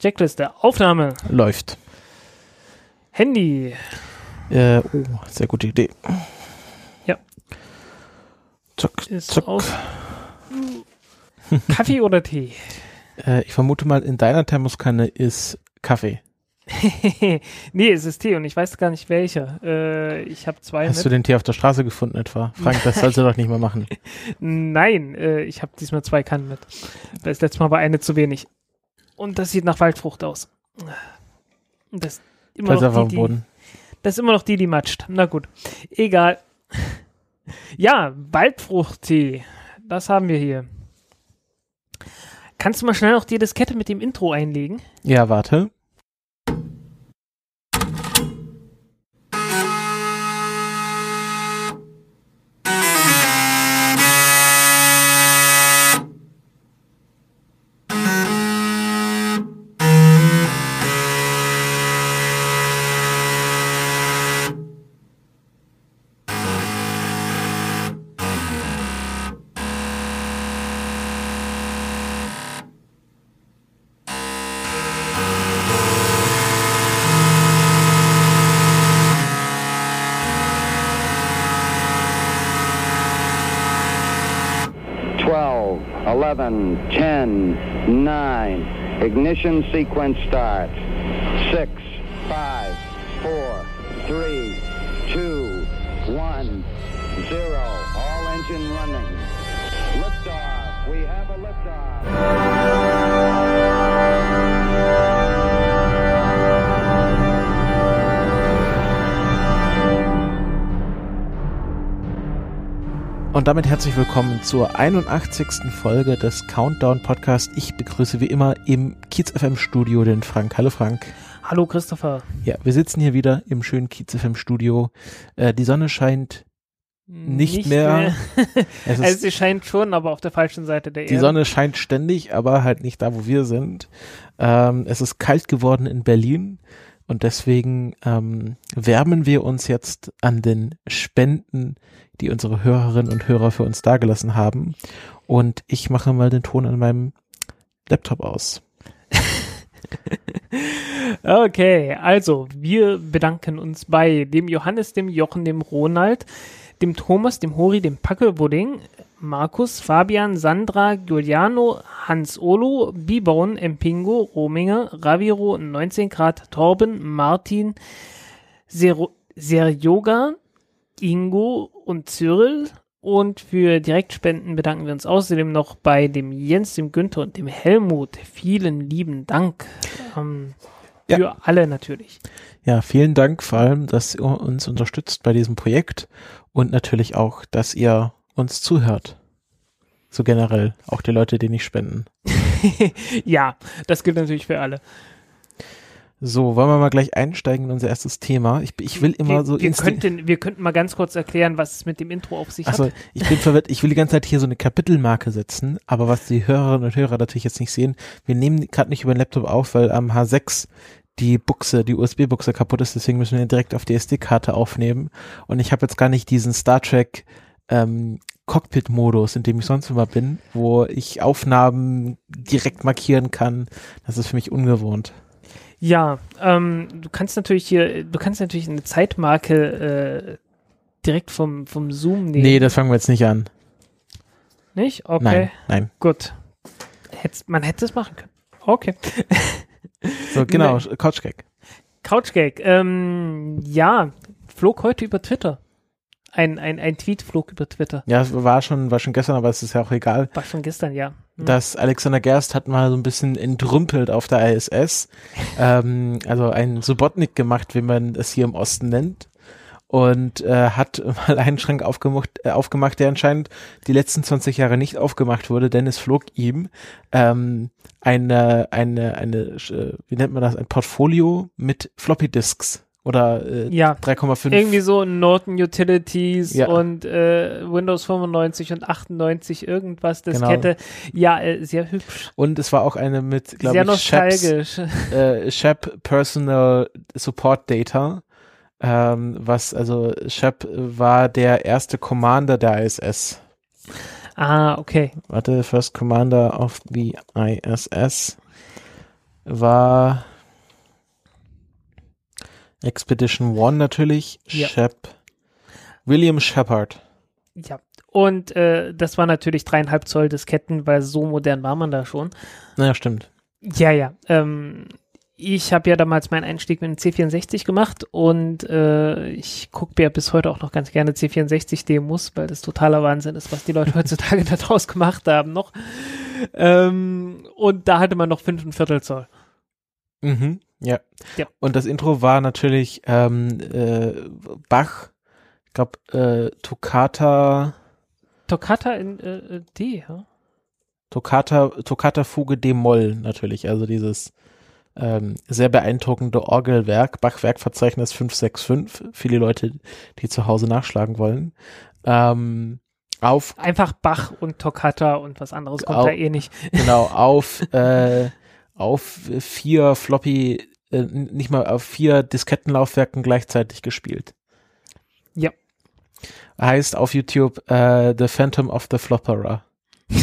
Checkliste. Aufnahme. Läuft. Handy. Äh, oh, sehr gute Idee. Ja. Zack, Ist zack. aus. Kaffee oder Tee? Äh, ich vermute mal, in deiner Thermoskanne ist Kaffee. nee, es ist Tee und ich weiß gar nicht welcher. Äh, ich habe zwei Hast mit. du den Tee auf der Straße gefunden etwa? Frank, das sollst du doch nicht mehr machen. Nein, äh, ich habe diesmal zwei Kannen mit. Das letzte Mal war eine zu wenig. Und das sieht nach Waldfrucht aus. Das ist immer, Fällt noch die, die, das ist immer noch die, die matscht. Na gut. Egal. Ja, Waldfruchttee. Das haben wir hier. Kannst du mal schnell noch die Diskette mit dem Intro einlegen? Ja, warte. Ignition sequence starts. Und damit herzlich willkommen zur 81. Folge des Countdown Podcast. Ich begrüße wie immer im Kiez FM Studio den Frank. Hallo Frank. Hallo Christopher. Ja, wir sitzen hier wieder im schönen Kiez FM Studio. Äh, die Sonne scheint Nicht mehr. Es ist, also sie scheint schon, aber auf der falschen Seite der die Erde. Sonne scheint ständig, aber halt nicht da, wo wir sind. Ähm, es ist kalt geworden in Berlin und deswegen ähm, wärmen wir uns jetzt an den Spenden, die unsere Hörerinnen und Hörer für uns dagelassen haben. Und ich mache mal den Ton an meinem Laptop aus. Okay, also wir bedanken uns bei dem Johannes, dem Jochen, dem Ronald, dem Thomas, dem Hori, dem Packelbudding, Markus, Fabian, Sandra, Giuliano, Hans Olo, Bibon, Empingo, Rominger, Raviro, 19 Grad, Torben, Martin, Ser Serjoga, Ingo und Cyril. Und für Direktspenden bedanken wir uns außerdem noch bei dem Jens, dem Günther und dem Helmut. Vielen lieben Dank. Ähm, Ja. Für alle natürlich. Ja, vielen Dank vor allem, dass ihr uns unterstützt bei diesem Projekt und natürlich auch, dass ihr uns zuhört. So generell, auch die Leute, die nicht spenden. ja, das gilt natürlich für alle. So, wollen wir mal gleich einsteigen in unser erstes Thema? Ich, ich will immer wir, so wir, könnten, wir könnten mal ganz kurz erklären, was es mit dem Intro auf sich Achso, hat. ich bin verwirrt. Ich will die ganze Zeit hier so eine Kapitelmarke setzen, aber was die Hörerinnen und Hörer natürlich jetzt nicht sehen, wir nehmen gerade nicht über den Laptop auf, weil am H6 die Buchse, die USB-Buchse kaputt ist, deswegen müssen wir direkt auf die SD-Karte aufnehmen. Und ich habe jetzt gar nicht diesen Star Trek ähm, Cockpit-Modus, in dem ich sonst immer bin, wo ich Aufnahmen direkt markieren kann. Das ist für mich ungewohnt. Ja, ähm, du kannst natürlich hier, du kannst natürlich eine Zeitmarke äh, direkt vom, vom Zoom nehmen. Nee, das fangen wir jetzt nicht an. Nicht? Okay, Nein, nein. gut. Hätt's, man hätte es machen können. Okay. So, genau, Couchgag. Couchgag. Ähm, ja, flog heute über Twitter. Ein, ein, ein Tweet flog über Twitter. Ja, war schon, war schon gestern, aber es ist ja auch egal. War schon gestern, ja. Hm. dass Alexander Gerst hat mal so ein bisschen entrümpelt auf der ISS, ähm, also einen Subotnik gemacht, wie man es hier im Osten nennt. Und äh, hat mal einen Schrank aufgemacht, äh, aufgemacht, der anscheinend die letzten 20 Jahre nicht aufgemacht wurde, denn es flog ihm ähm, eine, eine, eine, äh, wie nennt man das, ein Portfolio mit Floppy Disks oder äh, Ja. 3,5. Irgendwie so Norton Utilities Ja. und äh, Windows 95 und 98 irgendwas, Genau. Diskette. Ja, äh, sehr hübsch. Und es war auch eine mit, glaube ich, Shaps, nostalgisch. äh, Shep Personal Support Data, ähm, was also Shep war der erste Commander der ISS. Ah, okay. Warte, First Commander of the ISS. war Expedition One natürlich. Ja. Shep. William Shepard. Ja. Und äh, das war natürlich dreieinhalb Zoll Disketten, weil so modern war man da schon. Naja, stimmt. Ja, ja. Ähm, ich habe ja damals meinen Einstieg mit dem C64 gemacht und äh, ich gucke mir bis heute auch noch ganz gerne C64-Demos, weil das totaler Wahnsinn ist, was die Leute heutzutage da draus gemacht haben noch. Ähm, und da hatte man noch fünf und Viertel Zoll. Mhm. Ja. Ja. Und das Intro war natürlich ähm, äh, Bach, ich glaube, äh, Toccata, Toccata in äh, äh, D, ja? Toccata, Toccata Fuge D-Moll natürlich, also dieses ähm, sehr beeindruckende Orgelwerk, Bach-Werkverzeichnis 565, viele Leute, die zu Hause nachschlagen wollen. Ähm, auf, Einfach Bach und Toccata und was anderes kommt Au- da eh nicht. genau, auf, äh, auf vier Floppy, äh, nicht mal auf vier Diskettenlaufwerken gleichzeitig gespielt. Ja. Heißt auf YouTube äh, The Phantom of the Flopperer.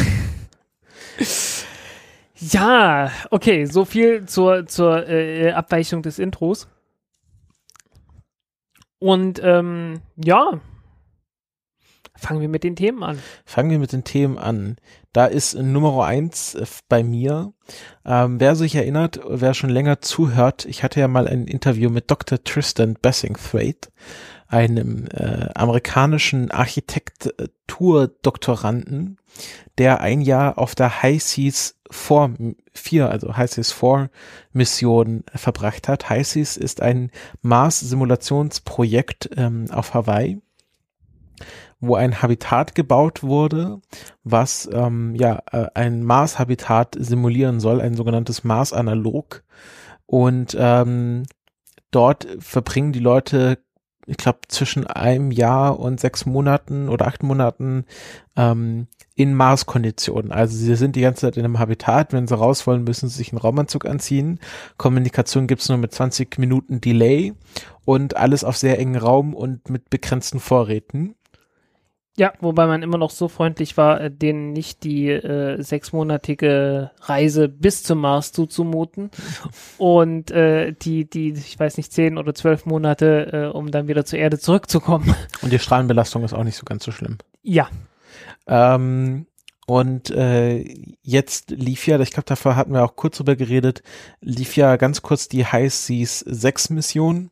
Ja, okay, so viel zur, zur äh, Abweichung des Intros. Und ähm, ja, fangen wir mit den Themen an. Fangen wir mit den Themen an. Da ist Nummer eins äh, bei mir. Ähm, wer sich erinnert, wer schon länger zuhört, ich hatte ja mal ein Interview mit Dr. Tristan Bessingthwaite, einem äh, amerikanischen Architektur-Doktoranden, der ein Jahr auf der High Seas 4, 4 also High Seas 4 Mission verbracht hat. High Seas ist ein Mars-Simulationsprojekt ähm, auf Hawaii wo ein Habitat gebaut wurde, was ähm, ja äh, ein Mars-Habitat simulieren soll, ein sogenanntes Mars-Analog. Und ähm, dort verbringen die Leute, ich glaube, zwischen einem Jahr und sechs Monaten oder acht Monaten ähm, in Mars-Konditionen. Also sie sind die ganze Zeit in einem Habitat. Wenn sie raus wollen, müssen sie sich einen Raumanzug anziehen. Kommunikation gibt's nur mit 20 Minuten Delay und alles auf sehr engen Raum und mit begrenzten Vorräten. Ja, wobei man immer noch so freundlich war, äh, denen nicht die äh, sechsmonatige Reise bis zum Mars zuzumuten und äh, die, die, ich weiß nicht, zehn oder zwölf Monate, äh, um dann wieder zur Erde zurückzukommen. Und die Strahlenbelastung ist auch nicht so ganz so schlimm. Ja, Ähm, und äh, jetzt lief ja, ich glaube, davor hatten wir auch kurz drüber geredet, lief ja ganz kurz die High Seas 6 Mission,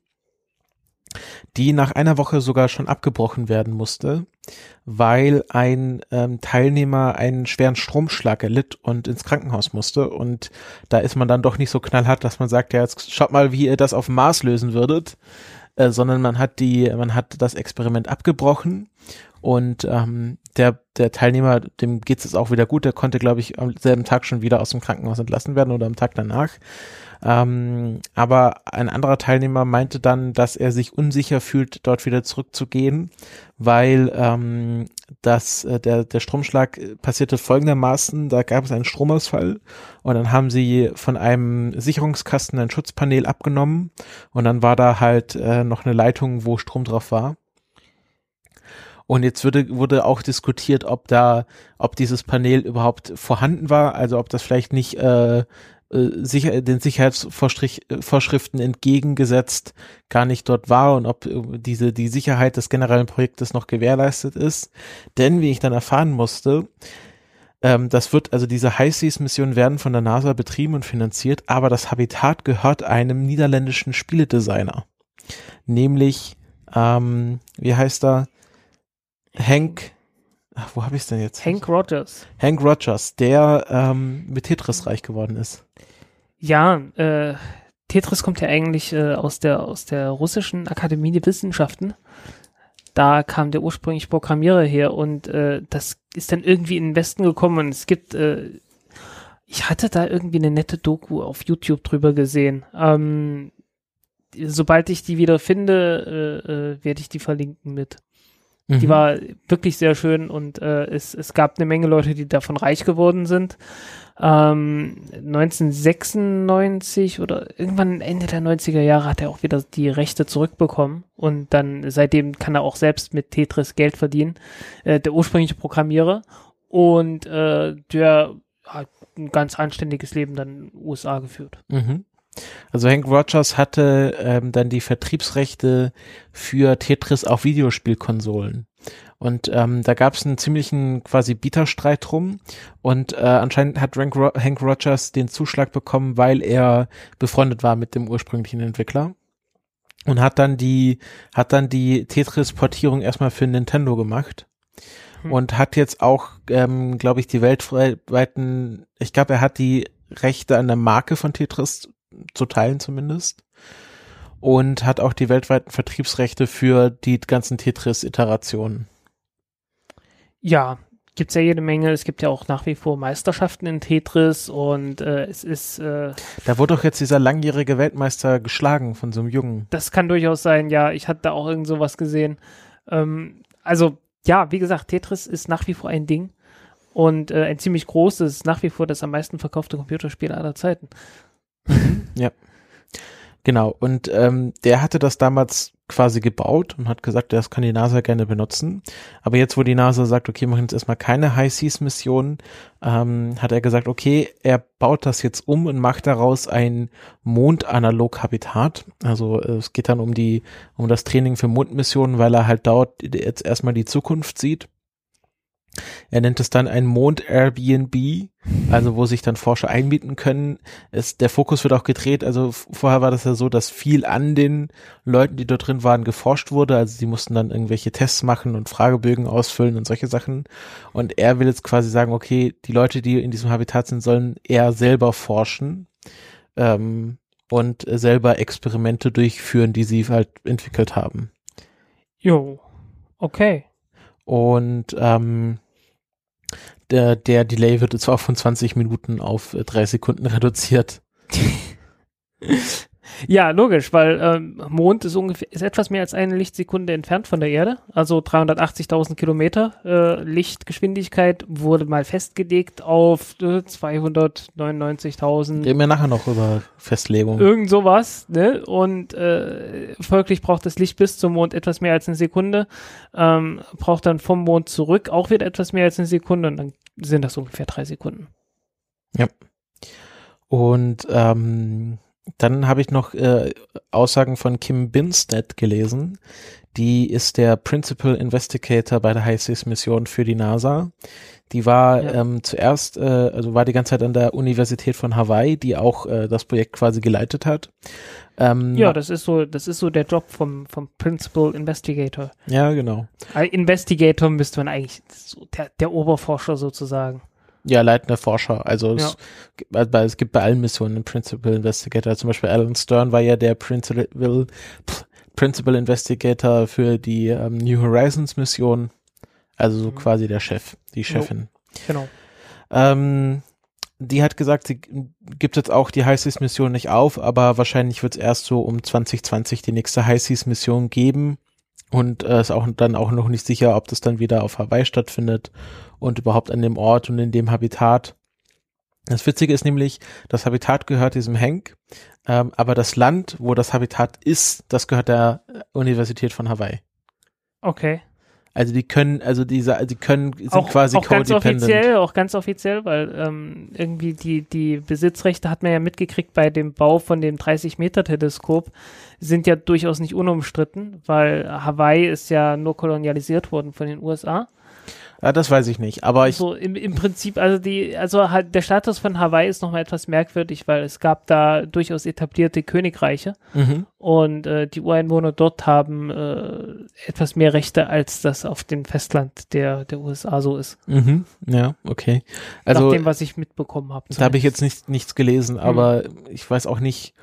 die nach einer Woche sogar schon abgebrochen werden musste, weil ein ähm, Teilnehmer einen schweren Stromschlag erlitt und ins Krankenhaus musste. Und da ist man dann doch nicht so knallhart, dass man sagt, ja, jetzt schaut mal, wie ihr das auf dem Mars lösen würdet, äh, sondern man hat die, man hat das Experiment abgebrochen und ähm, der, der Teilnehmer, dem geht's jetzt auch wieder gut, der konnte, glaube ich, am selben Tag schon wieder aus dem Krankenhaus entlassen werden oder am Tag danach. Ähm, aber ein anderer Teilnehmer meinte dann, dass er sich unsicher fühlt, dort wieder zurückzugehen, weil ähm, das, äh, der, der Stromschlag äh, passierte folgendermaßen, da gab es einen Stromausfall und dann haben sie von einem Sicherungskasten ein Schutzpanel abgenommen und dann war da halt äh, noch eine Leitung, wo Strom drauf war. Und jetzt wurde, wurde auch diskutiert, ob da, ob dieses Panel überhaupt vorhanden war, also ob das vielleicht nicht äh, sicher, den Sicherheitsvorschriften entgegengesetzt gar nicht dort war und ob äh, diese, die Sicherheit des generellen Projektes noch gewährleistet ist. Denn, wie ich dann erfahren musste, ähm, das wird, also diese High Seas Missionen werden von der NASA betrieben und finanziert, aber das Habitat gehört einem niederländischen Spieledesigner. Nämlich, ähm, wie heißt er? Hank, ach, wo habe ich es denn jetzt? Hank Rogers. Hank Rogers, der ähm, mit Tetris reich geworden ist. Ja, äh, Tetris kommt ja eigentlich äh, aus der aus der russischen Akademie der Wissenschaften. Da kam der ursprüngliche Programmierer her und äh, das ist dann irgendwie in den Westen gekommen und es gibt, äh, ich hatte da irgendwie eine nette Doku auf YouTube drüber gesehen. Ähm, sobald ich die wieder finde, äh, äh, werde ich die verlinken mit. Die Mhm. war wirklich sehr schön und äh, es, es gab eine Menge Leute, die davon reich geworden sind. Ähm, 1996 oder irgendwann Ende der 90er Jahre hat er auch wieder die Rechte zurückbekommen und dann seitdem kann er auch selbst mit Tetris Geld verdienen. Äh, der ursprüngliche Programmierer und äh, der hat ein ganz anständiges Leben dann in den USA geführt. Mhm. Also Hank Rogers hatte ähm, dann die Vertriebsrechte für Tetris auf Videospielkonsolen. Und ähm, da gab es einen ziemlichen quasi Bieterstreit drum. Und äh, anscheinend hat Hank, Ro Hank Rogers den Zuschlag bekommen, weil er befreundet war mit dem ursprünglichen Entwickler. Und hat dann die, hat dann die Tetris-Portierung erstmal für Nintendo gemacht. Hm. Und hat jetzt auch, ähm, glaube ich, die weltweiten, ich glaube, er hat die Rechte an der Marke von Tetris zu teilen zumindest. Und hat auch die weltweiten Vertriebsrechte für die ganzen Tetris-Iterationen. Ja, gibt's ja jede Menge. Es gibt ja auch nach wie vor Meisterschaften in Tetris und äh, es ist, äh, Da wurde doch jetzt dieser langjährige Weltmeister geschlagen von so einem Jungen. das kann durchaus sein, ja, ich hatte da auch irgend sowas gesehen. Ähm, also, ja, wie gesagt, Tetris ist nach wie vor ein Ding und äh, ein ziemlich großes, nach wie vor das am meisten verkaufte Computerspiel aller Zeiten. Genau. Und ähm, der hatte das damals quasi gebaut und hat gesagt, das kann die NASA gerne benutzen. Aber jetzt, wo die NASA sagt, okay, wir machen jetzt erstmal keine High Seas Mission, ähm, hat er gesagt, okay, er baut das jetzt um und macht daraus ein Mondanalog-Habitat. Also es geht dann um die, um das Training für Mondmissionen, weil er halt dort jetzt erstmal die Zukunft sieht. Er nennt es dann ein Mond-Airbnb, also wo sich dann Forscher einmieten können. Es, der Fokus wird auch gedreht, also vorher war das ja so, dass viel an den Leuten, die dort drin waren, geforscht wurde. Also sie mussten dann irgendwelche Tests machen und Fragebögen ausfüllen und solche Sachen. Und er will jetzt quasi sagen, okay, die Leute, die in diesem Habitat sind, sollen eher selber forschen ähm, und selber Experimente durchführen, die sie halt entwickelt haben. Jo, okay. Und ähm, der, der Delay wird auch von 20 Minuten auf äh, drei Sekunden reduziert. Ja, logisch, weil ähm, Mond ist ungefähr ist etwas mehr als eine Lichtsekunde entfernt von der Erde, also 380.000 Kilometer äh, Lichtgeschwindigkeit wurde mal festgelegt auf äh, 299.000 Reden wir nachher noch über Festlegung. irgend sowas, ne? Und äh, folglich braucht das Licht bis zum Mond etwas mehr als eine Sekunde, ähm, braucht dann vom Mond zurück auch wieder etwas mehr als eine Sekunde und dann sind das ungefähr drei Sekunden. Und ähm, dann habe ich noch äh, Aussagen von Kim Binstead gelesen. Die ist der Principal Investigator bei der High Seas Mission für die NASA. Die war Ja. ähm, zuerst, äh, also war die ganze Zeit an der Universität von Hawaii, die auch äh, das Projekt quasi geleitet hat. Ähm, Ja, das ist so, das ist so der Job vom, vom Principal Investigator. ja, genau. Äh, Investigator müsste man eigentlich so der, der Oberforscher sozusagen. Ja, leitender Forscher. Also Ja. es, gibt- bei, es gibt bei allen Missionen einen Principal Investigator. Zum Beispiel Alan Stern war ja der Principal, Principal Investigator für die ähm, New Horizons Mission. Also so Mhm. quasi der Chef, die Chefin. Genau. Ähm, die hat gesagt, sie gibt jetzt auch die High Seas Mission nicht auf, aber wahrscheinlich wird es erst so um 2020 die nächste High Seas Mission geben. Und äh, ist auch dann auch noch nicht sicher, ob das dann wieder auf Hawaii stattfindet und überhaupt an dem Ort und in dem Habitat. Das Witzige ist nämlich, das Habitat gehört diesem Hank, ähm, aber das Land, wo das Habitat ist, das gehört der Universität von Hawaii. Okay. Also die können, also diese, die können, sind Auch, quasi auch ganz offiziell, auch ganz offiziell, weil ähm, irgendwie die, die Besitzrechte hat man ja mitgekriegt bei dem Bau von dem 30-Meter-Teleskop, sind ja durchaus nicht unumstritten, weil Hawaii ist ja nur kolonialisiert worden von den USA. Ja, das weiß ich nicht, aber ich, so im, im Prinzip, also die, also halt der Status von Hawaii ist nochmal etwas merkwürdig, weil es gab da durchaus etablierte Königreiche mhm. und äh, die Ureinwohner dort haben äh, etwas mehr Rechte, als das auf dem Festland der, der USA so ist. Mhm, ja, okay. Also, Nach dem, was ich mitbekommen habe. da habe ich jetzt nicht, nichts gelesen, aber ich weiß auch nicht,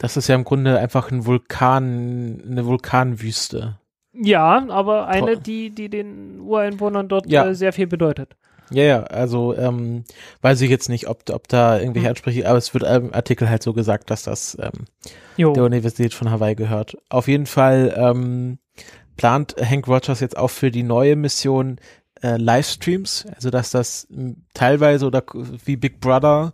das ist ja im Grunde einfach ein Vulkan, eine Vulkanwüste. Ja, aber eine, die, die den Ureinwohnern dort Ja. äh, sehr viel bedeutet. Ja, ja, also ähm, weiß ich jetzt nicht, ob, ob da irgendwelche Hm. Ansprüche, aber es wird im Artikel halt so gesagt, dass das ähm, Jo. der Universität von Hawaii gehört. Auf jeden Fall ähm, plant Hank Rogers jetzt auch für die neue Mission äh, Livestreams, also dass das teilweise oder wie Big Brother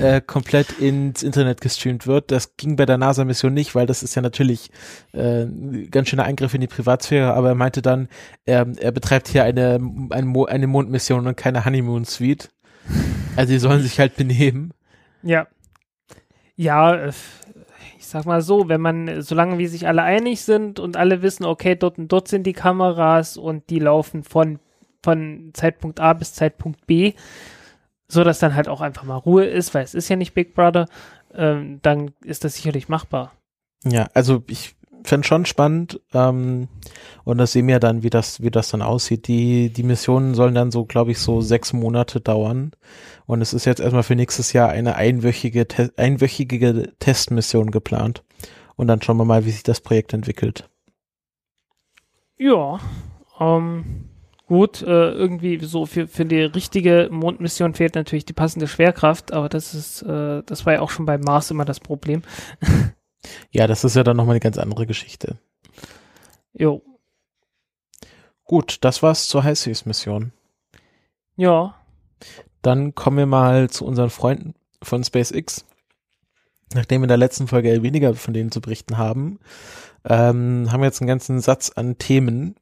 äh, komplett ins Internet gestreamt wird. Das ging bei der NASA-Mission nicht, weil das ist ja natürlich äh, ein ganz schöner Eingriff in die Privatsphäre, aber er meinte dann, er, er betreibt hier eine, ein Mo eine Mondmission und keine Honeymoon Suite. Also die sollen sich halt benehmen. Ja. Ja, äh, ich sag mal so, wenn man, solange wir sich alle einig sind und alle wissen, okay, dort und dort sind die Kameras und die laufen von, von Zeitpunkt A bis Zeitpunkt B, so dass dann halt auch einfach mal Ruhe ist, weil es ist ja nicht Big Brother, ähm, dann ist das sicherlich machbar. Ja, also ich fände schon spannend ähm, und das sehen wir dann, wie das, wie das dann aussieht. Die, die Missionen sollen dann so, glaube ich, so sechs Monate dauern und es ist jetzt erstmal für nächstes Jahr eine einwöchige, te einwöchige Testmission geplant und dann schauen wir mal, wie sich das Projekt entwickelt. Ja, ähm, gut, äh, irgendwie so für, für die richtige Mondmission fehlt natürlich die passende Schwerkraft, aber das ist, äh, das war ja auch schon beim Mars immer das Problem. Ja, das ist ja dann nochmal eine ganz andere Geschichte. Jo. Gut, das war's zur HiSeas-Mission. Ja. Dann kommen wir mal zu unseren Freunden von SpaceX. Nachdem wir in der letzten Folge weniger von denen zu berichten haben, ähm, haben wir jetzt einen ganzen Satz an Themen.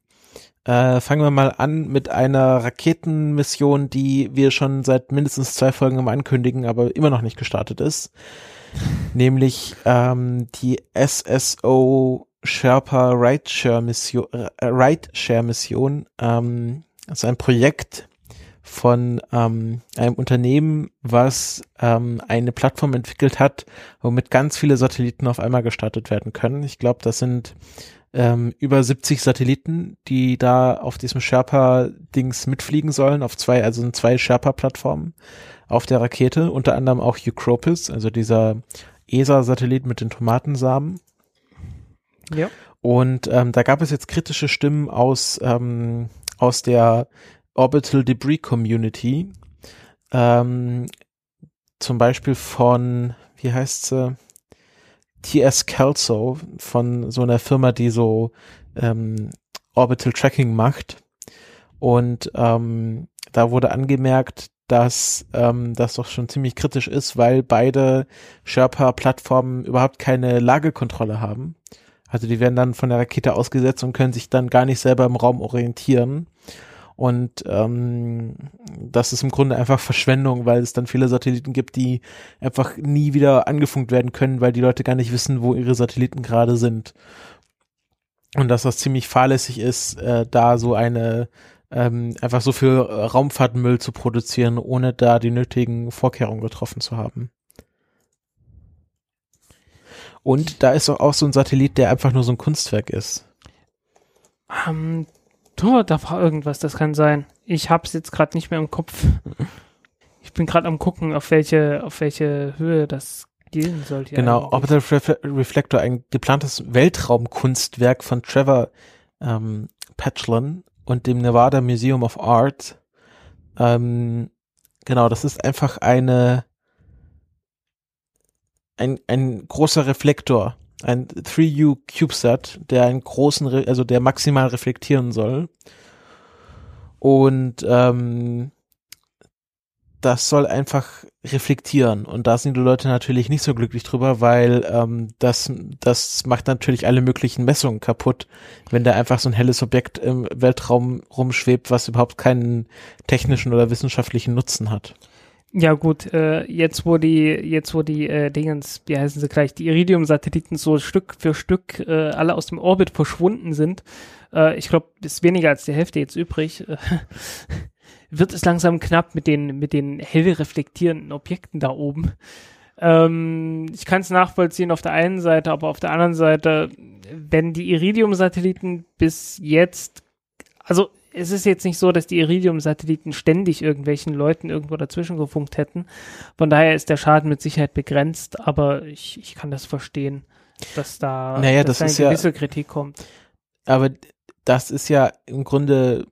Äh, fangen wir mal an mit einer Raketenmission, die wir schon seit mindestens zwei Folgen am Ankündigen, aber immer noch nicht gestartet ist. Nämlich ähm, die SSO Sherpa Rideshare Mission, äh, Rideshare Mission. Ähm, das ist ein Projekt von ähm, einem Unternehmen, was ähm, eine Plattform entwickelt hat, womit ganz viele Satelliten auf einmal gestartet werden können. Ich glaube, das sind ähm, über 70 Satelliten, die da auf diesem Sherpa-Dings mitfliegen sollen, auf zwei, also in zwei Sherpa-Plattformen auf der Rakete, unter anderem auch Eucropis, also dieser ESA-Satellit mit den Tomatensamen. Ja. Und ähm, da gab es jetzt kritische Stimmen aus, ähm, aus der Orbital Debris Community. Ähm, zum Beispiel von, wie heißt sie? TS Kelso, von so einer Firma, die so ähm, Orbital Tracking macht. Und ähm, da wurde angemerkt, dass ähm, das doch schon ziemlich kritisch ist, weil beide Sherpa-Plattformen überhaupt keine Lagekontrolle haben. Also die werden dann von der Rakete ausgesetzt und können sich dann gar nicht selber im Raum orientieren. Und ähm, das ist im Grunde einfach Verschwendung, weil es dann viele Satelliten gibt, die einfach nie wieder angefunkt werden können, weil die Leute gar nicht wissen, wo ihre Satelliten gerade sind. Und dass das ziemlich fahrlässig ist, äh, da so eine ähm, einfach so viel Raumfahrtmüll zu produzieren, ohne da die nötigen Vorkehrungen getroffen zu haben. Und da ist auch so ein Satellit, der einfach nur so ein Kunstwerk ist. Ähm, oh, da war irgendwas, das kann sein. Ich hab's jetzt gerade nicht mehr im Kopf. Ich bin gerade am gucken, auf welche, auf welche Höhe das gehen sollte. Genau, Orbital Ref Reflector, ein geplantes Weltraumkunstwerk von Trevor ähm, Patchlon und dem Nevada Museum of Art. Ähm, genau, das ist einfach eine ein, ein großer Reflektor, ein 3U CubeSat, der einen großen, also der maximal reflektieren soll. Und ähm, das soll einfach reflektieren. Und da sind die Leute natürlich nicht so glücklich drüber, weil ähm, das, das macht natürlich alle möglichen Messungen kaputt, wenn da einfach so ein helles Objekt im Weltraum rumschwebt, was überhaupt keinen technischen oder wissenschaftlichen Nutzen hat. Ja gut, äh, jetzt wo die, jetzt wo die äh, Dingens, wie heißen sie gleich, die Iridium-Satelliten so Stück für Stück äh, alle aus dem Orbit verschwunden sind, äh, ich glaube, ist weniger als die Hälfte jetzt übrig, äh, wird es langsam knapp mit den, mit den hell reflektierenden Objekten da oben. Ähm, ich kann es nachvollziehen auf der einen Seite, aber auf der anderen Seite, wenn die Iridium-Satelliten bis jetzt, also es ist jetzt nicht so, dass die Iridium-Satelliten ständig irgendwelchen Leuten irgendwo dazwischen gefunkt hätten. Von daher ist der Schaden mit Sicherheit begrenzt, aber ich, ich kann das verstehen, dass da, naja, dass das da eine gewisse ja, Kritik kommt. Aber das ist ja im Grunde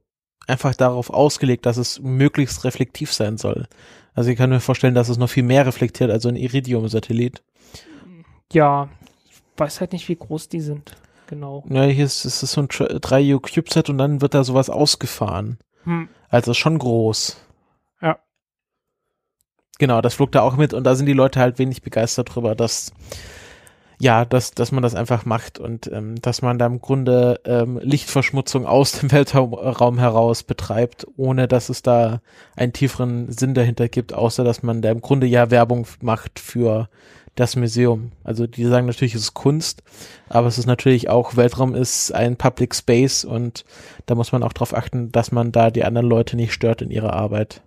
einfach darauf ausgelegt, dass es möglichst reflektiv sein soll. Also ich kann mir vorstellen, dass es noch viel mehr reflektiert als so ein Iridium-Satellit. Ja, ich weiß halt nicht, wie groß die sind. Genau. Ja, hier ist, ist es so ein 3U CubeSat und dann wird da sowas ausgefahren. Hm. Also schon groß. Ja. Genau, das flog da auch mit und da sind die Leute halt wenig begeistert drüber, dass Ja, dass, dass man das einfach macht und ähm, dass man da im Grunde ähm, Lichtverschmutzung aus dem Weltraum heraus betreibt, ohne dass es da einen tieferen Sinn dahinter gibt, außer dass man da im Grunde ja Werbung macht für das Museum. Also die sagen natürlich, es ist Kunst, aber es ist natürlich auch, Weltraum ist ein Public Space und da muss man auch darauf achten, dass man da die anderen Leute nicht stört in ihrer Arbeit.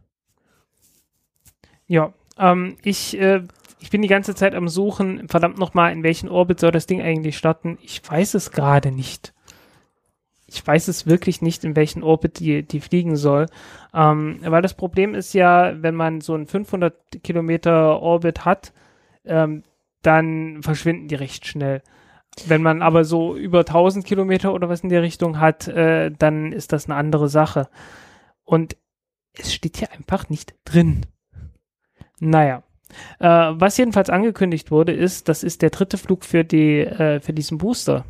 Ja, ähm, ich, äh, ich bin die ganze Zeit am Suchen, verdammt nochmal, in welchen Orbit soll das Ding eigentlich starten? Ich weiß es gerade nicht. Ich weiß es wirklich nicht, in welchen Orbit die, die fliegen soll. Ähm, weil das Problem ist ja, wenn man so einen 500 Kilometer Orbit hat, ähm, dann verschwinden die recht schnell. Wenn man aber so über 1000 Kilometer oder was in der Richtung hat, äh, dann ist das eine andere Sache. Und es steht hier einfach nicht drin. Naja. Äh, was jedenfalls angekündigt wurde, ist, das ist der dritte Flug für die, äh, für diesen Booster.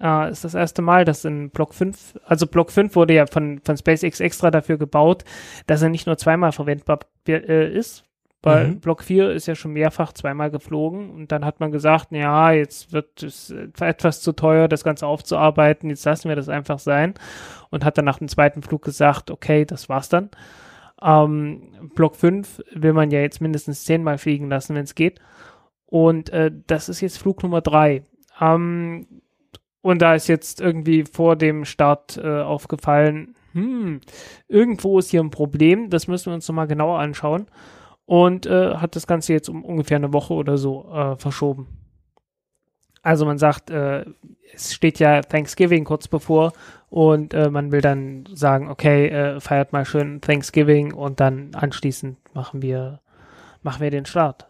Äh, ist das erste Mal, dass in Block 5, also Block 5 wurde ja von, von SpaceX extra dafür gebaut, dass er nicht nur zweimal verwendbar äh, ist, weil mhm. Block 4 ist ja schon mehrfach zweimal geflogen und dann hat man gesagt, ja, jetzt wird es etwas zu teuer, das Ganze aufzuarbeiten, jetzt lassen wir das einfach sein und hat dann nach dem zweiten Flug gesagt, okay, das war's dann. Ähm, Block 5 will man ja jetzt mindestens zehnmal fliegen lassen, wenn es geht. Und äh, das ist jetzt Flug Nummer 3. Ähm, und da ist jetzt irgendwie vor dem Start äh, aufgefallen, hm, irgendwo ist hier ein Problem, das müssen wir uns nochmal genauer anschauen. Und äh, hat das Ganze jetzt um ungefähr eine Woche oder so äh, verschoben. Also man sagt, äh, es steht ja Thanksgiving kurz bevor und äh, man will dann sagen, okay, äh, feiert mal schön Thanksgiving und dann anschließend machen wir, machen wir den Start.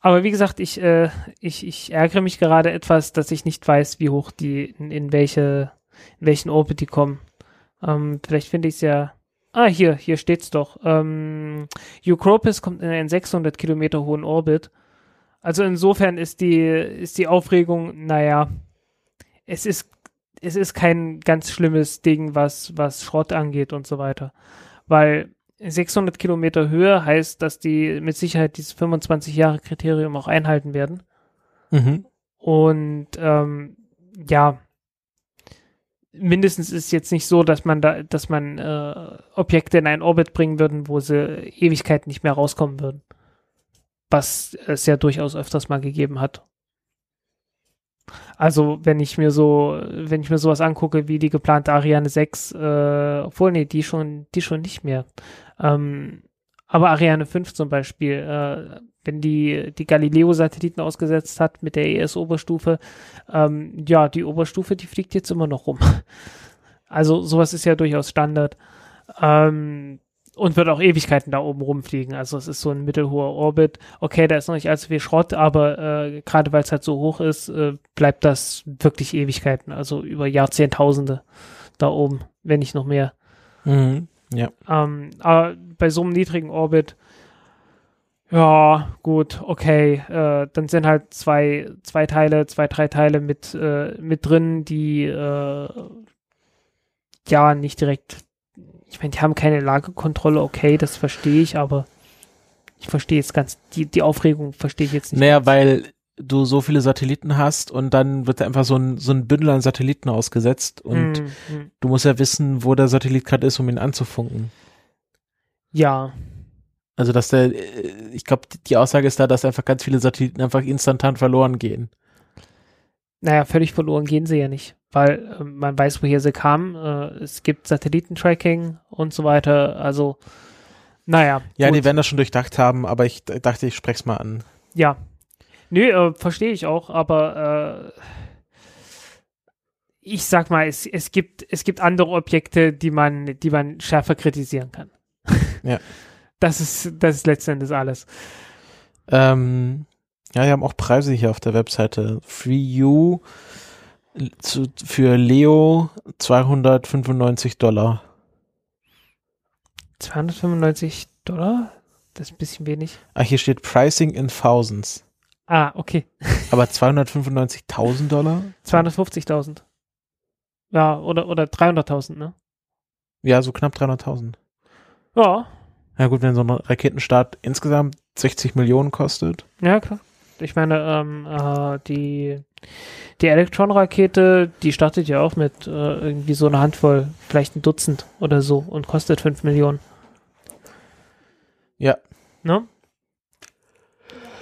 Aber wie gesagt, ich, äh, ich, ich ärgere mich gerade etwas, dass ich nicht weiß, wie hoch die, in, in welche, in welchen Orbit die kommen. Ähm, vielleicht finde ich es ja. Ah, hier, hier steht's doch. Ähm, Eucropis kommt in einen 600 Kilometer hohen Orbit also insofern ist die, ist die Aufregung, naja, es ist, es ist kein ganz schlimmes Ding, was, was Schrott angeht und so weiter. Weil 600 Kilometer Höhe heißt, dass die mit Sicherheit dieses 25 Jahre Kriterium auch einhalten werden. Mhm. Und ähm, ja, mindestens ist es jetzt nicht so, dass man da, dass man äh, Objekte in einen Orbit bringen würden, wo sie Ewigkeit nicht mehr rauskommen würden was es ja durchaus öfters mal gegeben hat. Also, wenn ich mir so, wenn ich mir sowas angucke wie die geplante Ariane 6, äh, obwohl, nee, die schon, die schon nicht mehr. Ähm, aber Ariane 5 zum Beispiel, äh, wenn die die Galileo-Satelliten ausgesetzt hat mit der ES-Oberstufe, ähm, ja, die Oberstufe, die fliegt jetzt immer noch rum. Also sowas ist ja durchaus Standard. Ähm, und wird auch Ewigkeiten da oben rumfliegen. Also es ist so ein mittelhoher Orbit. Okay, da ist noch nicht allzu viel Schrott, aber äh, gerade weil es halt so hoch ist, äh, bleibt das wirklich Ewigkeiten. Also über Jahrzehntausende da oben, wenn nicht noch mehr. Mhm, ja. Ähm, aber bei so einem niedrigen Orbit, ja, gut, okay. Äh, dann sind halt zwei, zwei Teile, zwei, drei Teile mit, äh, mit drin, die äh, ja nicht direkt ich meine, die haben keine Lagerkontrolle, okay, das verstehe ich, aber ich verstehe jetzt ganz, die, die Aufregung verstehe ich jetzt nicht. Naja, weil du so viele Satelliten hast und dann wird einfach so ein, so ein Bündel an Satelliten ausgesetzt und mm, mm. du musst ja wissen, wo der Satellit gerade ist, um ihn anzufunken. Ja. Also, dass der, äh, ich glaube, die Aussage ist da, dass einfach ganz viele Satelliten einfach instantan verloren gehen. Naja, völlig verloren gehen sie ja nicht weil äh, man weiß, woher sie kamen. Äh, es gibt Satellitentracking und so weiter. Also, naja. Ja, gut. die werden das schon durchdacht haben, aber ich dachte, ich spreche es mal an. Ja. Nö, äh, verstehe ich auch, aber ich sag mal, es, es, gibt, es gibt andere Objekte, die man, die man schärfer kritisieren kann. Ja. Das ist, das ist letztendlich alles. Ähm, ja, wir haben auch Preise hier auf der Webseite. Free You zu, für Leo 295 Dollar. 295 Dollar? Das ist ein bisschen wenig. Ah, hier steht Pricing in Thousands. Ah, okay. Aber 295.000 Dollar? 250.000. Ja, oder, oder 300.000, ne? Ja, so knapp 300.000. Ja. Ja gut, wenn so ein Raketenstart insgesamt 60 Millionen kostet. Ja, klar. Ich meine, ähm, äh, die, die Electron-Rakete, die startet ja auch mit äh, irgendwie so einer Handvoll, vielleicht ein Dutzend oder so und kostet 5 Millionen. Ja. Ne?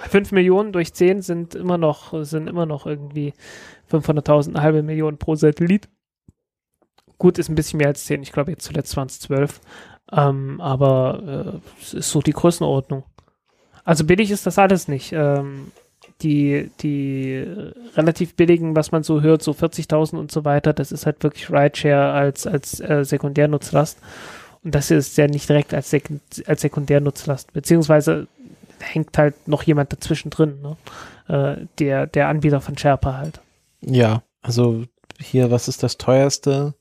5 Millionen durch 10 sind immer noch, sind immer noch irgendwie 500.000, eine halbe Million pro Satellit. Gut, ist ein bisschen mehr als 10. Ich glaube, jetzt zuletzt waren es 12. Ähm, aber äh, es ist so die Größenordnung. Also billig ist das alles nicht. Ähm, die, die relativ billigen, was man so hört, so 40.000 und so weiter, das ist halt wirklich Rideshare als, als äh, Sekundärnutzlast. Und das ist ja nicht direkt als, Sek als Sekundärnutzlast. Beziehungsweise hängt halt noch jemand dazwischen drin, ne? äh, der, der Anbieter von Sherpa halt. Ja, also hier, was ist das teuerste?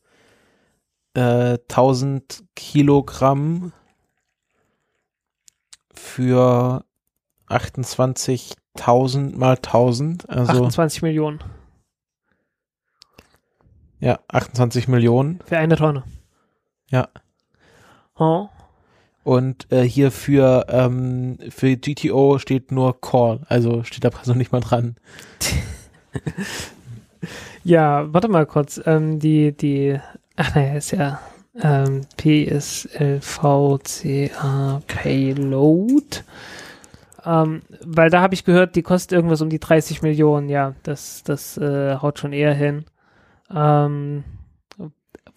Äh, 1000 Kilogramm für 28.000 mal 1000, also 28 Millionen ja, 28 Millionen. für eine Tonne. Ja. Oh. Und äh, hier für, ähm, für GTO steht nur Call, also steht da so nicht mal dran. Ja, warte mal kurz. Ähm, die, die, ach naja, ist ja ähm, PSLVCA Payload. Ähm, weil da habe ich gehört, die kostet irgendwas um die 30 Millionen. Ja, das, das äh, haut schon eher hin. Ähm,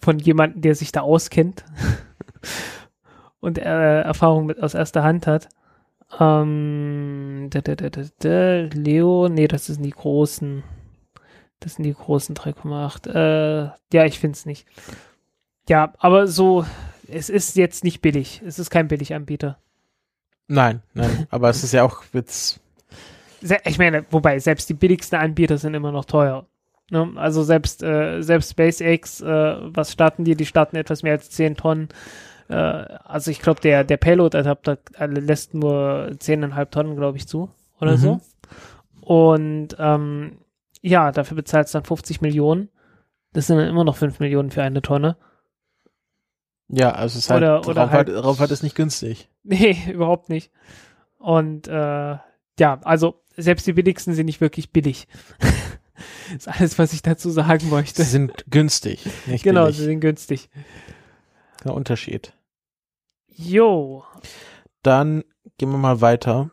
von jemandem, der sich da auskennt und äh, Erfahrung mit aus erster Hand hat. Ähm, da, da, da, Leo, nee, das sind die großen. Das sind die großen 3,8. Äh, ja, ich finde es nicht. Ja, aber so, es ist jetzt nicht billig. Es ist kein Billiganbieter. Nein, nein, aber es ist ja auch jetzt, Se ich meine, wobei, selbst die billigsten Anbieter sind immer noch teuer. Ne? Also selbst, äh, selbst SpaceX, äh, was starten die? Die starten etwas mehr als 10 Tonnen. Äh, also ich glaube, der, der Payload-Adapter äh, lässt nur 10,5 Tonnen, glaube ich, zu. Oder Mhm. so. Und ähm, ja, dafür bezahlst du dann 50 Millionen. Das sind dann immer noch 5 Millionen für eine Tonne. ja, also es ist halt, Oder- oder Raumfahrt, halt- Raumfahrt ist nicht günstig. Nee, überhaupt nicht. Und äh, ja, also selbst die billigsten sind nicht wirklich billig. ist alles, was ich dazu sagen möchte. Sie sind günstig, nicht Genau, billig. sie sind günstig. Der Unterschied. Jo, Dann gehen wir mal weiter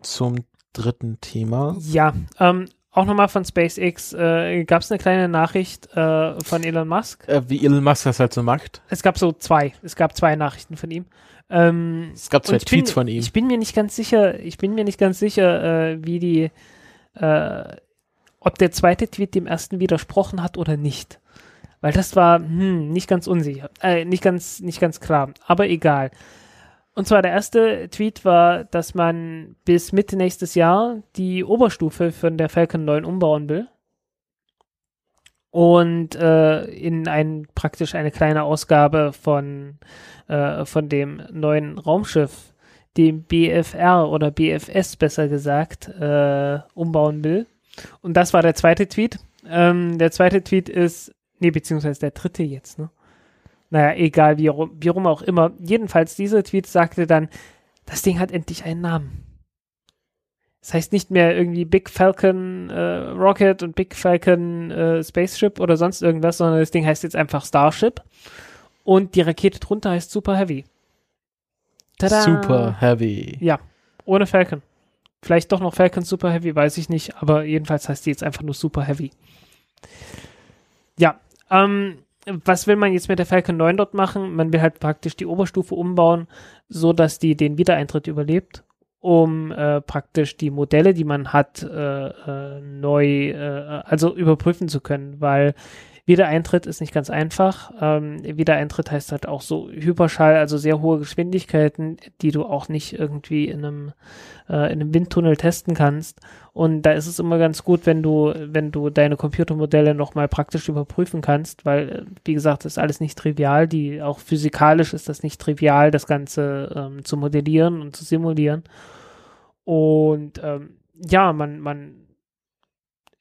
zum dritten Thema. ja, ähm, auch nochmal von SpaceX äh, gab es eine kleine Nachricht äh, von Elon Musk. Äh, wie Elon Musk das halt so macht. Es gab so zwei, es gab zwei Nachrichten von ihm. Ähm, Es gab zwei ich bin, Tweets von ihm. Ich bin mir nicht ganz sicher, ich bin mir nicht ganz sicher, äh, wie die, äh, ob der zweite Tweet dem ersten widersprochen hat oder nicht. Weil das war hm, nicht ganz unsicher, äh, nicht ganz, nicht ganz klar, aber egal. Und zwar der erste Tweet war, dass man bis Mitte nächstes Jahr die Oberstufe von der Falcon 9 umbauen will. Und äh, in ein, praktisch eine kleine Ausgabe von, äh, von dem neuen Raumschiff, dem BFR oder BFS besser gesagt, äh, umbauen will. Und das war der zweite Tweet. Ähm, der zweite Tweet ist, nee, beziehungsweise der dritte jetzt, ne? Naja, egal, wie, rum- wie rum auch immer. Jedenfalls, dieser Tweet sagte dann, das Ding hat endlich einen Namen. Das heißt nicht mehr irgendwie Big Falcon äh, Rocket und Big Falcon äh, Spaceship oder sonst irgendwas, sondern das Ding heißt jetzt einfach Starship. Und die Rakete drunter heißt Super Heavy. Tada! Super heavy. Ja, ohne Falcon. Vielleicht doch noch Falcon Super Heavy, weiß ich nicht, aber jedenfalls heißt die jetzt einfach nur Super Heavy. Ja, ähm, was will man jetzt mit der Falcon 9 dort machen? Man will halt praktisch die Oberstufe umbauen, so dass die den Wiedereintritt überlebt, um äh, praktisch die Modelle, die man hat, äh, äh, neu, äh, also überprüfen zu können, weil Wiedereintritt ist nicht ganz einfach. Ähm, Wiedereintritt heißt halt auch so Hyperschall, also sehr hohe Geschwindigkeiten, die du auch nicht irgendwie in einem, äh, in einem Windtunnel testen kannst. Und da ist es immer ganz gut, wenn du, wenn du deine Computermodelle nochmal praktisch überprüfen kannst, weil, äh, wie gesagt, ist alles nicht trivial. Die, auch physikalisch ist das nicht trivial, das Ganze ähm, zu modellieren und zu simulieren. Und ähm, ja, man, man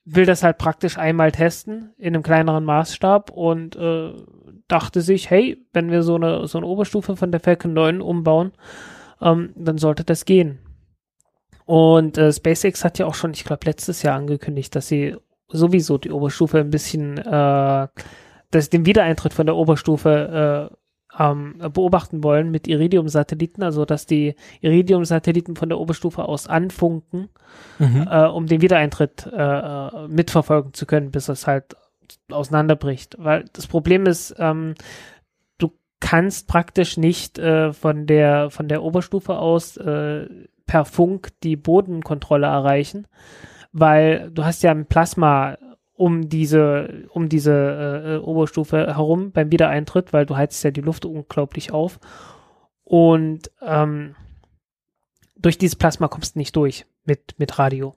will das halt praktisch einmal testen in einem kleineren Maßstab und äh, dachte sich, hey, wenn wir so eine, so eine Oberstufe von der Falcon 9 umbauen, ähm, dann sollte das gehen. Und äh, SpaceX hat ja auch schon, ich glaube, letztes Jahr angekündigt, dass sie sowieso die Oberstufe ein bisschen, äh, dass den Wiedereintritt von der Oberstufe äh, ähm, beobachten wollen mit Iridium-Satelliten, also dass die Iridium-Satelliten von der Oberstufe aus anfunken, Mhm. äh, um den Wiedereintritt äh, äh, mitverfolgen zu können, bis es halt auseinanderbricht. Weil das Problem ist, ähm, du kannst praktisch nicht äh, von der von der Oberstufe aus äh, per Funk die Bodenkontrolle erreichen, weil du hast ja ein Plasma um diese um diese äh, äh, Oberstufe herum beim Wiedereintritt, weil du heizt ja die Luft unglaublich auf und ähm, durch dieses Plasma kommst du nicht durch mit mit Radio.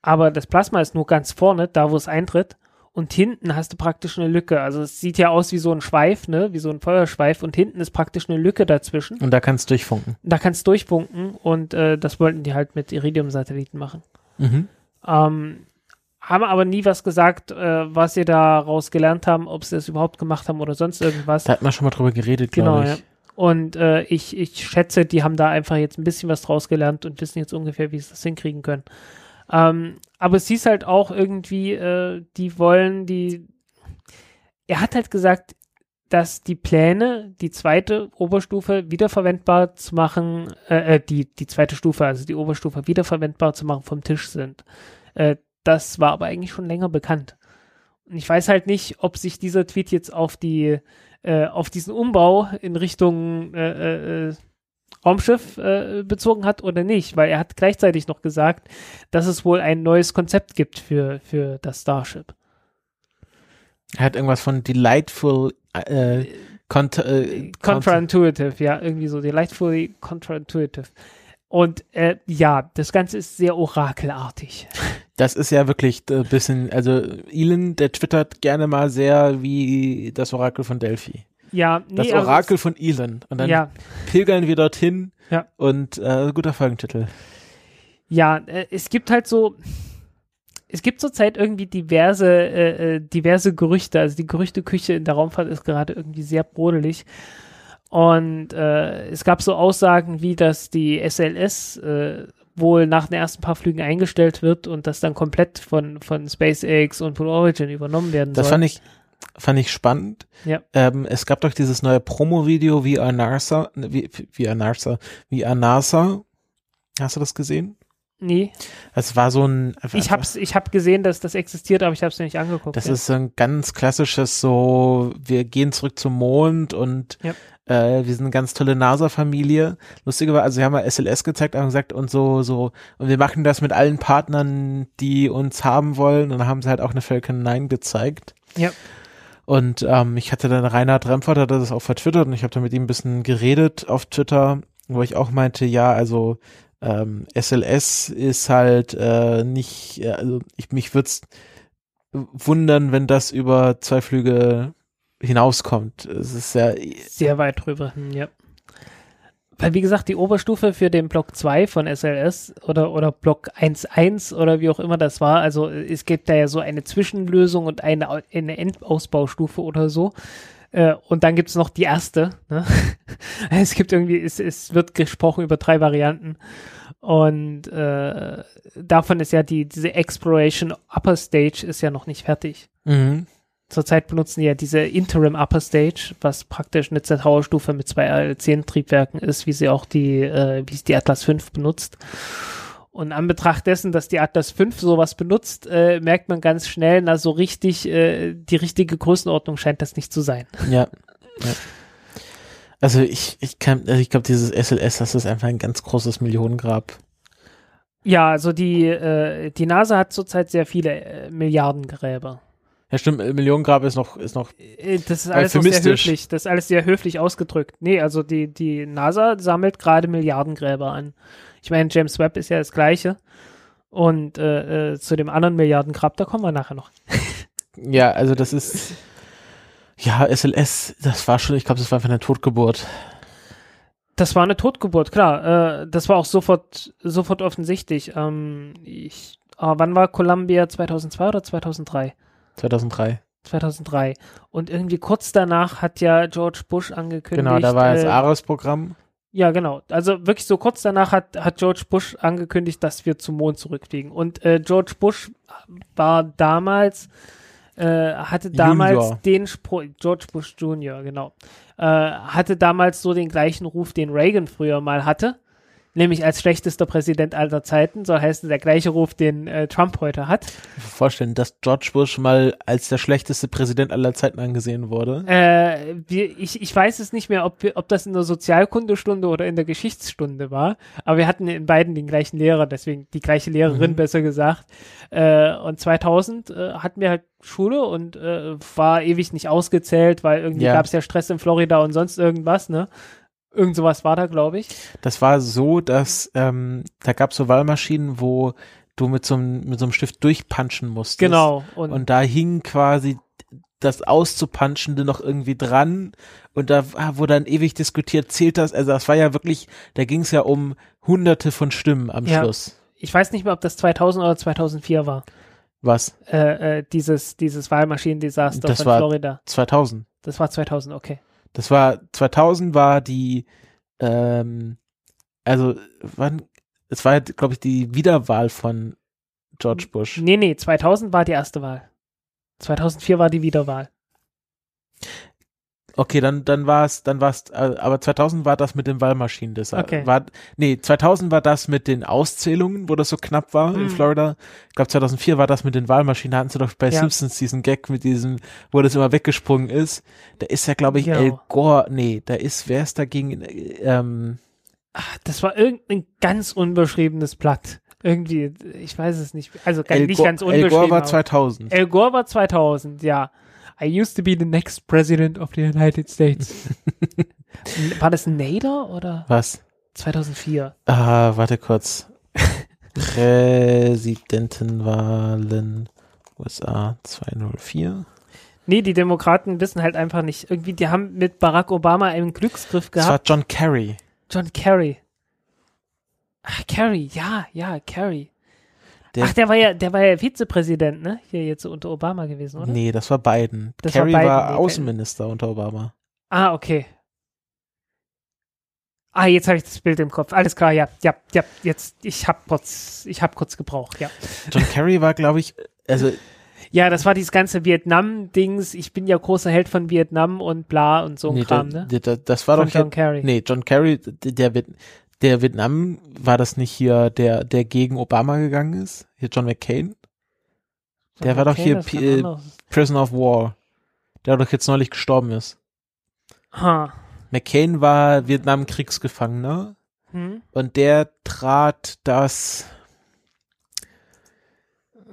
Aber das Plasma ist nur ganz vorne, da wo es eintritt und hinten hast du praktisch eine Lücke. Also es sieht ja aus wie so ein Schweif, ne, wie so ein Feuerschweif und hinten ist praktisch eine Lücke dazwischen. Und da kannst du durchfunken. Da kannst du durchfunken und äh, das wollten die halt mit Iridium-Satelliten machen. Mhm. Ähm, haben aber nie was gesagt, äh, was sie daraus gelernt haben, ob sie das überhaupt gemacht haben oder sonst irgendwas. Da hat man schon mal drüber geredet, Genau, glaube ja. ich. Und äh, ich, ich schätze, die haben da einfach jetzt ein bisschen was draus gelernt und wissen jetzt ungefähr, wie sie das hinkriegen können. Ähm, aber es hieß halt auch irgendwie, äh, die wollen die. Er hat halt gesagt, dass die Pläne, die zweite Oberstufe wiederverwendbar zu machen, äh, äh, die, die zweite Stufe, also die Oberstufe wiederverwendbar zu machen, vom Tisch sind. Äh, das war aber eigentlich schon länger bekannt. Und ich weiß halt nicht, ob sich dieser Tweet jetzt auf die äh, auf diesen Umbau in Richtung äh, äh, äh, Raumschiff äh, bezogen hat oder nicht, weil er hat gleichzeitig noch gesagt, dass es wohl ein neues Konzept gibt für, für das Starship. Er hat irgendwas von delightful äh, cont äh, Contraintuitive, ja, irgendwie so, delightfully contraintuitive. Und äh, ja, das Ganze ist sehr orakelartig. Das ist ja wirklich ein bisschen, also Elon, der twittert gerne mal sehr wie das Orakel von Delphi. Ja, nee, Das also Orakel von Elon. Und dann ja, pilgern wir dorthin Ja. und äh, guter Folgentitel. Ja, äh, es gibt halt so, es gibt zurzeit irgendwie diverse, äh, äh, diverse Gerüchte. Also die Gerüchteküche in der Raumfahrt ist gerade irgendwie sehr brodelig. Und äh, es gab so Aussagen wie, dass die SLS äh, wohl nach den ersten paar Flügen eingestellt wird und das dann komplett von, von SpaceX und Blue Origin übernommen werden Das soll. fand ich, fand ich spannend. Ja. Ähm, es gab doch dieses neue Promo-Video wie NASA, wie, wie NASA, wie NASA. Hast du das gesehen? Nee, Es war so ein. ich hab's, ich hab gesehen, dass das existiert, aber ich hab's mir nicht angeguckt. Das ja. ist so ein ganz klassisches so, wir gehen zurück zum Mond und Ja. äh, wir sind eine ganz tolle NASA-Familie. Lustige war, also wir haben mal SLS gezeigt und gesagt und so, so, und wir machen das mit allen Partnern, die uns haben wollen. Und dann haben sie halt auch eine Falcon 9 gezeigt. Ja. Und ähm, ich hatte dann Reinhard Remford, hat das auch vertwittert und ich habe da mit ihm ein bisschen geredet auf Twitter, wo ich auch meinte, ja, also ähm, SLS ist halt äh, nicht, also ich mich würde es wundern, wenn das über zwei Flüge hinauskommt. Es ist ja, Sehr weit drüber, hm, ja. Weil, wie gesagt, die Oberstufe für den Block 2 von SLS oder, oder Block 1.1 oder wie auch immer das war, also es gibt da ja so eine Zwischenlösung und eine, eine Endausbaustufe oder so. Äh, und dann gibt's noch die erste. Ne? Es gibt irgendwie, es, es wird gesprochen über drei Varianten. Und äh, davon ist ja die, diese Exploration Upper Stage ist ja noch nicht fertig. mhm. Zurzeit benutzen die ja diese Interim Upper Stage, was praktisch eine Z-Tower-Stufe mit zwei L10-Triebwerken ist, wie sie auch die, äh, wie es die Atlas 5 benutzt. Und an Betracht dessen, dass die Atlas 5 sowas benutzt, äh, merkt man ganz schnell, na so richtig, äh, die richtige Größenordnung scheint das nicht zu sein. ja. ja. Also ich, ich kann, also ich glaube, dieses SLS, das ist einfach ein ganz großes Millionengrab. Ja, also die, äh, die NASA hat zurzeit sehr viele äh, Milliardengräber. Ja, stimmt, äh, Millionengrab ist noch, ist noch, Äh, Das ist alles noch sehr höflich. Das ist alles sehr höflich ausgedrückt. Nee, also die, die NASA sammelt gerade Milliardengräber an. Ich meine, James Webb ist ja das Gleiche. Und äh, äh, zu dem anderen Milliardengrab, da kommen wir nachher noch. ja, also das ist, ja, SLS, das war schon, ich glaube, das war einfach eine Totgeburt. Das war eine Totgeburt, klar. Äh, das war auch sofort, sofort offensichtlich. Ähm, ich, ah, wann war Columbia 2002 oder 2003? 2003. 2003. Und irgendwie kurz danach hat ja George Bush angekündigt. Genau, da war das äh, ARES-Programm. Ja, genau. Also wirklich so kurz danach hat, hat George Bush angekündigt, dass wir zum Mond zurückfliegen. Und äh, George Bush war damals, äh, hatte damals Junior. den Spruch, George Bush Junior, genau, äh, hatte damals so den gleichen Ruf, den Reagan früher mal hatte. Nämlich als schlechtester Präsident aller Zeiten, soll heißen der gleiche Ruf, den äh, Trump heute hat. Vorstellen, dass George Bush mal als der schlechteste Präsident aller Zeiten angesehen wurde. Äh, wir, ich, ich weiß es nicht mehr, ob, wir, ob das in der Sozialkundestunde oder in der Geschichtsstunde war, aber wir hatten in beiden den gleichen Lehrer, deswegen die gleiche Lehrerin Mhm. besser gesagt. Äh, und 2000 äh, hatten wir halt Schule und äh, war ewig nicht ausgezählt, weil irgendwie Ja. gab es ja Stress in Florida und sonst irgendwas, ne? Irgend sowas war da, glaube ich. Das war so, dass ähm, da gab es so Wahlmaschinen, wo du mit so einem mit so einem Stift durchpunchen musstest. Genau. Und, Und da hing quasi das Auszupunchende noch irgendwie dran und da war- wurde dann ewig diskutiert, zählt das? Also das war ja wirklich, da ging es ja um hunderte von Stimmen am Ja. Schluss. ich weiß nicht mehr, ob das 2000 oder 2004 war. Was? Äh, äh, dieses, dieses Wahlmaschinendesaster Das von war- Florida. 2000. Das war 2000, okay. Das war 2000 war die, ähm, also wann? Es war, glaube ich, die Wiederwahl von George Bush. Nee, nee, 2000 war die erste Wahl. 2004 war die Wiederwahl. Okay, dann dann war es, dann war es, äh, aber 2000 war das mit den Wahlmaschinen. Das Okay. war, nee, 2000 war das mit den Auszählungen, wo das so knapp war in Hm. Florida. Ich glaube 2004 war das mit den Wahlmaschinen. Da hatten sie doch bei Ja. Simpsons diesen Gag mit diesem, wo das immer weggesprungen ist. Da ist ja, glaube ich, Genau. El Gore, nee, da ist, wer ist dagegen, ähm, Ach, das war irgendein ganz unbeschriebenes Blatt. Irgendwie, ich weiß es nicht. Also El, nicht ganz El unbeschrieben. Gore war aber- 2000. El Gore war 2000, ja. I used to be the next president of the United States. war das Nader oder Was? 2004? Ah, warte kurz. Präsidentenwahlen USA 204. Nee, die Demokraten wissen halt einfach nicht. Irgendwie, die haben mit Barack Obama einen Glücksgriff Das war gehabt. John Kerry. John Kerry. Ach, Kerry, ja, ja, Kerry. Der- Ach, der war ja, der war ja Vizepräsident, ne? Hier jetzt unter Obama gewesen, oder? Nee, das war Biden. Das war Kerry Biden, war nee, Außenminister unter Obama. Ah, okay. Ah, jetzt habe ich das Bild im Kopf. Alles klar, ja, ja, ja, jetzt, ich hab kurz, ich hab kurz gebraucht, ja. John Kerry war, glaube ich, also Ja, das war dieses ganze Vietnam-Dings. Ich bin ja großer Held von Vietnam und bla und so ein nee, Kram, ne? der, das war Von doch John Kerry. nee, John Kerry, der, der, Viet- der Vietnam, war das nicht hier, der, der gegen Obama gegangen ist? Hier John McCain? der war doch hier P- äh. Prisoner of War. Der doch jetzt neulich gestorben ist. Ha. McCain war Vietnam-Kriegsgefangener Hm? und der trat das,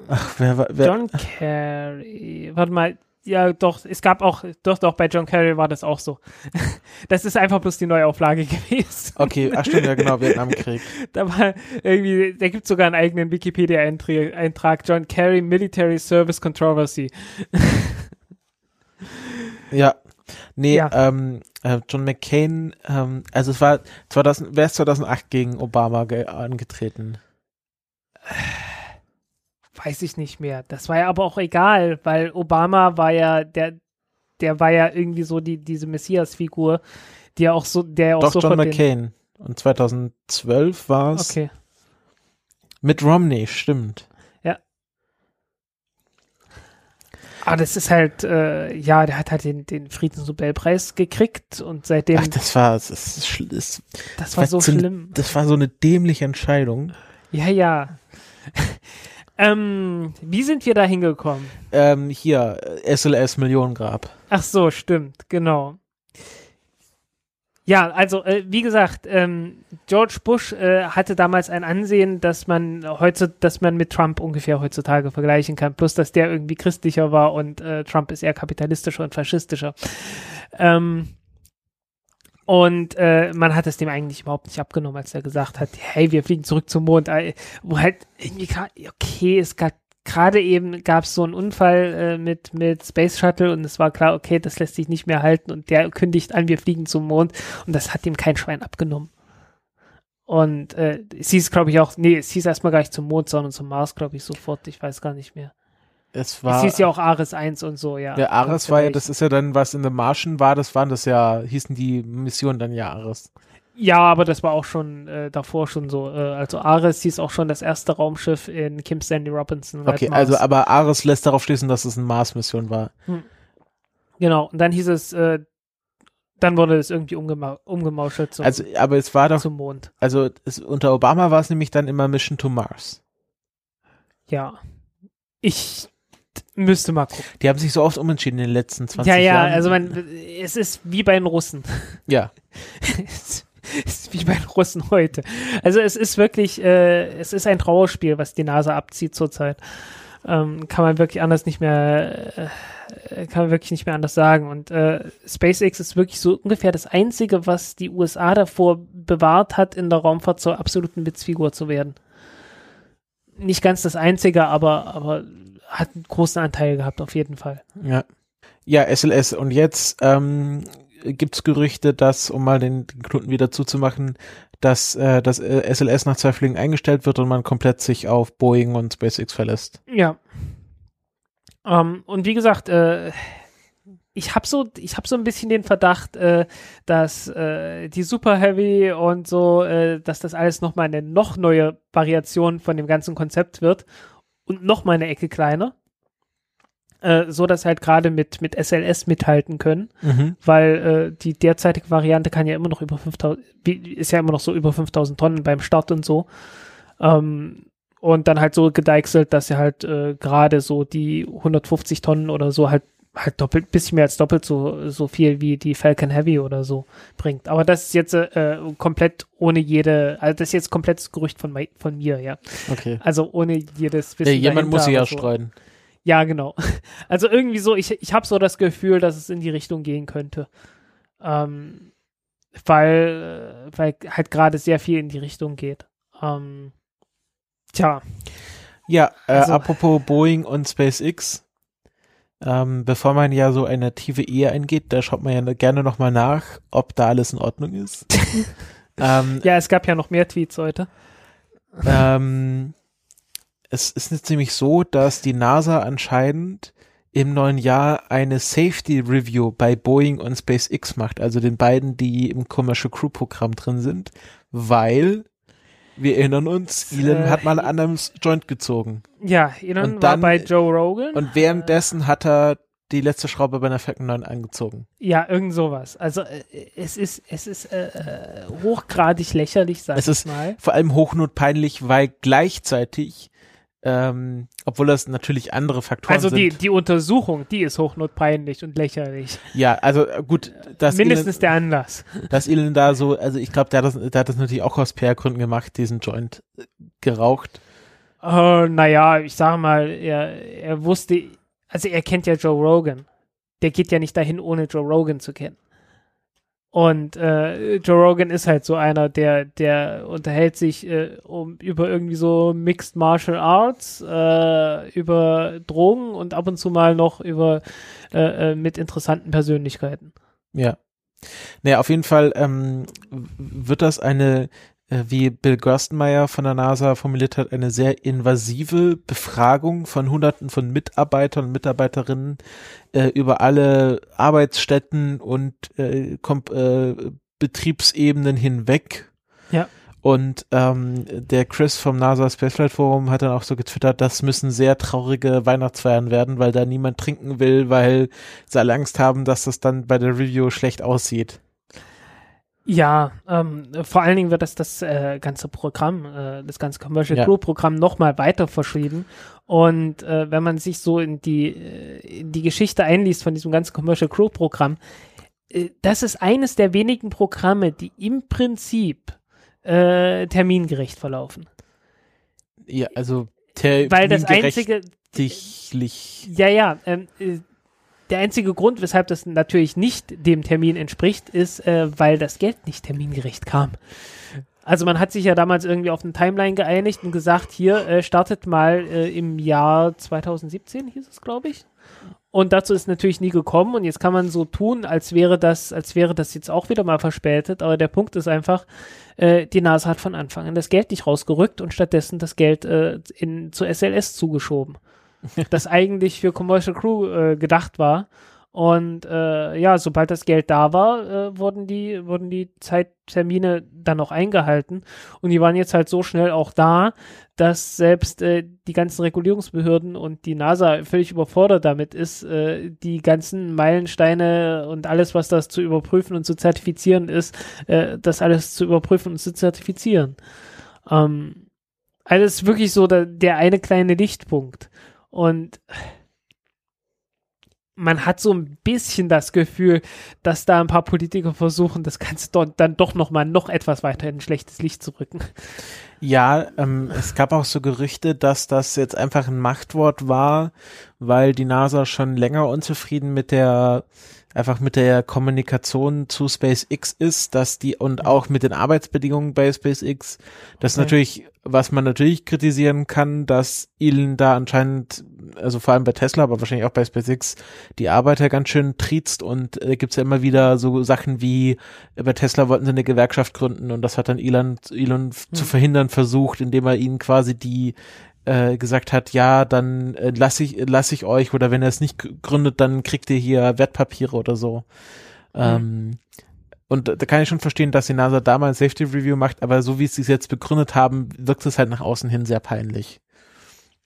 ach, wer war, wer, John Kerry. Warte mal. Ja, doch, es gab auch, doch, doch, bei John Kerry war das auch so. Das ist einfach bloß die Neuauflage gewesen. okay, ach stimmt, ja genau, Vietnamkrieg. Da war irgendwie, da gibt es sogar einen eigenen Wikipedia-Eintrag, John Kerry Military Service Controversy. Ja. Nee, Ja. Ähm, äh, John McCain, ähm, also es war 2000, wer ist 2008 gegen Obama ge angetreten? Weiß ich nicht mehr. Das war ja aber auch egal, weil Obama war ja, der, der war ja irgendwie so die, diese Messias-Figur, die ja auch so, der ja auch Doch, so John McCain. Und 2012 war es Okay. mit Romney, stimmt. Aber das ist halt, äh, ja, der hat halt den, den Friedensnobelpreis gekriegt und seitdem, Ach, das war, das, ist, das, das war so schlimm. das war so eine dämliche Entscheidung. Ja, ja. Ähm, wie sind wir da hingekommen? Ähm, hier, SLS Millionengrab. Ach so, stimmt, genau. Ja, also äh, wie gesagt, ähm, George Bush äh, hatte damals ein Ansehen, dass man heute, dass man mit Trump ungefähr heutzutage vergleichen kann. Plus, dass der irgendwie christlicher war und äh, Trump ist eher kapitalistischer und faschistischer. Ähm, und äh, man hat es dem eigentlich überhaupt nicht abgenommen, als er gesagt hat, hey, wir fliegen zurück zum Mond. Äh, Wo halt irgendwie gerade, okay, es gab gerade eben gab es so einen Unfall äh, mit, mit Space Shuttle und es war klar, okay, das lässt sich nicht mehr halten und der kündigt an, wir fliegen zum Mond und das hat ihm kein Schwein abgenommen. Und äh, es hieß, glaube ich, auch, nee, es hieß erstmal gar nicht zum Mond, sondern zum Mars, glaube ich, sofort, ich weiß gar nicht mehr. Es es war, hieß ja auch Ares 1 und so, ja. der Ares war ja, das ist ja dann, was in The Martian war, das waren das ja, hießen die Missionen dann ja Ares. Ja, aber das war auch schon äh, davor schon so. Äh, also Ares hieß auch schon das erste Raumschiff in Kim Stanley Robinson. Okay, Mars. also aber Ares lässt darauf schließen, dass es eine Mars-Mission war. Genau, und dann hieß es, äh, dann wurde es irgendwie umgema umgemauschelt zum, Also, aber es war doch, zum Mond. also es, unter Obama war es nämlich dann immer Mission to Mars. Ja. Ich müsste mal gucken. Die haben sich so oft umentschieden in den letzten 20 Ja, ja, Jahren. also man, es ist wie bei den Russen. Ja, es ist wie bei den Russen heute. Also es ist wirklich, äh, es ist ein Trauerspiel, was die Nase abzieht zurzeit. Ähm, kann man wirklich anders nicht mehr, äh, kann man wirklich nicht mehr anders sagen. Und äh, SpaceX ist wirklich so ungefähr das Einzige, was die USA davor bewahrt hat, in der Raumfahrt zur absoluten Witzfigur zu werden. Nicht ganz das Einzige, aber, aber hat einen großen Anteil gehabt, auf jeden Fall. ja. Ja, SLS. Und jetzt ähm, gibt's Gerüchte, dass, um mal den, den Knoten wieder zuzumachen, dass äh, das äh, SLS nach zwei Flügen eingestellt wird und man komplett sich auf Boeing und SpaceX verlässt. Ja. Ähm, und wie gesagt, äh, ich habe so, ich habe so ein bisschen den Verdacht, äh, dass äh, die Super Heavy und so, äh, dass das alles noch mal eine noch neue Variation von dem ganzen Konzept wird und noch mal eine Ecke kleiner, äh, so dass halt gerade mit mit SLS mithalten können, Mhm. weil äh, die derzeitige Variante kann ja immer noch über 5000, wie- ist ja immer noch so über 5000 Tonnen beim Start und so. Ähm, und dann halt so gedeichselt, dass sie halt äh, gerade so die 150 Tonnen oder so halt halt doppelt, bisschen mehr als doppelt so, so viel wie die Falcon Heavy oder so bringt. Aber das ist jetzt äh, komplett ohne jede, also das ist jetzt komplettes Gerücht von, von mir, ja. Okay. Also ohne jedes Wissen. Ja, jemand muss sie ja so. streuen. Ja, genau. Also irgendwie so, ich, ich habe so das Gefühl, dass es in die Richtung gehen könnte. Ähm, weil, äh, weil halt gerade sehr viel in die Richtung geht. Ähm, tja, Ja, äh, Also- apropos Boeing und SpaceX. Ähm, bevor man ja so eine tiefe Ehe eingeht, da schaut man ja gerne nochmal nach, ob da alles in Ordnung ist. ähm, ja, es gab ja noch mehr Tweets heute. ähm, es ist jetzt nämlich so, dass die NASA anscheinend im neuen Jahr eine Safety Review bei Boeing und SpaceX macht, also den beiden, die im Commercial Crew Programm drin sind, weil wir erinnern uns, Elon Äh, hat mal an einem Joint gezogen. Ja, Elon Und war dann- bei Joe Rogan. Und währenddessen hat er die letzte Schraube bei einer Falcon 9 angezogen. ja, irgend sowas. Also äh, es ist, es ist äh, äh, hochgradig lächerlich, sag Es ich ist mal. vor allem hochnotpeinlich, weil gleichzeitig, ähm, obwohl das natürlich andere Faktoren Also die, sind. die Untersuchung, die ist hochnotpeinlich und lächerlich. ja, also äh, gut, dass Mindestens Elon, der Anlass. dass Elon da so, also ich glaube, der, hat das- der hat das natürlich auch aus PR-Gründen gemacht, diesen Joint äh, geraucht. Äh, naja, ich sage mal, er, er wusste, also er kennt ja Joe Rogan. Der geht ja nicht dahin, ohne Joe Rogan zu kennen. Und äh, Joe Rogan ist halt so einer, der, der unterhält sich äh, um, über irgendwie so Mixed Martial Arts, äh, über Drogen und ab und zu mal noch über äh, äh, mit interessanten Persönlichkeiten. Ja. Naja, auf jeden Fall ähm, wird das eine, wie Bill Gerstenmeier von der NASA formuliert hat, eine sehr invasive Befragung von Hunderten von Mitarbeitern und Mitarbeiterinnen äh, über alle Arbeitsstätten und äh, äh, Betriebsebenen hinweg. Ja. Und ähm, der Chris vom NASA Spaceflight Forum hat dann auch so getwittert, das müssen sehr traurige Weihnachtsfeiern werden, weil da niemand trinken will, weil sie alle Angst haben, dass das dann bei der Review schlecht aussieht. Ja, ähm, vor allen Dingen wird das das äh, ganze Programm, äh, das ganze Commercial Ja. Crew Programm nochmal weiter verschrieben. Und äh, wenn man sich so in die, äh, in die Geschichte einliest von diesem ganzen Commercial Crew Programm, äh, das ist eines der wenigen Programme, die im Prinzip äh, termingerecht verlaufen. Ja, also ter Weil das einzige, Ja, ja. Ähm, äh, der einzige Grund, weshalb das natürlich nicht dem Termin entspricht, ist, äh, weil das Geld nicht termingerecht kam. Also man hat sich ja damals irgendwie auf eine Timeline geeinigt und gesagt, hier äh, startet mal äh, im Jahr 2017, hieß es, glaube ich. Und dazu ist natürlich nie gekommen und jetzt kann man so tun, als wäre das, als wäre das jetzt auch wieder mal verspätet. Aber der Punkt ist einfach, äh, die NASA hat von Anfang an das Geld nicht rausgerückt und stattdessen das Geld äh, in, zu SLS zugeschoben das eigentlich für Commercial Crew äh, gedacht war. Und äh, ja, sobald das Geld da war, äh, wurden die, wurden die Zeittermine dann auch eingehalten. Und die waren jetzt halt so schnell auch da, dass selbst äh, die ganzen Regulierungsbehörden und die NASA völlig überfordert damit ist, äh, die ganzen Meilensteine und alles, was das zu überprüfen und zu zertifizieren ist, äh, das alles zu überprüfen und zu zertifizieren. Ähm, also es ist wirklich so der, der eine kleine Lichtpunkt. Und man hat so ein bisschen das Gefühl, dass da ein paar Politiker versuchen, das Ganze dann doch noch mal noch etwas weiter in ein schlechtes Licht zu rücken. Ja, ähm, es gab auch so Gerüchte, dass das jetzt einfach ein Machtwort war, weil die NASA schon länger unzufrieden mit der einfach mit der Kommunikation zu SpaceX ist, dass die und auch mit den Arbeitsbedingungen bei SpaceX, das okay. natürlich, was man natürlich kritisieren kann, dass Elon da anscheinend, also vor allem bei Tesla, aber wahrscheinlich auch bei SpaceX, die Arbeiter ganz schön triezt und äh, gibt's ja immer wieder so Sachen wie, bei Tesla wollten sie eine Gewerkschaft gründen und das hat dann Elon, Elon hm. zu verhindern versucht, indem er ihnen quasi die äh, gesagt hat, ja, dann äh, lasse ich, lass ich euch oder wenn er es nicht gründet, dann kriegt ihr hier Wertpapiere oder so. Mhm. Ähm, und da kann ich schon verstehen, dass die NASA da mal ein Safety Review macht, aber so wie sie es jetzt begründet haben, wirkt es halt nach außen hin sehr peinlich.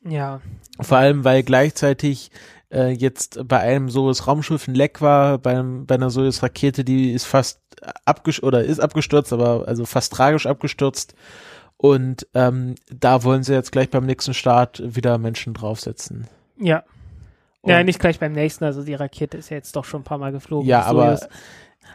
Ja. Vor allem, weil gleichzeitig äh, jetzt bei einem Soyuz Raumschiff ein Leck war, beim, bei einer Soyuz Rakete, die ist fast abgestürzt oder ist abgestürzt, aber also fast tragisch abgestürzt. Und ähm, da wollen sie jetzt gleich beim nächsten Start wieder Menschen draufsetzen. Ja. Und ja, nicht gleich beim nächsten, also die Rakete ist ja jetzt doch schon ein paar Mal geflogen. Ja, aber,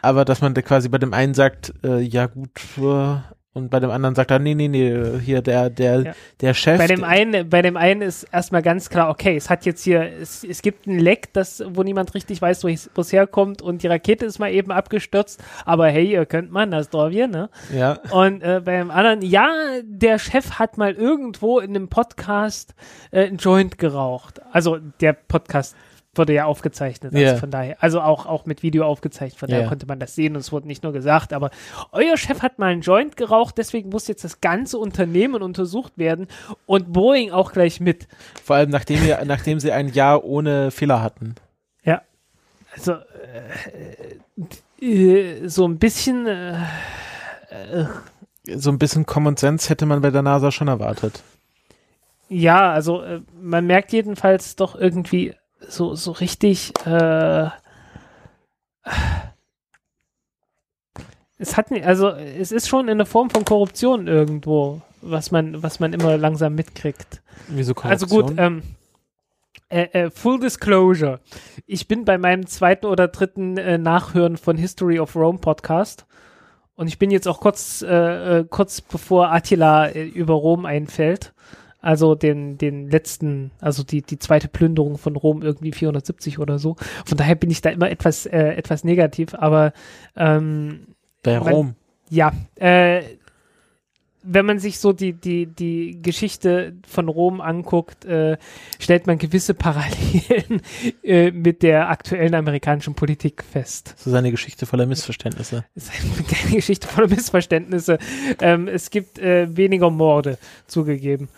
aber dass man da quasi bei dem einen sagt, äh, ja gut, äh, und bei dem anderen sagt er, nee, nee, nee, hier der, der, ja. der Chef. Bei dem einen, bei dem einen ist erstmal ganz klar, okay, es hat jetzt hier, es, es gibt ein Leck, das, wo niemand richtig weiß, wo es herkommt und die Rakete ist mal eben abgestürzt, aber hey, ihr könnt mal, das wir, ne? Ja. Und äh, bei dem anderen, ja, der Chef hat mal irgendwo in einem Podcast äh, ein Joint geraucht. Also der Podcast wurde ja aufgezeichnet. Also yeah. von daher, also auch, auch mit Video aufgezeichnet, von daher konnte man das sehen und es wurde nicht nur gesagt, aber euer Chef hat mal einen Joint geraucht, deswegen muss jetzt das ganze Unternehmen untersucht werden und Boeing auch gleich mit. Vor allem nachdem, wir, nachdem sie ein Jahr ohne Fehler hatten. Ja. Also äh, äh, so ein bisschen äh, äh, so ein bisschen Common Sense hätte man bei der NASA schon erwartet. Ja, also äh, man merkt jedenfalls doch irgendwie, so, so richtig, äh, es hat, also es ist schon eine Form von Korruption irgendwo, was man, was man immer langsam mitkriegt. Wieso Korruption? Also gut, ähm, äh, äh, Full Disclosure. Ich bin bei meinem zweiten oder dritten äh, Nachhören von History of Rome Podcast. Und ich bin jetzt auch kurz, äh, äh kurz bevor Attila äh, über Rom einfällt also den, den letzten, also die, die zweite Plünderung von Rom irgendwie 470 oder so. Von daher bin ich da immer etwas, äh, etwas negativ, aber ähm, bei Rom. Ja, äh, wenn man sich so die, die, die Geschichte von Rom anguckt, äh, stellt man gewisse Parallelen äh, mit der aktuellen amerikanischen Politik fest. So seine Geschichte voller Missverständnisse. Es ist eine Geschichte voller Missverständnisse. Ähm, es gibt äh, weniger Morde zugegeben.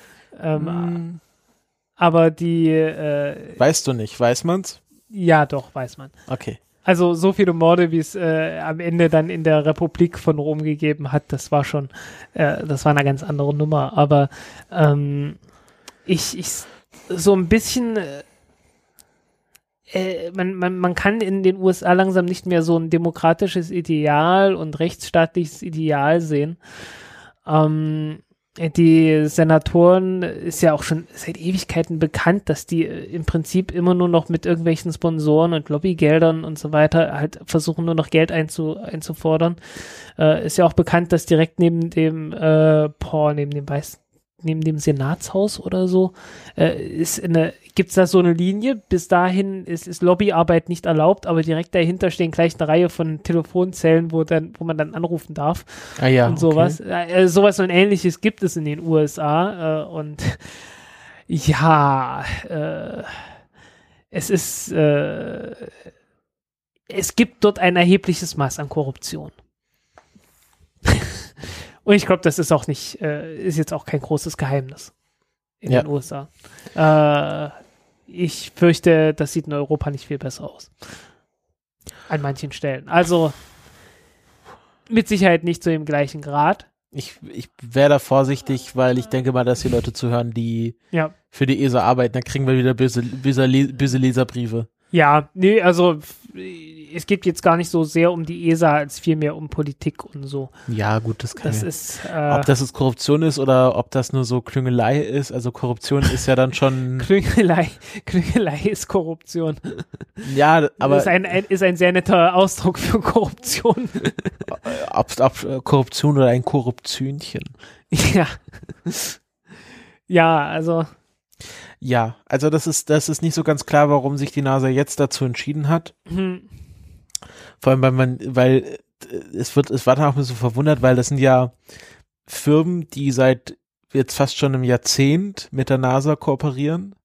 Ähm, mm. Aber die. Äh, weißt du nicht, weiß man's? Ja, doch, weiß man. Okay. Also so viele Morde, wie es äh, am Ende dann in der Republik von Rom gegeben hat, das war schon, äh, das war eine ganz andere Nummer. Aber ähm, ich, ich so ein bisschen, äh, äh man, man, man kann in den USA langsam nicht mehr so ein demokratisches Ideal und rechtsstaatliches Ideal sehen. Ähm, die Senatoren ist ja auch schon seit Ewigkeiten bekannt, dass die äh, im Prinzip immer nur noch mit irgendwelchen Sponsoren und Lobbygeldern und so weiter halt versuchen nur noch Geld einzu, einzufordern. Äh, ist ja auch bekannt, dass direkt neben dem, äh, boah, neben dem Weiß, neben dem Senatshaus oder so, äh, ist eine, gibt's da so eine Linie. Bis dahin ist, ist Lobbyarbeit nicht erlaubt, aber direkt dahinter stehen gleich eine Reihe von Telefonzellen, wo dann, wo man dann anrufen darf. Ah ja. Und sowas. Okay. Äh, sowas und ähnliches gibt es in den USA. Äh, und ja, äh, es ist, äh, es gibt dort ein erhebliches Maß an Korruption. Und ich glaube, das ist auch nicht, äh, ist jetzt auch kein großes Geheimnis in ja. den USA. Äh, ich fürchte, das sieht in Europa nicht viel besser aus. An manchen Stellen. Also mit Sicherheit nicht zu dem gleichen Grad. Ich, ich wäre da vorsichtig, weil ich denke mal, dass die Leute zuhören, die Ja. für die ESA arbeiten. Dann kriegen wir wieder böse, böse, böse Leserbriefe. Ja, nee, also es geht jetzt gar nicht so sehr um die ESA, als vielmehr um Politik und so. Ja, gut, das kann Das ja. ist äh, Ob das jetzt Korruption ist oder ob das nur so Klüngelei ist. Also Korruption ist ja dann schon, Klüngelei. Klüngelei ist Korruption. ja, aber ist ein, ein, ist ein sehr netter Ausdruck für Korruption. ob, ob äh, Korruption oder ein Korruptionchen. ja. Ja, also Ja, also das ist, das ist nicht so ganz klar, warum sich die NASA jetzt dazu entschieden hat. hm, Vor allem, weil man, weil äh, es wird, es war dann auch ein bisschen verwundert, weil das sind ja Firmen, die seit jetzt fast schon einem Jahrzehnt mit der NASA kooperieren,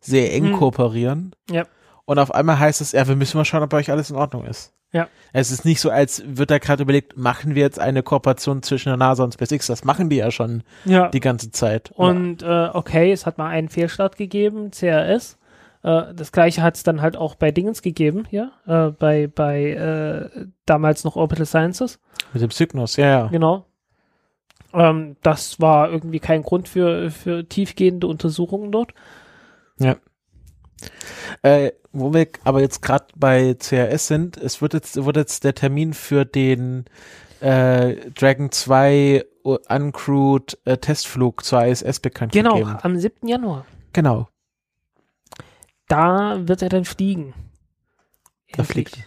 sehr eng Hm. kooperieren. Ja. Und auf einmal heißt es, ja, wir müssen mal schauen, ob bei euch alles in Ordnung ist. Ja. Es ist nicht so, als wird da gerade überlegt, machen wir jetzt eine Kooperation zwischen der NASA und SpaceX. Das machen die ja schon ja. die ganze Zeit. Und äh, okay, es hat mal einen Fehlstart gegeben, CRS. Äh, das gleiche hat es dann halt auch bei Dingens gegeben, hier, äh, bei, bei äh, damals noch Orbital Sciences, mit dem Cygnus, ja, ja. genau. Ähm, das war irgendwie kein Grund für, für tiefgehende Untersuchungen dort. Äh, wo wir aber jetzt gerade bei CRS sind, es wird jetzt, wird jetzt der Termin für den äh, Dragon 2 uncrewed äh, Testflug zur ISS bekannt Genau, gegeben. am 7. Januar. Genau. Da wird er dann fliegen. Da fliegt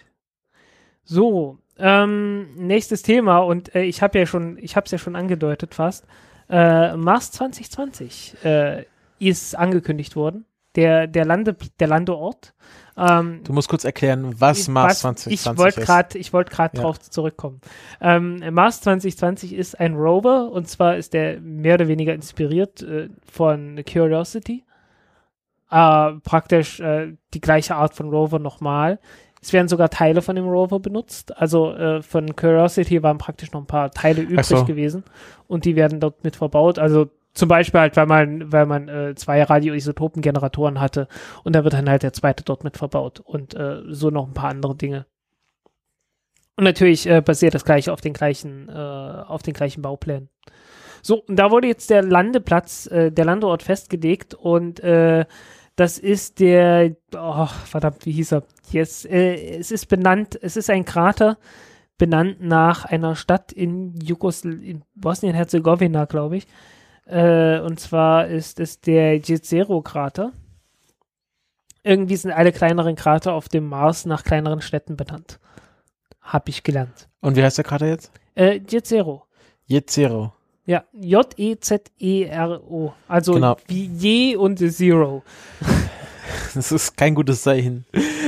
So, ähm, nächstes Thema und äh, ich habe ja schon, ich habe es ja schon angedeutet fast. Äh, Mars 2020 äh, ist angekündigt worden. Der, der, Lande, der Landeort. Ähm, Du musst kurz erklären, was Mars was- 2020 ich wollte ist. gerade ich wollte gerade Ja. drauf zurückkommen. Ähm, Mars 2020 ist ein Rover und zwar ist der mehr oder weniger inspiriert äh, von Curiosity. Äh, praktisch äh, die gleiche Art von Rover nochmal. Es werden sogar Teile von dem Rover benutzt. Also äh, von Curiosity waren praktisch noch ein paar Teile übrig so. gewesen und die werden dort mit verbaut. Also zum Beispiel halt, weil man, weil man äh, zwei Radioisotopengeneratoren hatte und da wird dann halt der zweite dort mit verbaut und äh, so noch ein paar andere Dinge. Und natürlich äh, basiert das gleiche auf den gleichen, äh, auf den gleichen Bauplänen. So, und da wurde jetzt der Landeplatz, äh, der Landeort festgelegt und äh, das ist der, oh, verdammt, wie hieß er? Jetzt, äh, es ist benannt, es ist ein Krater benannt nach einer Stadt in Jugosl in Bosnien-Herzegowina, glaube ich. Äh, und zwar ist es der Jezero-Krater. Irgendwie sind alle kleineren Krater auf dem Mars nach kleineren Städten benannt. Hab ich gelernt. Und wie heißt der Krater jetzt? Äh, Jezero. Jezero. Ja, J-E-Z-E-R-O. Also Genau. wie Je und Zero. Das ist kein gutes Zeichen.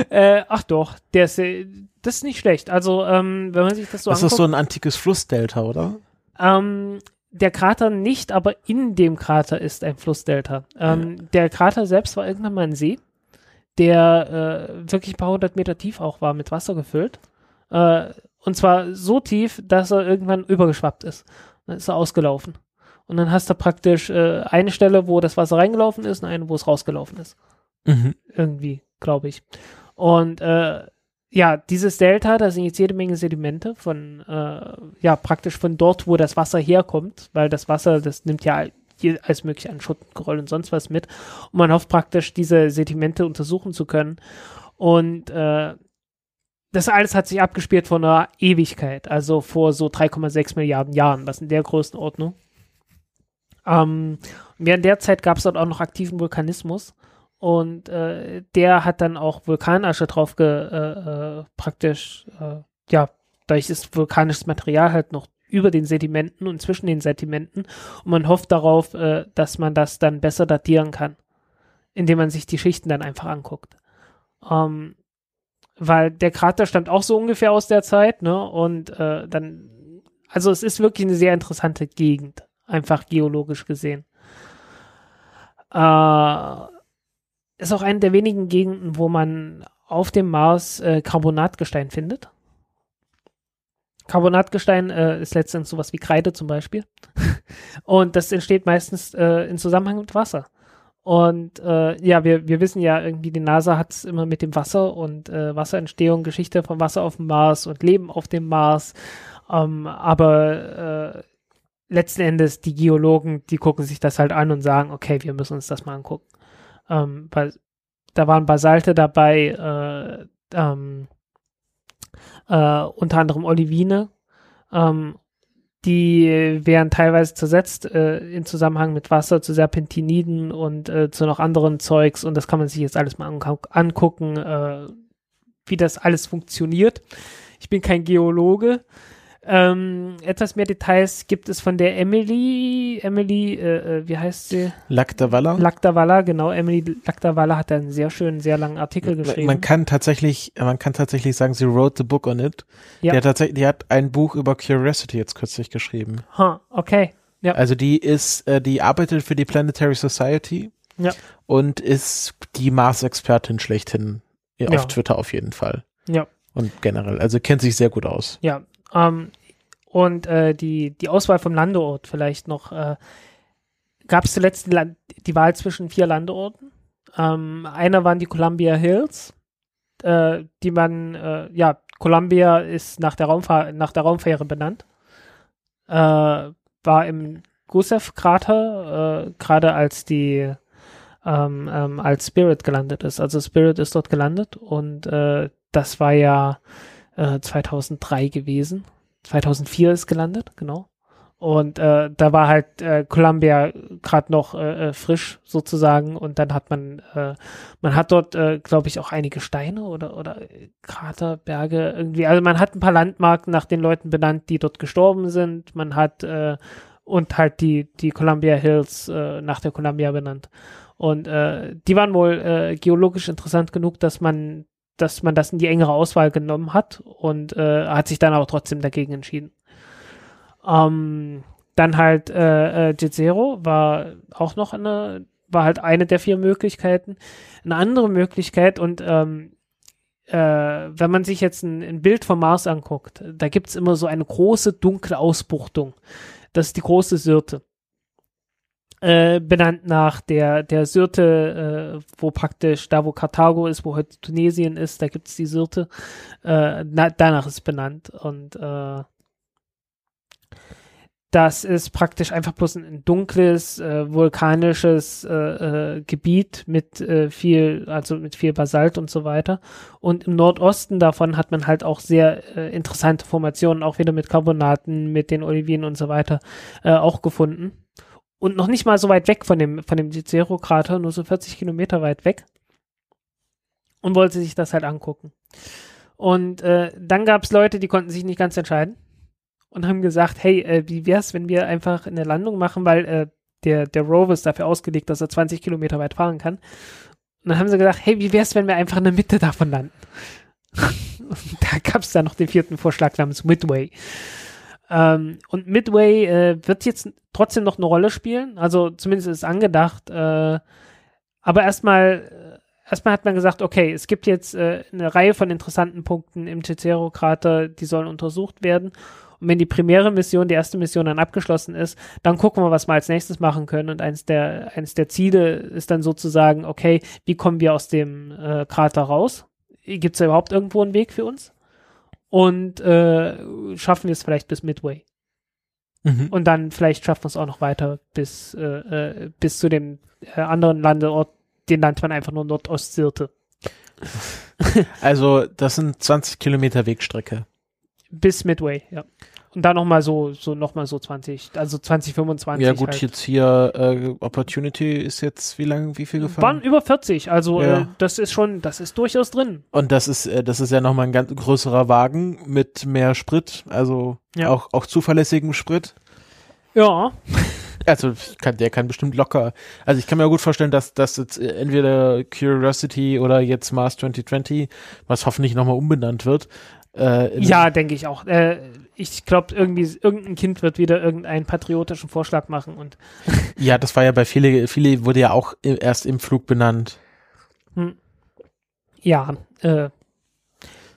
Äh, ach doch, der ist, das ist nicht schlecht. Also, ähm, wenn man sich das so das ist anguckt, so ein antikes Flussdelta, oder? ähm, der Krater nicht, aber in dem Krater ist ein Flussdelta. Ähm, Der Krater selbst war irgendwann mal ein See, der äh, wirklich ein paar hundert Meter tief auch war, mit Wasser gefüllt. Äh, und zwar so tief, dass er irgendwann übergeschwappt ist. Dann ist er ausgelaufen. Und dann hast du praktisch äh, eine Stelle, wo das Wasser reingelaufen ist und eine, wo es rausgelaufen ist. Mhm. irgendwie, glaube ich. Und äh, ja, dieses Delta, da sind jetzt jede Menge Sedimente von, äh, ja, praktisch von dort, wo das Wasser herkommt, weil das Wasser, das nimmt ja alles mögliche an Schutt, Geröll und sonst was mit. Und man hofft praktisch, diese Sedimente untersuchen zu können. Und äh, das alles hat sich abgespielt vor einer Ewigkeit, also vor so 3,6 Milliarden Jahren, was in der Größenordnung. Ähm, während der Zeit gab es dort auch noch aktiven Vulkanismus. Und äh, der hat dann auch Vulkanasche drauf ge, äh, äh, praktisch, äh, ja, dadurch ist vulkanisches Material halt noch über den Sedimenten und zwischen den Sedimenten. Und man hofft darauf, äh, dass man das dann besser datieren kann, indem man sich die Schichten dann einfach anguckt. Ähm, weil der Krater stammt auch so ungefähr aus der Zeit, ne? Und äh, dann, also es ist wirklich eine sehr interessante Gegend, einfach geologisch gesehen. Äh, ist auch eine der wenigen Gegenden, wo man auf dem Mars äh, Carbonatgestein findet. Carbonatgestein äh, ist letztendlich sowas wie Kreide zum Beispiel. Und das entsteht meistens äh, in Zusammenhang mit Wasser. Und äh, ja, wir, wir wissen ja irgendwie, die NASA hat es immer mit dem Wasser und äh, Wasserentstehung, Geschichte vom Wasser auf dem Mars und Leben auf dem Mars. Ähm, aber äh, letzten Endes, die Geologen, die gucken sich das halt an und sagen, okay, wir müssen uns das mal angucken. Ähm, weil da waren Basalte dabei, äh, ähm, äh, unter anderem Olivine, ähm, die werden teilweise zersetzt äh, in Zusammenhang mit Wasser zu Serpentiniden und äh, zu noch anderen Zeugs und das kann man sich jetzt alles mal angucken, äh, wie das alles funktioniert. Ich bin kein Geologe, ähm, etwas mehr Details gibt es von der Emily, Emily, äh, äh wie heißt sie? Lactawalla. Lactawalla, genau. Emily Lactawalla hat einen sehr schönen, sehr langen Artikel geschrieben. Man kann tatsächlich, man kann tatsächlich sagen, sie wrote the book on it. Ja. Die hat tatsächlich, die hat ein Buch über Curiosity jetzt kürzlich geschrieben. Huh, okay. Ja. Also die ist, äh, die arbeitet für die Planetary Society. Ja. Und ist die Mars-Expertin schlechthin auf ja. Twitter auf jeden Fall. Ja. Und generell, also kennt sich sehr gut aus. Ja, ähm, und äh, die, die Auswahl vom Landeort vielleicht noch. Äh, Gab es zuletzt die, die, Wahl zwischen vier Landeorten. Ähm, einer waren die Columbia Hills, äh, die man, äh, ja, Columbia ist nach der, Raumfahr nach der Raumfähre benannt. Äh, war im Gusev-Krater, äh, gerade als die ähm, ähm, als Spirit gelandet ist. Also Spirit ist dort gelandet und äh, das war ja 2003 äh, gewesen. 2004 ist gelandet, genau. Und äh, da war halt äh, Columbia gerade noch äh, äh, frisch sozusagen und dann hat man, äh, man hat dort, äh, glaube ich, auch einige Steine oder, oder Kraterberge irgendwie. Also man hat ein paar Landmarken nach den Leuten benannt, die dort gestorben sind. Man hat äh, und halt die, die Columbia Hills äh, nach der Columbia benannt. Und äh, die waren wohl äh, geologisch interessant genug, dass man dass man das in die engere Auswahl genommen hat und äh, hat sich dann aber trotzdem dagegen entschieden. Ähm, dann halt äh, äh, Jet war auch noch eine, war halt eine der vier Möglichkeiten. Eine andere Möglichkeit und ähm, äh, wenn man sich jetzt ein, ein Bild vom Mars anguckt, da gibt es immer so eine große dunkle Ausbuchtung. Das ist die große Syrte. Äh, benannt nach der, der Syrte, äh, wo praktisch, da wo Karthago ist, wo heute Tunesien ist, da gibt es die Syrte. Äh, na, danach ist benannt. Und äh, das ist praktisch einfach bloß ein dunkles, äh, vulkanisches äh, äh, Gebiet mit äh, viel, also mit viel Basalt und so weiter. Und im Nordosten davon hat man halt auch sehr äh, interessante Formationen, auch wieder mit Carbonaten, mit den Olivinen und so weiter, auch gefunden und noch nicht mal so weit weg von dem, von dem Zero-Krater, nur so 40 Kilometer weit weg. Und wollte sich das halt angucken. Und äh, dann gab es Leute, die konnten sich nicht ganz entscheiden und haben gesagt, hey, äh, wie wär's, wenn wir einfach eine Landung machen, weil äh, der, der Rover ist dafür ausgelegt, dass er 20 Kilometer weit fahren kann. Und dann haben sie gesagt, hey, wie wär's, wenn wir einfach in der Mitte davon landen? da gab es dann noch den vierten Vorschlag namens Midway. Ähm, und Midway äh, wird jetzt trotzdem noch eine Rolle spielen, also zumindest ist angedacht. Äh, aber erstmal, äh, erstmal hat man gesagt, okay, es gibt jetzt äh, eine Reihe von interessanten Punkten im Cicero-Krater, die sollen untersucht werden. Und wenn die primäre Mission, die erste Mission dann abgeschlossen ist, dann gucken wir, was wir als nächstes machen können. Und eins der, eins der Ziele ist dann sozusagen, okay, wie kommen wir aus dem äh, Krater raus? Gibt es überhaupt irgendwo einen Weg für uns? Und äh, schaffen wir es vielleicht bis Midway. Mhm. Und dann vielleicht schaffen wir es auch noch weiter bis, äh, äh, bis zu dem äh, anderen Landeort, den nennt man einfach nur Nordostsirte. also das sind 20 Kilometer Wegstrecke. Bis Midway, ja. Und dann nochmal so, so nochmal so 20, also 2025. Ja gut, halt. jetzt hier äh, Opportunity ist jetzt wie lange, wie viel gefahren? Waren über 40, also ja. äh, das ist schon, das ist durchaus drin. Und das ist, äh, das ist ja nochmal ein ganz größerer Wagen mit mehr Sprit, also ja. auch, auch zuverlässigem Sprit. Ja. Also kann, der kann bestimmt locker. Also ich kann mir gut vorstellen, dass das jetzt äh, entweder Curiosity oder jetzt Mars 2020, was hoffentlich nochmal umbenannt wird. Äh, ja, denke ich auch. Äh, ich glaube, irgendwie, irgendein Kind wird wieder irgendeinen patriotischen Vorschlag machen und. ja, das war ja bei viele, viele wurde ja auch erst im Flug benannt. Hm. Ja, äh,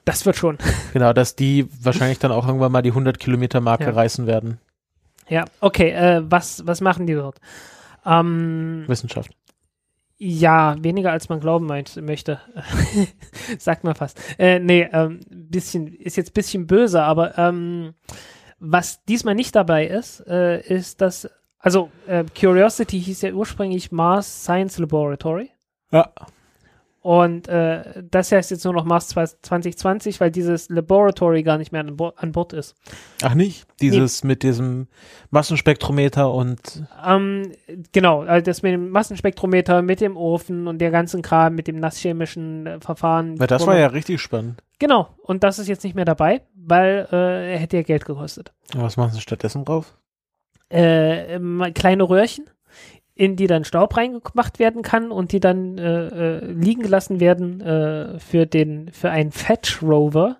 das wird schon. Genau, dass die wahrscheinlich dann auch irgendwann mal die 100 Kilometer Marke ja. reißen werden. Ja, okay, äh, was, was machen die dort? Ähm, Wissenschaft. Ja, weniger als man glauben meint, möchte. Sagt man fast. Äh, nee, ähm, bisschen, ist jetzt bisschen böse, aber ähm, was diesmal nicht dabei ist, äh, ist, dass, also äh, Curiosity hieß ja ursprünglich Mars Science Laboratory. Ja. Und äh, das heißt jetzt nur noch Mars 2020, weil dieses Laboratory gar nicht mehr an, Bo an Bord ist. Ach nicht? Dieses mit diesem Massenspektrometer und Ähm, genau, also das mit dem Massenspektrometer, mit dem Ofen und der ganzen Kram, mit dem nasschemischen äh, Verfahren. weil das war ja richtig spannend. Genau, und das ist jetzt nicht mehr dabei, weil äh, er hätte ja Geld gekostet. Was machen sie stattdessen drauf? Äh, ähm, kleine Röhrchen, in die dann Staub reingemacht werden kann und die dann äh, äh, liegen gelassen werden äh, für den für einen Fetch Rover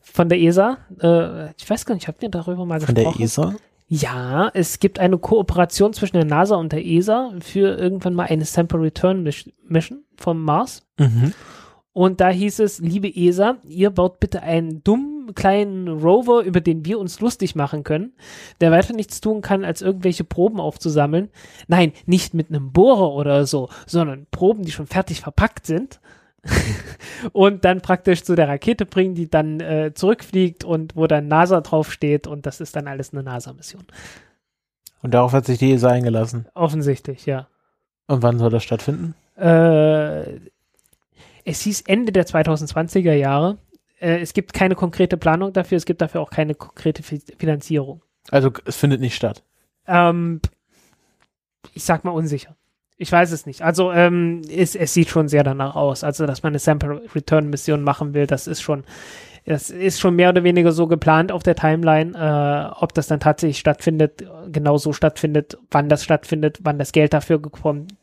von der ESA. Äh, ich weiß gar nicht, habt ihr darüber mal Von der gesprochen? ESA? Ja, es gibt eine Kooperation zwischen der NASA und der ESA für irgendwann mal eine Sample Return Miss- Mission vom Mars. Mhm. Und da hieß es, liebe ESA, ihr baut bitte einen dummen kleinen Rover, über den wir uns lustig machen können, der weiter nichts tun kann, als irgendwelche Proben aufzusammeln. Nein, nicht mit einem Bohrer oder so, sondern Proben, die schon fertig verpackt sind. und dann praktisch zu der Rakete bringen, die dann äh, zurückfliegt und wo dann NASA draufsteht und das ist dann alles eine NASA-Mission. Und darauf hat sich die ESA eingelassen. Offensichtlich, ja. Und wann soll das stattfinden? Äh, es hieß Ende der 2020er Jahre. Äh, es gibt keine konkrete Planung dafür, es gibt dafür auch keine konkrete Fi Finanzierung. Also es findet nicht statt. Ähm, ich sag mal unsicher. Ich weiß es nicht. Also ähm, es, es sieht schon sehr danach aus. Also, dass man eine Sample Return Mission machen will, das ist schon, das ist schon mehr oder weniger so geplant auf der Timeline. Äh, ob das dann tatsächlich stattfindet, genau so stattfindet, wann das stattfindet, wann das Geld dafür kommt,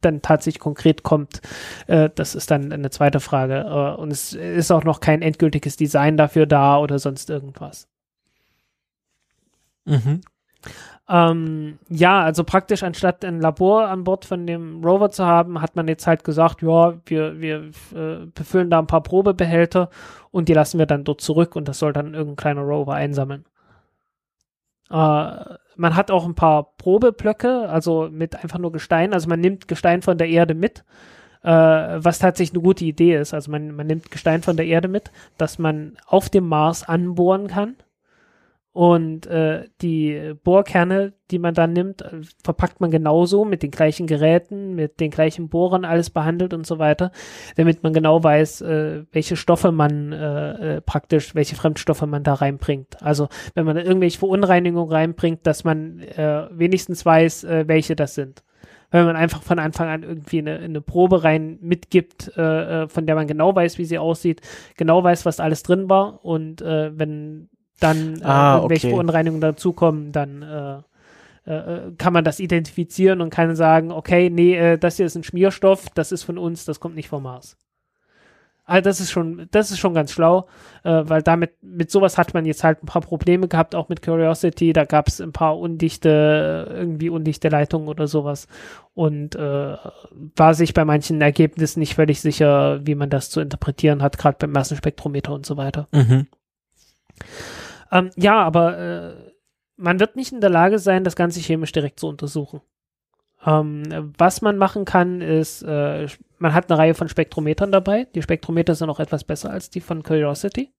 dann tatsächlich konkret kommt, äh, das ist dann eine zweite Frage. Äh, und es ist auch noch kein endgültiges Design dafür da oder sonst irgendwas. Mhm. Ähm, ja, also praktisch anstatt ein Labor an Bord von dem Rover zu haben, hat man jetzt halt gesagt, ja, wir, wir äh, befüllen da ein paar Probebehälter und die lassen wir dann dort zurück und das soll dann irgendein kleiner Rover einsammeln. Äh, man hat auch ein paar Probeblöcke, also mit einfach nur Gestein, also man nimmt Gestein von der Erde mit, äh, was tatsächlich eine gute Idee ist. Also man, man nimmt Gestein von der Erde mit, dass man auf dem Mars anbohren kann. Und äh, die Bohrkerne, die man dann nimmt, äh, verpackt man genauso mit den gleichen Geräten, mit den gleichen Bohrern, alles behandelt und so weiter, damit man genau weiß, äh, welche Stoffe man äh, äh, praktisch, welche Fremdstoffe man da reinbringt. Also wenn man irgendwelche Verunreinigungen reinbringt, dass man äh, wenigstens weiß, welche das sind. Wenn man einfach von Anfang an irgendwie eine, eine Probe rein mitgibt, äh, von der man genau weiß, wie sie aussieht, genau weiß, was alles drin war und äh, wenn dann äh, Ah, irgendwelche okay. Verunreinigungen dazukommen, dann äh, äh, kann man das identifizieren und kann sagen, okay, nee, äh, das hier ist ein Schmierstoff, das ist von uns, das kommt nicht vom Mars. Also das ist schon, das ist schon ganz schlau, äh, weil damit, mit sowas hat man jetzt halt ein paar Probleme gehabt, auch mit Curiosity, da gab es ein paar undichte, irgendwie undichte Leitungen oder sowas und äh, war sich bei manchen Ergebnissen nicht völlig sicher, wie man das zu interpretieren hat, gerade beim Massenspektrometer und so weiter. Mhm. Ähm, ja, aber äh, man wird nicht in der Lage sein, das Ganze chemisch direkt zu untersuchen. Ähm, was man machen kann, ist, äh, man hat eine Reihe von Spektrometern dabei. Die Spektrometer sind auch etwas besser als die von Curiosity.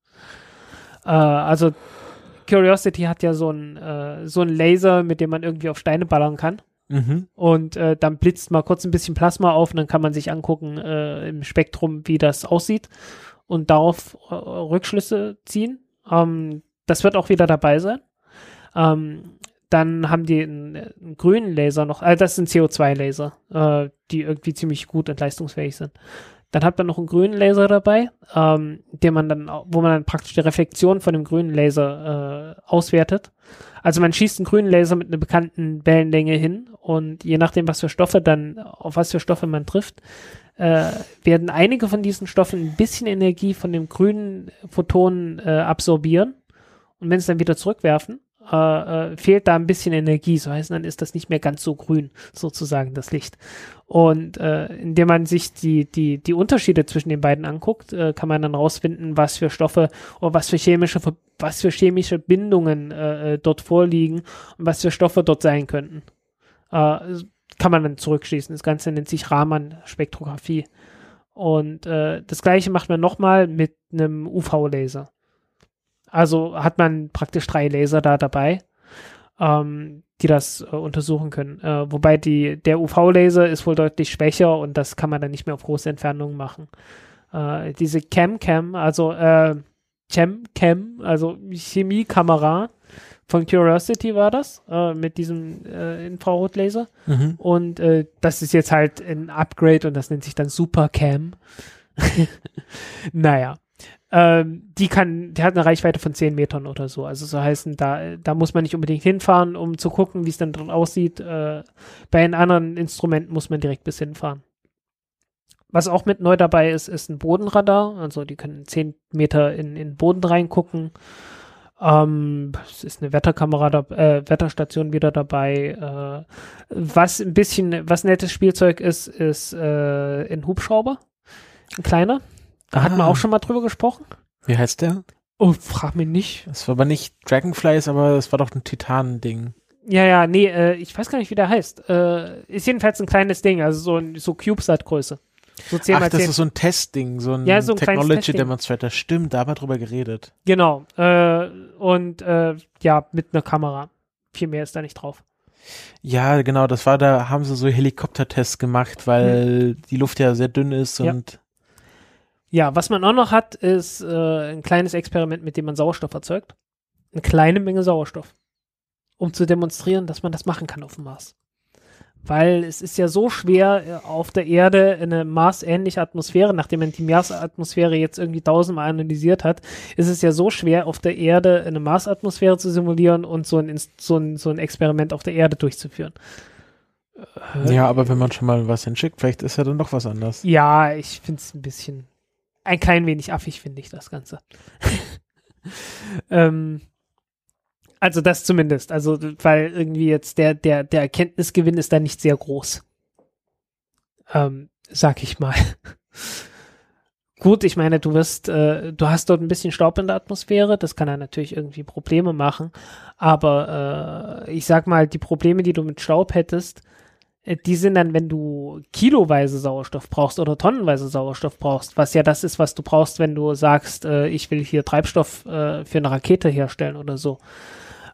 Äh, also Curiosity hat ja so einen äh, so einen Laser, mit dem man irgendwie auf Steine ballern kann. Mhm. Und äh, dann blitzt mal kurz ein bisschen Plasma auf und dann kann man sich angucken äh, im Spektrum, wie das aussieht und darauf äh, Rückschlüsse ziehen. Ähm, das wird auch wieder dabei sein. Ähm, dann haben die einen, einen grünen Laser noch, also das sind CO2-Laser, äh, die irgendwie ziemlich gut und leistungsfähig sind. Dann hat man noch einen grünen Laser dabei, ähm, den man dann, wo man dann praktisch die Reflexion von dem grünen Laser äh, auswertet. Also man schießt einen grünen Laser mit einer bekannten Wellenlänge hin und je nachdem, was für Stoffe dann, auf was für Stoffe man trifft, äh, werden einige von diesen Stoffen ein bisschen Energie von dem grünen Photonen äh, absorbieren und wenn sie dann wieder zurückwerfen, äh, äh, fehlt da ein bisschen Energie, so heißt dann ist das nicht mehr ganz so grün, sozusagen das Licht. Und äh, indem man sich die, die, die Unterschiede zwischen den beiden anguckt, äh, kann man dann rausfinden, was für Stoffe oder was für chemische, was für chemische Bindungen äh, äh, dort vorliegen und was für Stoffe dort sein könnten. Äh, kann man dann zurückschließen. Das Ganze nennt sich Raman-Spektrographie. Und äh, das gleiche macht man nochmal mit einem UV-Laser. Also hat man praktisch drei Laser da dabei, ähm, die das äh, untersuchen können. Äh, wobei die, der UV-Laser ist wohl deutlich schwächer und das kann man dann nicht mehr auf große Entfernungen machen. Äh, diese Cam-Cam, also äh, Chem-Cam, also Chemiekamera von Curiosity war das, äh, mit diesem äh, Infrarotlaser. Mhm. Und äh, das ist jetzt halt ein Upgrade und das nennt sich dann Supercam. naja. Ähm, die kann, die hat eine Reichweite von 10 Metern oder so. Also so heißen, da, da muss man nicht unbedingt hinfahren, um zu gucken, wie es dann drin aussieht. Äh, bei den anderen Instrumenten muss man direkt bis hinfahren. Was auch mit neu dabei ist, ist ein Bodenradar. Also die können 10 Meter in, in den Boden reingucken. Ähm, es ist eine Wetterkamera, da, äh, Wetterstation wieder dabei. Äh, was ein bisschen, was nettes Spielzeug ist, ist äh, ein Hubschrauber. Ein kleiner. Da hatten wir Ah. auch schon mal drüber gesprochen. Wie heißt der? Oh, frag mich nicht. Das war aber nicht Dragonflies, aber es war doch ein Titan-Ding. Ja, ja, nee, äh, ich weiß gar nicht, wie der heißt. Äh, ist jedenfalls ein kleines Ding, also so, ein- so CubeSat-Größe. So 10 Ach, mal das 10. ist so ein Testding, so ein, Ja, so ein Technology. Demonstrator. Stimmt, da haben wir drüber geredet. Genau. Äh, und äh, ja, mit einer Kamera. Viel mehr ist da nicht drauf. Ja, genau, das war, da haben sie so Helikoptertests gemacht, weil die Luft ja sehr dünn ist Hm. Ja. und Ja, was man auch noch hat, ist äh, ein kleines Experiment, mit dem man Sauerstoff erzeugt. Eine kleine Menge Sauerstoff. Um zu demonstrieren, dass man das machen kann auf dem Mars. Weil es ist ja so schwer, äh, auf der Erde eine Mars-ähnliche Atmosphäre, nachdem man die Mars-Atmosphäre jetzt irgendwie tausendmal analysiert hat, ist es ja so schwer, auf der Erde eine Mars-Atmosphäre zu simulieren und so ein, so, ein, so ein Experiment auf der Erde durchzuführen. ja, aber wenn man schon mal was hinschickt, vielleicht ist ja dann doch was anderes. Ja, ich finde es ein bisschen, ein klein wenig affig, finde ich das Ganze. ähm, also das zumindest. Also, weil irgendwie jetzt der, der, der Erkenntnisgewinn ist da nicht sehr groß. Ähm, sag ich mal. Gut, ich meine, du wirst, äh, du hast dort ein bisschen Staub in der Atmosphäre, das kann dann natürlich irgendwie Probleme machen, aber äh, ich sag mal, die Probleme, die du mit Staub hättest, die sind dann, wenn du kiloweise Sauerstoff brauchst oder tonnenweise Sauerstoff brauchst, was ja das ist, was du brauchst, wenn du sagst, äh, ich will hier Treibstoff äh, für eine Rakete herstellen oder so.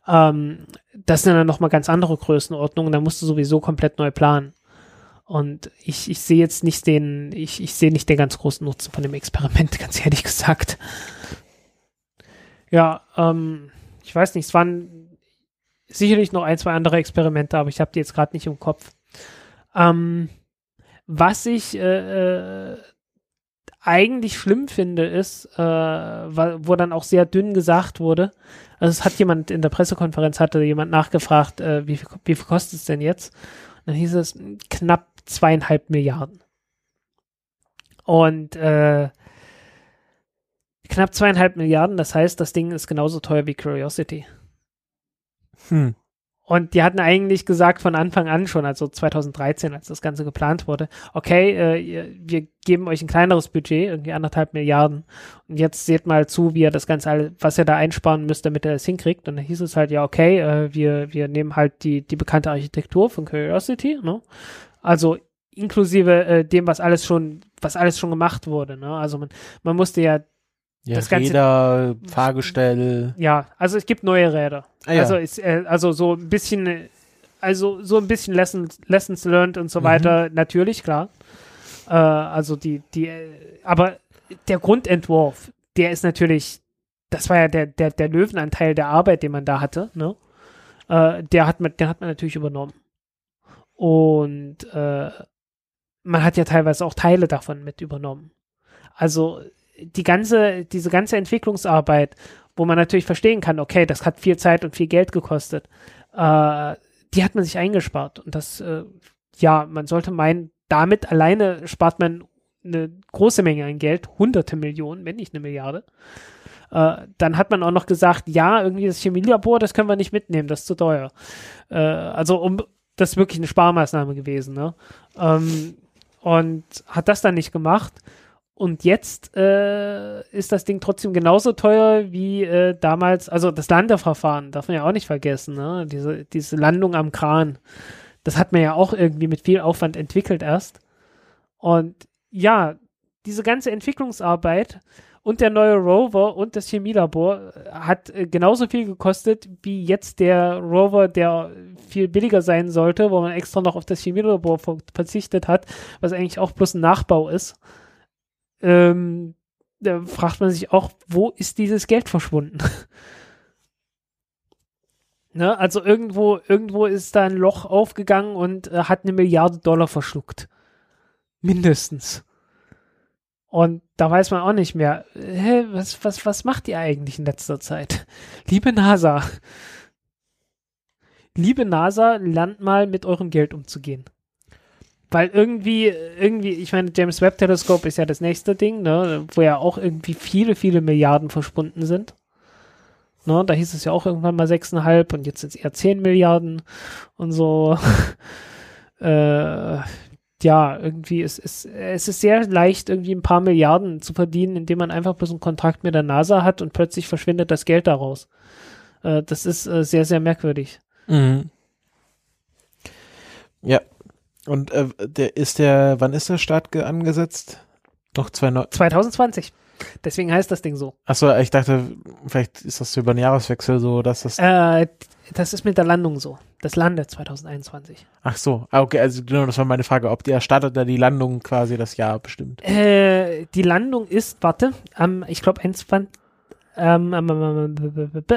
Ähm, das sind dann nochmal ganz andere Größenordnungen, da musst du sowieso komplett neu planen. Und ich, ich sehe jetzt nicht den, ich, ich sehe nicht den ganz großen Nutzen von dem Experiment, ganz ehrlich gesagt. Ja, ähm, ich weiß nicht, es waren sicherlich noch ein, zwei andere Experimente, aber ich habe die jetzt gerade nicht im Kopf. Ähm, was ich äh, äh, eigentlich schlimm finde, ist, äh, wo dann auch sehr dünn gesagt wurde, also es hat jemand in der Pressekonferenz, hatte jemand nachgefragt, äh, wie, viel, wie viel kostet es denn jetzt? Und dann hieß es knapp zweieinhalb Milliarden. Und äh, knapp zweieinhalb Milliarden, das heißt, das Ding ist genauso teuer wie Curiosity. Hm. Und die hatten eigentlich gesagt von Anfang an schon, also 2013, als das Ganze geplant wurde, okay, äh, wir geben euch ein kleineres Budget, irgendwie anderthalb Milliarden. Und jetzt seht mal zu, wie ihr das Ganze, was ihr da einsparen müsst, damit ihr das hinkriegt. Und dann hieß es halt, ja, okay, äh, wir, wir nehmen halt die, die bekannte Architektur von Curiosity, ne? Also inklusive äh, dem, was alles schon, was alles schon gemacht wurde, ne? Also man, man musste ja Ja, Das Ganze- Räder, Fahrgestell. Ja, also es gibt neue Räder. Ah, ja. Also ist, äh, also so ein bisschen, also so ein bisschen Lessons, Lessons learned und so Mhm. weiter, natürlich, klar. Äh, also die, die, aber der Grundentwurf, der ist natürlich, das war ja der, der, der Löwenanteil der Arbeit, den man da hatte, ne? Äh, der hat man, den hat man natürlich übernommen. Und äh, man hat ja teilweise auch Teile davon mit übernommen. Also die ganze, diese ganze Entwicklungsarbeit, wo man natürlich verstehen kann, okay, das hat viel Zeit und viel Geld gekostet, äh, die hat man sich eingespart. Und das, äh, ja, man sollte meinen, damit alleine spart man eine große Menge an Geld, hunderte Millionen, wenn nicht eine Milliarde. Äh, dann hat man auch noch gesagt, ja, irgendwie das Chemielabor, das können wir nicht mitnehmen, das ist zu teuer. Äh, also um, das ist wirklich eine Sparmaßnahme gewesen, ne? Ähm, und hat das dann nicht gemacht. Und jetzt äh, ist das Ding trotzdem genauso teuer wie äh, damals, also das Landeverfahren, darf man ja auch nicht vergessen, ne? Diese, diese Landung am Kran. Das hat man ja auch irgendwie mit viel Aufwand entwickelt erst. Und ja, diese ganze Entwicklungsarbeit und der neue Rover und das Chemielabor hat äh, genauso viel gekostet wie jetzt der Rover, der viel billiger sein sollte, wo man extra noch auf das Chemielabor ver verzichtet hat, was eigentlich auch bloß ein Nachbau ist. Ähm, da fragt man sich auch, wo ist dieses Geld verschwunden? ne? Also irgendwo, irgendwo ist da ein Loch aufgegangen und äh, hat eine Milliarde Dollar verschluckt. Mindestens. Und da weiß man auch nicht mehr, hä, was, was, was macht ihr eigentlich in letzter Zeit? Liebe NASA, liebe NASA, lernt mal mit eurem Geld umzugehen. Weil irgendwie, irgendwie, ich meine, James Webb Teleskop ist ja das nächste Ding, ne, wo ja auch irgendwie viele, viele Milliarden verschwunden sind. Ne, da hieß es ja auch irgendwann mal sechseinhalb und jetzt sind es eher zehn Milliarden und so. äh, ja, irgendwie, ist, es ist sehr leicht, irgendwie ein paar Milliarden zu verdienen, indem man einfach bloß einen Kontakt mit der NASA hat und plötzlich verschwindet das Geld daraus. Äh, das ist äh, sehr, sehr merkwürdig. Mhm. Ja. Und äh, der ist der, wann ist der Start angesetzt? Noch zwei 2020. Deswegen heißt das Ding so. Achso, ich dachte, vielleicht ist das über den Jahreswechsel so, dass das. Äh, das ist mit der Landung so. Das landet 2021. Ach so, ah, okay, also genau, das war meine Frage, ob der startet da die Landung quasi das Jahr bestimmt. Äh, die Landung ist, warte, am, ich glaube, ähm, am, am,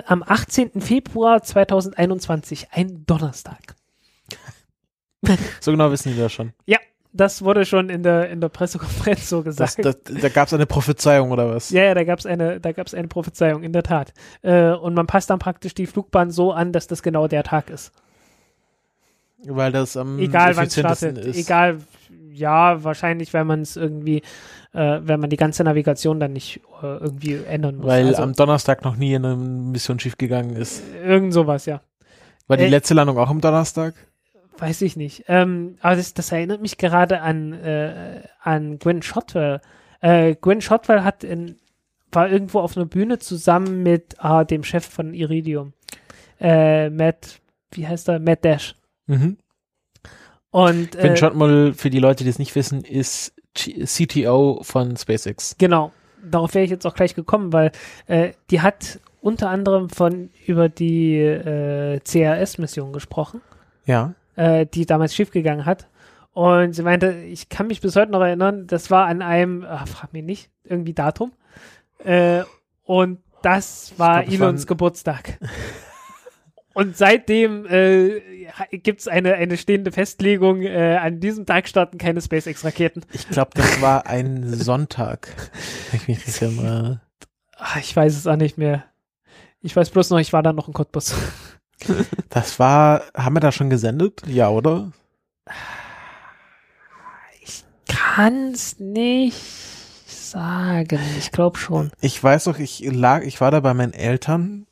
am 18. Februar 2021, ein Donnerstag. so genau wissen die das schon. Ja, das wurde schon in der, in der Pressekonferenz so gesagt. Das, das, da gab es eine Prophezeiung oder was? Ja, ja, da gab es eine, da gab's eine Prophezeiung, in der Tat. Äh, und man passt dann praktisch die Flugbahn so an, dass das genau der Tag ist. Weil das am Egal wann es startet, ist. egal, ja, wahrscheinlich, weil man es irgendwie, äh, wenn man die ganze Navigation dann nicht äh, irgendwie ändern muss. Weil also, am Donnerstag noch nie eine Mission schiefgegangen ist. Irgend sowas, ja. War die äh, letzte Landung auch am Donnerstag? Weiß ich nicht. Ähm, aber das, das erinnert mich gerade an, äh, an Gwen Shotwell. Äh, Gwen Shotwell hat in, war irgendwo auf einer Bühne zusammen mit äh, dem Chef von Iridium. Äh, Matt, wie heißt er? Matt Dash. Mhm. Und Gwen äh, Shotwell, für die Leute, die es nicht wissen, ist CTO von SpaceX. Genau. Darauf wäre ich jetzt auch gleich gekommen, weil äh, die hat unter anderem von über die äh, CRS-Mission gesprochen. Ja äh, die damals schiefgegangen hat. Und sie meinte, ich kann mich bis heute noch erinnern, das war an einem, ach, frag mich nicht, irgendwie Datum. Äh, und das war glaub, Elons war Geburtstag. und seitdem äh, gibt es eine, eine stehende Festlegung, äh, an diesem Tag starten keine SpaceX-Raketen. Ich glaube, das war ein Sonntag. ich, mich mal. Ach, ich weiß es auch nicht mehr. Ich weiß bloß noch, ich war da noch in Cottbus. Das war, haben wir da schon gesendet? Ja, oder? Ich kann's nicht sagen. Ich glaube schon. Ich weiß doch, ich lag, ich war da bei meinen Eltern,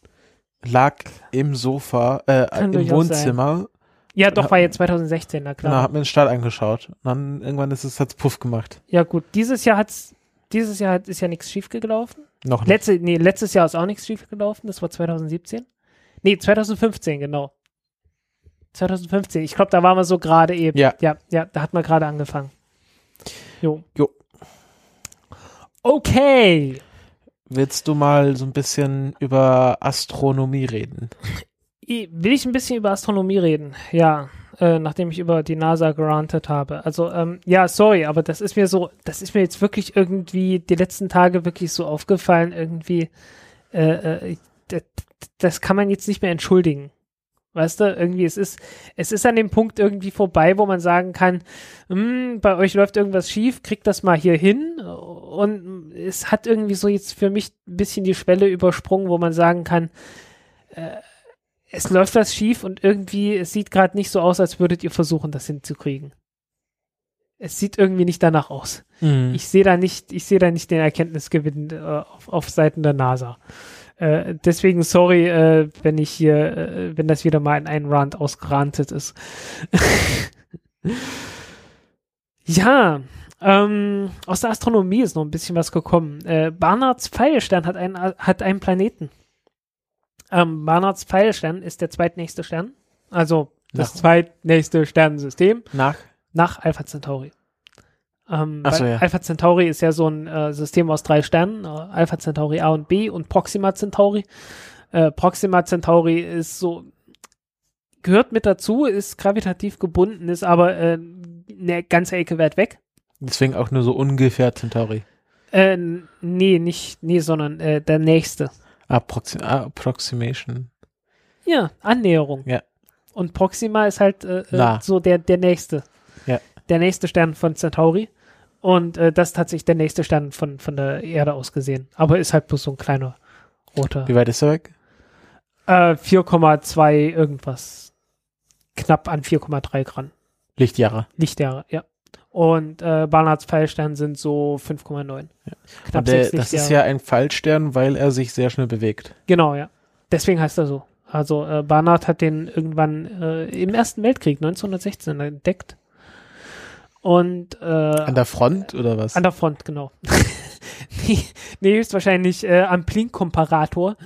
lag im Sofa, äh, im Wohnzimmer. Ja, doch, war jetzt 2016, na klar. Genau, hab mir den Start angeschaut. Und dann irgendwann ist es, hat's Puff gemacht. Ja, gut. Dieses Jahr hat's, dieses Jahr ist ja nichts schief gelaufen. Noch nicht. Letzte, nee, letztes Jahr ist auch nichts schief gelaufen. Das war 2017. Nee, 2015, genau. 2015. Ich glaube, da waren wir so gerade eben. Ja. Ja, ja, da hat man gerade angefangen. Jo. Jo. Okay. Willst du mal so ein bisschen über Astronomie reden? Will ich ein bisschen über Astronomie reden? Ja, äh, nachdem ich über die NASA gerantet habe. Also, ähm, ja, sorry, aber das ist mir so, das ist mir jetzt wirklich irgendwie die letzten Tage wirklich so aufgefallen, irgendwie, äh, äh, das, kann man jetzt nicht mehr entschuldigen. Weißt du, irgendwie, es ist, es ist an dem Punkt irgendwie vorbei, wo man sagen kann, hm, bei euch läuft irgendwas schief, kriegt das mal hier hin. Und es hat irgendwie so jetzt für mich ein bisschen die Schwelle übersprungen, wo man sagen kann, äh, es läuft was schief und irgendwie, es sieht gerade nicht so aus, als würdet ihr versuchen, das hinzukriegen. Es sieht irgendwie nicht danach aus. Mhm. Ich sehe da nicht, ich sehe da nicht den Erkenntnisgewinn äh, auf, auf Seiten der NASA. Äh, deswegen sorry, äh, wenn ich hier, äh, wenn das wieder mal in einen Rand ausgerantet ist. ja, ähm, aus der Astronomie ist noch ein bisschen was gekommen. Äh, Barnards Pfeilstern hat einen, hat einen Planeten. Ähm, Barnards Pfeilstern ist der zweitnächste Stern. Also Das Nach- zweitnächste Sternensystem Nach? nach Alpha Centauri. Ähm, so, ja. Alpha Centauri ist ja so ein äh, System aus drei Sternen, äh, Alpha Centauri A und B und Proxima Centauri. Äh, Proxima Centauri ist so, gehört mit dazu, ist gravitativ gebunden, ist aber äh, eine ganze Ecke weit weg. Deswegen auch nur so ungefähr Centauri. Äh, nee, nicht, nee, sondern äh, der nächste. Approxi Approximation. Ja, Annäherung. Ja. Und Proxima ist halt äh, äh, so der, der nächste. Ja. Der nächste Stern von Centauri. Und äh, das ist tatsächlich der nächste Stern von, von der Erde aus gesehen. Aber ist halt bloß so ein kleiner roter. Wie weit ist er weg? Äh, 4,2 irgendwas. Knapp an 4,3 Gramm. Lichtjahre. Lichtjahre, ja. Und äh, Barnards Pfeilstern sind so 5,9. Knapp Und der, sechs das ist ja ein Fallstern, weil er sich sehr schnell bewegt. Genau, ja. Deswegen heißt er so. Also äh, Barnard hat den irgendwann äh, im Ersten Weltkrieg 1916 entdeckt. Und äh, An der Front oder was? an der Front, genau. nee, nee, höchstwahrscheinlich äh, am Plink-Komparator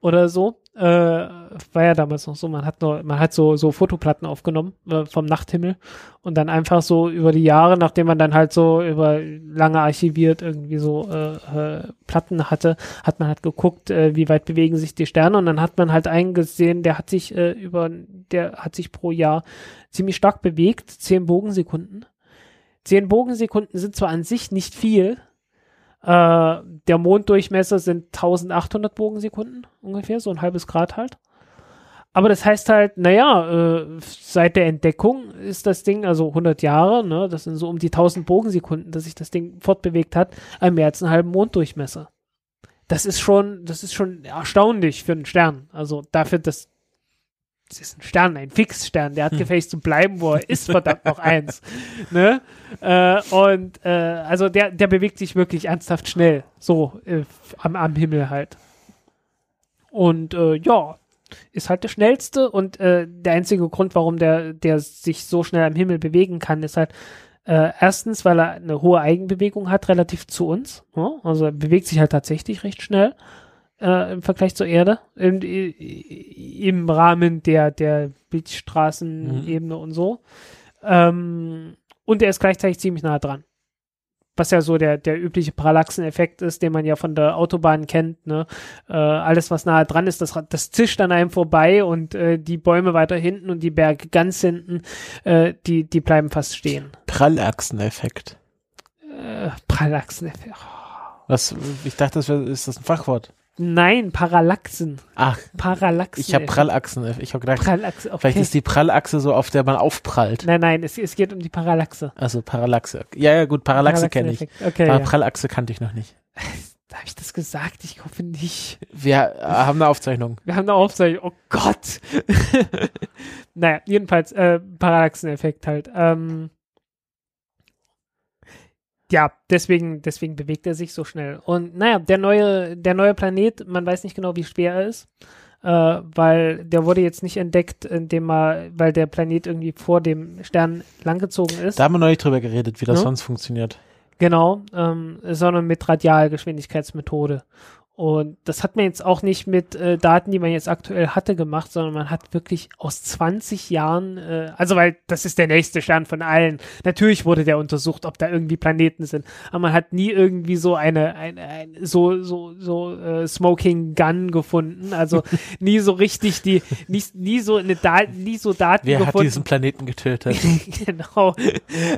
oder so. Äh, war ja damals noch so, man hat nur, man hat so, so Fotoplatten aufgenommen äh, vom Nachthimmel und dann einfach so über die Jahre, nachdem man dann halt so über lange archiviert irgendwie so äh, äh, Platten hatte, hat man halt geguckt, äh, wie weit bewegen sich die Sterne und dann hat man halt eingesehen, der hat sich äh, über, der hat sich pro Jahr ziemlich stark bewegt, zehn Bogensekunden. Zehn Bogensekunden sind zwar an sich nicht viel, äh, der Monddurchmesser sind 1800 Bogensekunden ungefähr, so ein halbes Grad halt. Aber das heißt halt, naja, äh, seit der Entdeckung ist das Ding, also 100 Jahre, ne, das sind so um die 1000 Bogensekunden, dass sich das Ding fortbewegt hat, ein mehr als einen halben Monddurchmesser. Das ist schon, das ist schon erstaunlich für einen Stern. Also dafür, dass es ist ein Stern, ein Fixstern, der hat gefälligst zu bleiben, wo er ist, verdammt noch eins. Ne? Äh, und äh, also der, der bewegt sich wirklich ernsthaft schnell, so äh, am, am Himmel halt. Und äh, ja, ist halt der schnellste und äh, der einzige Grund, warum der, der sich so schnell am Himmel bewegen kann, ist halt äh, erstens, weil er eine hohe Eigenbewegung hat, relativ zu uns. Ja? Also er bewegt sich halt tatsächlich recht schnell äh, im Vergleich zur Erde, im, im Rahmen der, der Bildstraßenebene und so. Ähm, und er ist gleichzeitig ziemlich nah dran. Was ja so der, der übliche Parallaxeneffekt ist, den man ja von der Autobahn kennt. Ne? Äh, alles, was nahe dran ist, das, das zischt an einem vorbei und äh, die Bäume weiter hinten und die Berge ganz hinten, äh, die, die bleiben fast stehen. Prallachseneffekt. Äh, Parallaxeneffekt. Was, ich dachte, das wär, ist das ein Fachwort. Nein, Parallaxen. Ach, Parallaxen. ich habe Prallachsen. Ich habe gedacht, Prallachse. Okay. vielleicht ist die Prallachse so, auf der man aufprallt. nein, nein, es, es geht um die Parallaxe. Also Parallaxe. Ja, ja, gut, Parallaxe kenne ich. Okay, Aber ja. Prallachse kannte ich noch nicht. Habe ich das gesagt? Ich hoffe nicht. Wir äh, haben eine Aufzeichnung. Wir haben eine Aufzeichnung. Oh Gott. naja, jedenfalls äh, Parallaxeneffekt halt. Ähm, ja, deswegen, deswegen bewegt er sich so schnell. Und naja, der neue, der neue Planet, man weiß nicht genau, wie schwer er ist, äh, weil der wurde jetzt nicht entdeckt, indem er, weil der Planet irgendwie vor dem Stern langgezogen ist. Da haben wir nicht drüber geredet, wie das Ja. sonst funktioniert. Genau, ähm, sondern mit Radialgeschwindigkeitsmethode. Und das hat man jetzt auch nicht mit äh, Daten, die man jetzt aktuell hatte, gemacht, sondern man hat wirklich aus 20 Jahren, äh, also weil das ist der nächste Stern von allen. Natürlich wurde der untersucht, ob da irgendwie Planeten sind, aber man hat nie irgendwie so eine, eine, eine so so so äh, Smoking Gun gefunden, also nie so richtig die, nie, nie so eine Da nie so Daten Wer hat gefunden. diesen Planeten getötet? genau.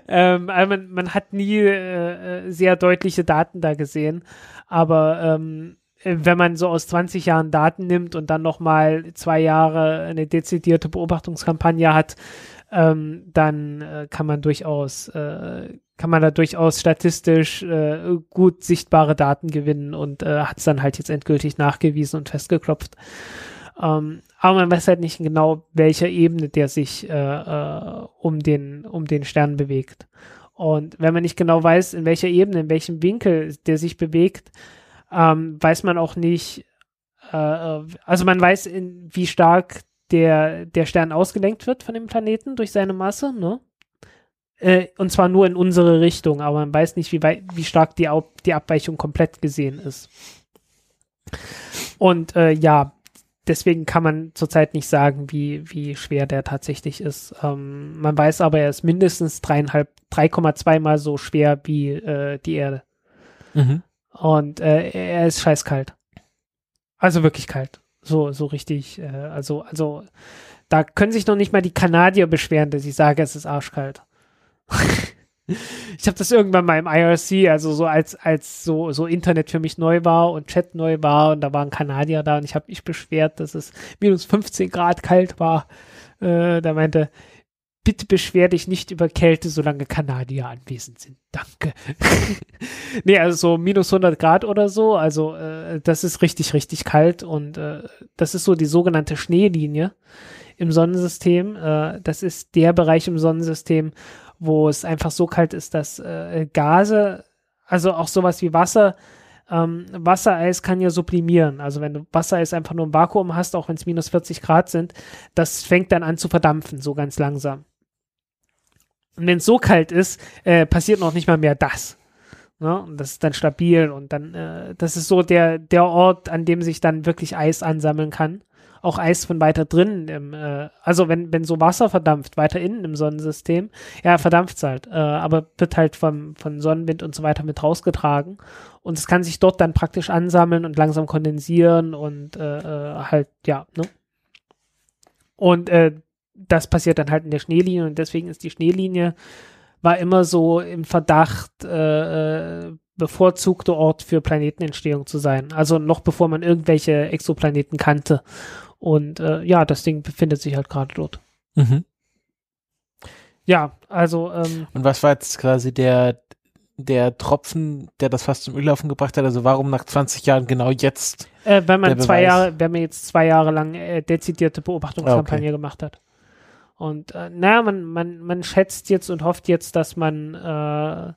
ähm, also man, man hat nie äh, äh, sehr deutliche Daten da gesehen, aber ähm, äh, wenn man so aus 20 Jahren Daten nimmt und dann nochmal zwei Jahre eine dezidierte Beobachtungskampagne hat, ähm, dann äh, kann man durchaus, äh, kann man da durchaus statistisch äh, gut sichtbare Daten gewinnen und äh, hat es dann halt jetzt endgültig nachgewiesen und festgeklopft. Ähm, aber man weiß halt nicht genau, welcher Ebene der sich äh, äh, um, den, um den Stern bewegt. Und wenn man nicht genau weiß, in welcher Ebene, in welchem Winkel der sich bewegt, ähm, weiß man auch nicht, äh, äh, also man weiß, in, wie stark der, der Stern ausgelenkt wird von dem Planeten durch seine Masse, ne? Äh, und zwar nur in unsere Richtung, aber man weiß nicht, wie, weit, wie stark die, Au die Abweichung komplett gesehen ist. Und äh, ja, deswegen kann man zurzeit nicht sagen, wie, wie schwer der tatsächlich ist. Ähm, man weiß aber, er ist mindestens dreieinhalb, 3,2 mal so schwer wie äh, die Erde. Mhm. Und äh, er ist scheißkalt. Also wirklich kalt. So, so richtig, äh, also, also, da können sich noch nicht mal die Kanadier beschweren, dass ich sage, es ist arschkalt. ich habe das irgendwann mal im IRC, also so als, als so, so Internet für mich neu war und Chat neu war und da waren Kanadier da und ich habe mich beschwert, dass es minus 15 Grad kalt war. Äh, da meinte, bitte beschwer dich nicht über Kälte, solange Kanadier anwesend sind. Danke. nee, also so minus 100 Grad oder so, also äh, das ist richtig, richtig kalt und äh, das ist so die sogenannte Schneelinie im Sonnensystem. Äh, das ist der Bereich im Sonnensystem, wo es einfach so kalt ist, dass äh, Gase, also auch sowas wie Wasser, ähm, Wassereis kann ja sublimieren. Also wenn du Wassereis einfach nur im Vakuum hast, auch wenn es minus 40 Grad sind, das fängt dann an zu verdampfen, so ganz langsam. Und wenn es so kalt ist, äh, passiert noch nicht mal mehr das. Ne? Und das ist dann stabil und dann, äh, das ist so der, der Ort, an dem sich dann wirklich Eis ansammeln kann. Auch Eis von weiter drinnen, im, äh, also wenn, wenn so Wasser verdampft, weiter innen im Sonnensystem, ja, verdampft halt, äh, aber wird halt vom, von Sonnenwind und so weiter mit rausgetragen. Und es kann sich dort dann praktisch ansammeln und langsam kondensieren und äh, äh halt, ja, ne? Und äh, das passiert dann halt in der Schneelinie und deswegen ist die Schneelinie war immer so im Verdacht, äh, äh, bevorzugter Ort für Planetenentstehung zu sein. Also noch bevor man irgendwelche Exoplaneten kannte. Und äh, ja, das Ding befindet sich halt gerade dort. Mhm. Ja, also. Ähm, Und was war jetzt quasi der, der Tropfen, der das fast zum Überlaufen gebracht hat? Also warum nach 20 Jahren genau jetzt? äh, wenn man zwei? Jahre, wenn man jetzt zwei Jahre lang äh, dezidierte Beobachtungskampagne Ah, gemacht hat. Und äh, naja, man, man, man schätzt jetzt und hofft jetzt, dass man äh,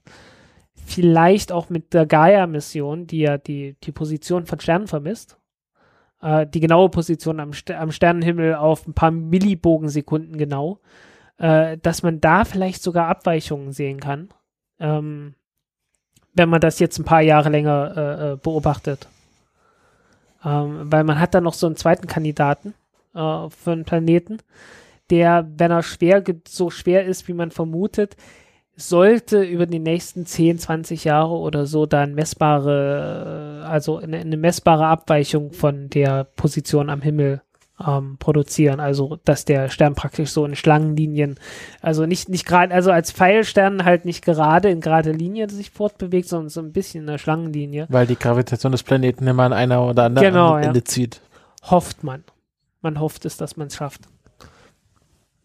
vielleicht auch mit der Gaia-Mission, die ja die, die Position von Sternen vermisst, äh, die genaue Position am, Ster am Sternenhimmel auf ein paar Millibogensekunden genau, äh, dass man da vielleicht sogar Abweichungen sehen kann, ähm, wenn man das jetzt ein paar Jahre länger äh, äh, beobachtet. Ähm, weil man hat da noch so einen zweiten Kandidaten äh, für einen Planeten, der, wenn er schwer so schwer ist, wie man vermutet, sollte über die nächsten 10, 20 Jahre oder so dann messbare, äh, also eine, eine messbare Abweichung von der Position am Himmel ähm, produzieren. Also, dass der Stern praktisch so in Schlangenlinien, also nicht, nicht gerade, also als Pfeilstern halt nicht gerade in gerade Linie sich fortbewegt, sondern so ein bisschen in der Schlangenlinie. Weil die Gravitation des Planeten immer an einer oder anderen Genau, ja. Ende zieht. hofft man. Man hofft es, dass man es schafft.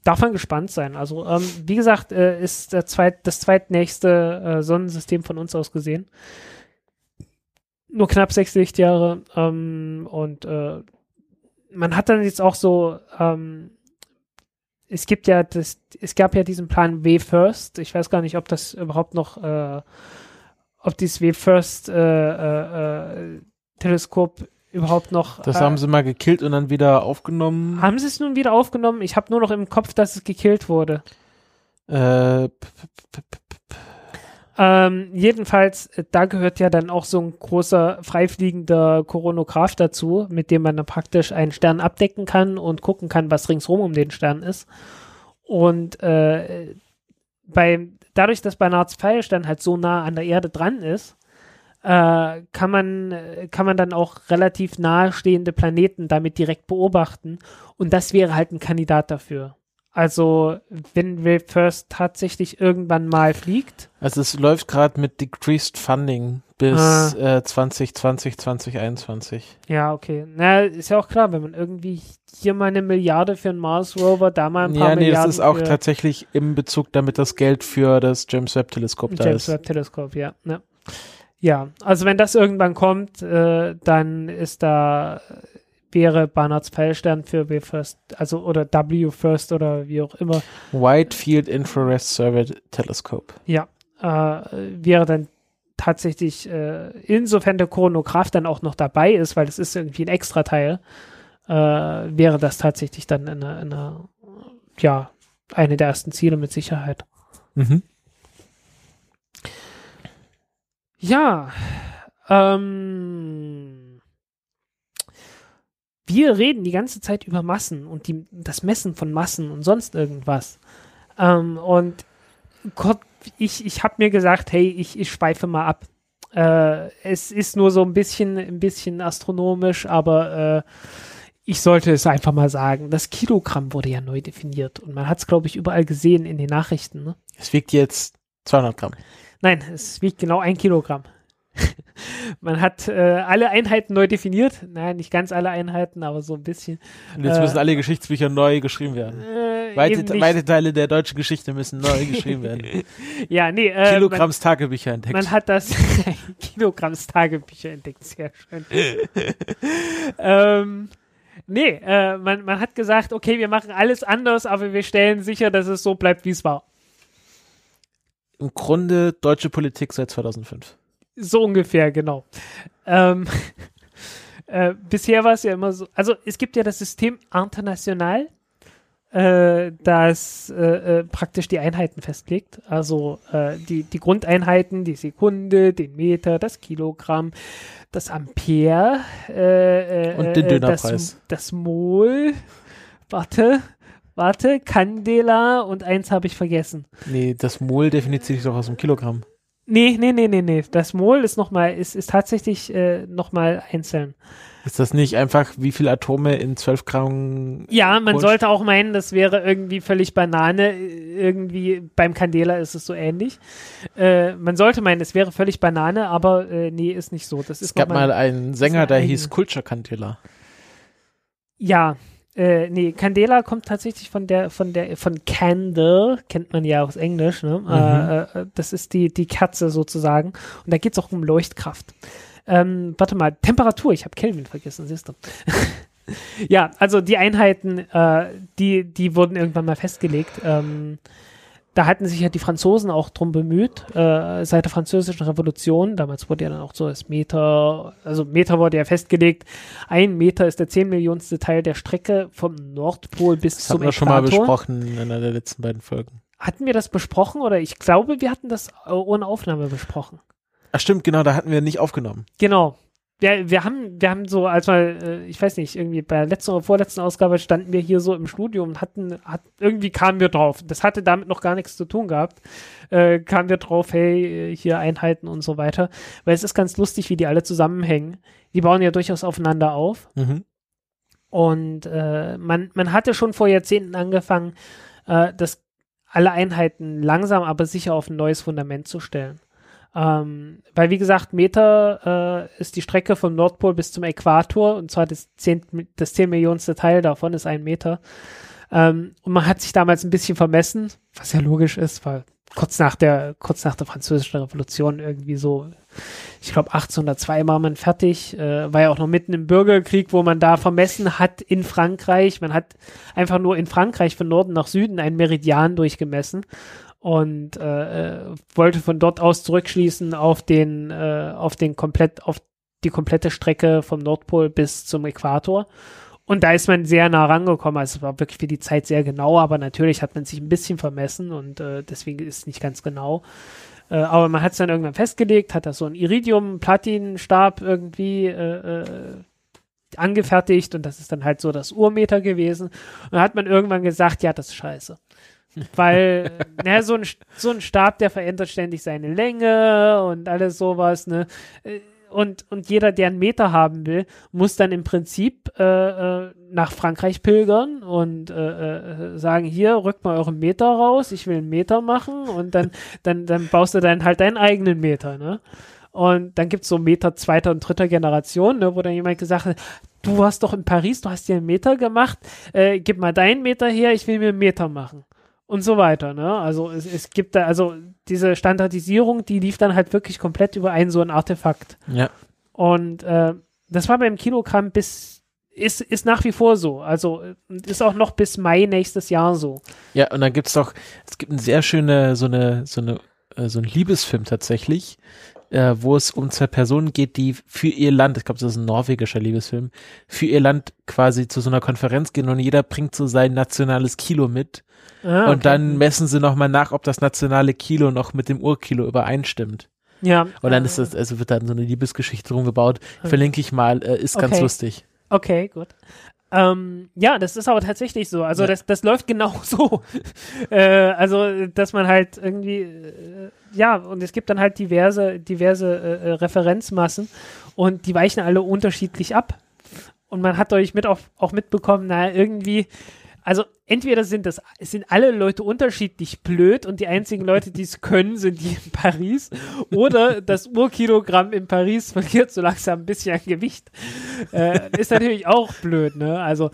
Darf man gespannt sein. Also, ähm, wie gesagt, äh, ist der zweit, das zweitnächste äh, Sonnensystem von uns aus gesehen. Nur knapp sechs Lichtjahre. Ähm, und äh, man hat dann jetzt auch so, ähm, es gibt ja das, es gab ja diesen Plan W First. Ich weiß gar nicht, ob das überhaupt noch, äh, ob dieses W First äh, äh, Teleskop überhaupt noch. Das äh, haben sie mal gekillt und dann wieder aufgenommen. haben sie es nun wieder aufgenommen? Ich habe nur noch im Kopf, dass es gekillt wurde. Äh, Ähm, jedenfalls, äh, da gehört ja dann auch so ein großer freifliegender Koronograph dazu, mit dem man dann praktisch einen Stern abdecken kann und gucken kann, was ringsrum um den Stern ist. Und äh, bei, dadurch, dass Barnards Pfeilstern halt so nah an der Erde dran ist, äh, kann man äh, kann man dann auch relativ nahestehende Planeten damit direkt beobachten und das wäre halt ein Kandidat dafür. Also wenn Will First tatsächlich irgendwann mal fliegt, also es läuft gerade mit Decreased Funding bis Ah. äh, 2020, 2021. ja okay, na ist ja auch klar, wenn man irgendwie hier mal eine Milliarde für einen Mars Rover, da mal ein paar Ja, nee, das Milliarden ist auch tatsächlich im Bezug, damit das Geld für das James Webb Teleskop da James ist. Webb Teleskop, ja, ja. Ja, also wenn das irgendwann kommt, äh, dann ist da wäre Barnards Pfeilstern für W First, also oder W First oder wie auch immer, Wide Field Infrared Survey Telescope. ja, äh, wäre dann tatsächlich, äh, insofern der Chronograph dann auch noch dabei ist, weil es ist irgendwie ein Extrateil, äh, wäre das tatsächlich dann eine, eine, ja, eine der ersten Ziele mit Sicherheit. Mhm. Ja, ähm, wir reden die ganze Zeit über Massen und die, das Messen von Massen und sonst irgendwas. Ähm, und Gott, ich, ich habe mir gesagt, hey, ich, ich schweife mal ab. Äh, es ist nur so ein bisschen, ein bisschen astronomisch, aber äh, ich sollte es einfach mal sagen. Das Kilogramm wurde ja neu definiert und man hat es, glaube ich, überall gesehen in den Nachrichten. Ne? Es wiegt jetzt 200 Gramm. Nein, es wiegt genau ein Kilogramm. Man hat äh, alle Einheiten neu definiert. Nein, nicht ganz alle Einheiten, aber so ein bisschen. Und jetzt Äh, müssen alle Geschichtsbücher neu geschrieben werden. Äh, Weite, weite Teile der deutschen Geschichte müssen neu geschrieben werden. Ja, nee, äh, Kilogramms Tagebücher entdeckt. Man, man hat das Kilogramms Tagebücher entdeckt, sehr schön. ähm, nee, äh, man, man hat gesagt, okay, wir machen alles anders, aber wir stellen sicher, dass es so bleibt, wie es war. Im Grunde deutsche Politik seit 2005. So ungefähr, genau. Ähm, äh, bisher war es ja immer so, also es gibt ja das System International, äh, das äh, äh, praktisch die Einheiten festlegt. Also äh, die, die Grundeinheiten, die Sekunde, den Meter, das Kilogramm, das Ampere äh, Und den Dönerpreis. Das, das Mol, warte, warte, Candela und eins habe ich vergessen. Nee, das Mol definiert sich doch aus dem Kilogramm. Nee, nee, nee, nee, nee. Das Mol ist nochmal, ist, ist tatsächlich äh, nochmal einzeln. Ist das nicht einfach, wie viele Atome in 12 Gramm? Ja, man Kohlenstoff- sollte auch meinen, das wäre irgendwie völlig Banane. Irgendwie beim Candela ist es so ähnlich. Äh, man sollte meinen, es wäre völlig Banane, aber äh, nee, ist nicht so. Das ist Es gab mal, einen Sänger, der hieß Culture Candela. Ja, äh, nee, Candela kommt tatsächlich von der, von der, von Candle, kennt man ja aus Englisch, ne? Äh, äh, das ist die, die Kerze sozusagen. Und da geht es auch um Leuchtkraft. Ähm, warte mal, Temperatur, ich habe Kelvin vergessen, siehst du. ja, also die Einheiten, äh, die, die wurden irgendwann mal festgelegt. Ähm, da hatten sich ja die Franzosen auch drum bemüht, äh, seit der französischen Revolution. Damals wurde ja dann auch so das Meter, also Meter wurde ja festgelegt. Ein Meter ist der zehn Millionste Teil der Strecke vom Nordpol bis Das zum hatten wir schon mal Äquator. besprochen in einer der letzten beiden Folgen. Hatten wir das besprochen oder ich glaube, wir hatten das äh, ohne Aufnahme besprochen. Ach stimmt, genau, da hatten wir nicht aufgenommen. Genau. Wir, wir haben, wir haben so, als wir, äh, ich weiß nicht, irgendwie bei der letzten oder vorletzten Ausgabe standen wir hier so im Studio und hatten, hat, irgendwie kamen wir drauf. Das hatte damit noch gar nichts zu tun gehabt. Äh, kamen wir drauf, hey, äh, hier Einheiten und so weiter. Weil es ist ganz lustig, wie die alle zusammenhängen. Die bauen ja durchaus aufeinander auf. Mhm. Und äh, man, man hatte schon vor Jahrzehnten angefangen, äh, das alle Einheiten langsam, aber sicher auf ein neues Fundament zu stellen. Ähm, weil, wie gesagt, Meter äh, ist die Strecke vom Nordpol bis zum Äquator und zwar das 10, das 10 Millionste Teil davon ist ein Meter. Ähm, und man hat sich damals ein bisschen vermessen, was ja logisch ist, weil kurz nach der, kurz nach der französischen Revolution irgendwie so, ich glaube 1802 war man fertig, äh, war ja auch noch mitten im Bürgerkrieg, wo man da vermessen hat in Frankreich. Man hat einfach nur in Frankreich von Norden nach Süden einen Meridian durchgemessen und äh, äh, wollte von dort aus zurückschließen auf den, äh, auf den komplett, auf die komplette Strecke vom Nordpol bis zum Äquator. Und da ist man sehr nah rangekommen. Also es war wirklich für die Zeit sehr genau, aber natürlich hat man sich ein bisschen vermessen und äh, deswegen ist es nicht ganz genau. Äh, aber man hat es dann irgendwann festgelegt, hat da so ein Iridium-Platin-Stab irgendwie äh, äh, angefertigt und das ist dann halt so das Urmeter gewesen. Und dann hat man irgendwann gesagt, ja, das ist scheiße. Weil, ne, so ein, so ein Stab, der verändert ständig seine Länge und alles sowas, ne. Äh, Und, und jeder, der einen Meter haben will, muss dann im Prinzip äh, äh, nach Frankreich pilgern und äh, äh, sagen, hier, rückt mal euren Meter raus, ich will einen Meter machen und dann, dann, dann baust du dann halt deinen eigenen Meter, ne? Und dann gibt's so Meter zweiter und dritter Generation, ne, wo dann jemand gesagt hat, du warst doch in Paris, du hast dir einen Meter gemacht, äh, gib mal deinen Meter her, ich will mir einen Meter machen. Und so weiter, ne? Also es, es gibt da, also diese Standardisierung, die lief dann halt wirklich komplett über ein so ein Artefakt. Ja. Und äh, das war beim Kilogramm bis, ist, ist nach wie vor so. Also ist auch noch bis Mai nächstes Jahr so. Ja, und dann gibt's doch, es gibt eine sehr schöne, so eine, so eine, äh, so ein Liebesfilm tatsächlich, äh, wo es um zwei Personen geht, die für ihr Land, ich glaube, das ist ein norwegischer Liebesfilm, für ihr Land quasi zu so einer Konferenz gehen und jeder bringt so sein nationales Kilo mit. Ah, Und okay. dann messen sie nochmal nach, ob das nationale Kilo noch mit dem Urkilo übereinstimmt. ja. Und dann ist das, also wird dann so eine Liebesgeschichte drum gebaut. Verlinke ich mal, äh, ist ganz Okay. lustig. Okay, gut. Ähm, ja, das ist aber tatsächlich so. Also Ja. das, das läuft genau so. äh, also, dass man halt irgendwie, äh, ja, und es gibt dann halt diverse, diverse äh, äh, Referenzmassen und die weichen alle unterschiedlich ab. Und man hat euch mit auch, auch mitbekommen, naja, irgendwie, also entweder sind das, sind alle Leute unterschiedlich blöd und die einzigen Leute, die es können, sind die in Paris. Oder das Urkilogramm in Paris verliert so langsam ein bisschen an Gewicht. Äh, ist natürlich auch blöd, ne? Also,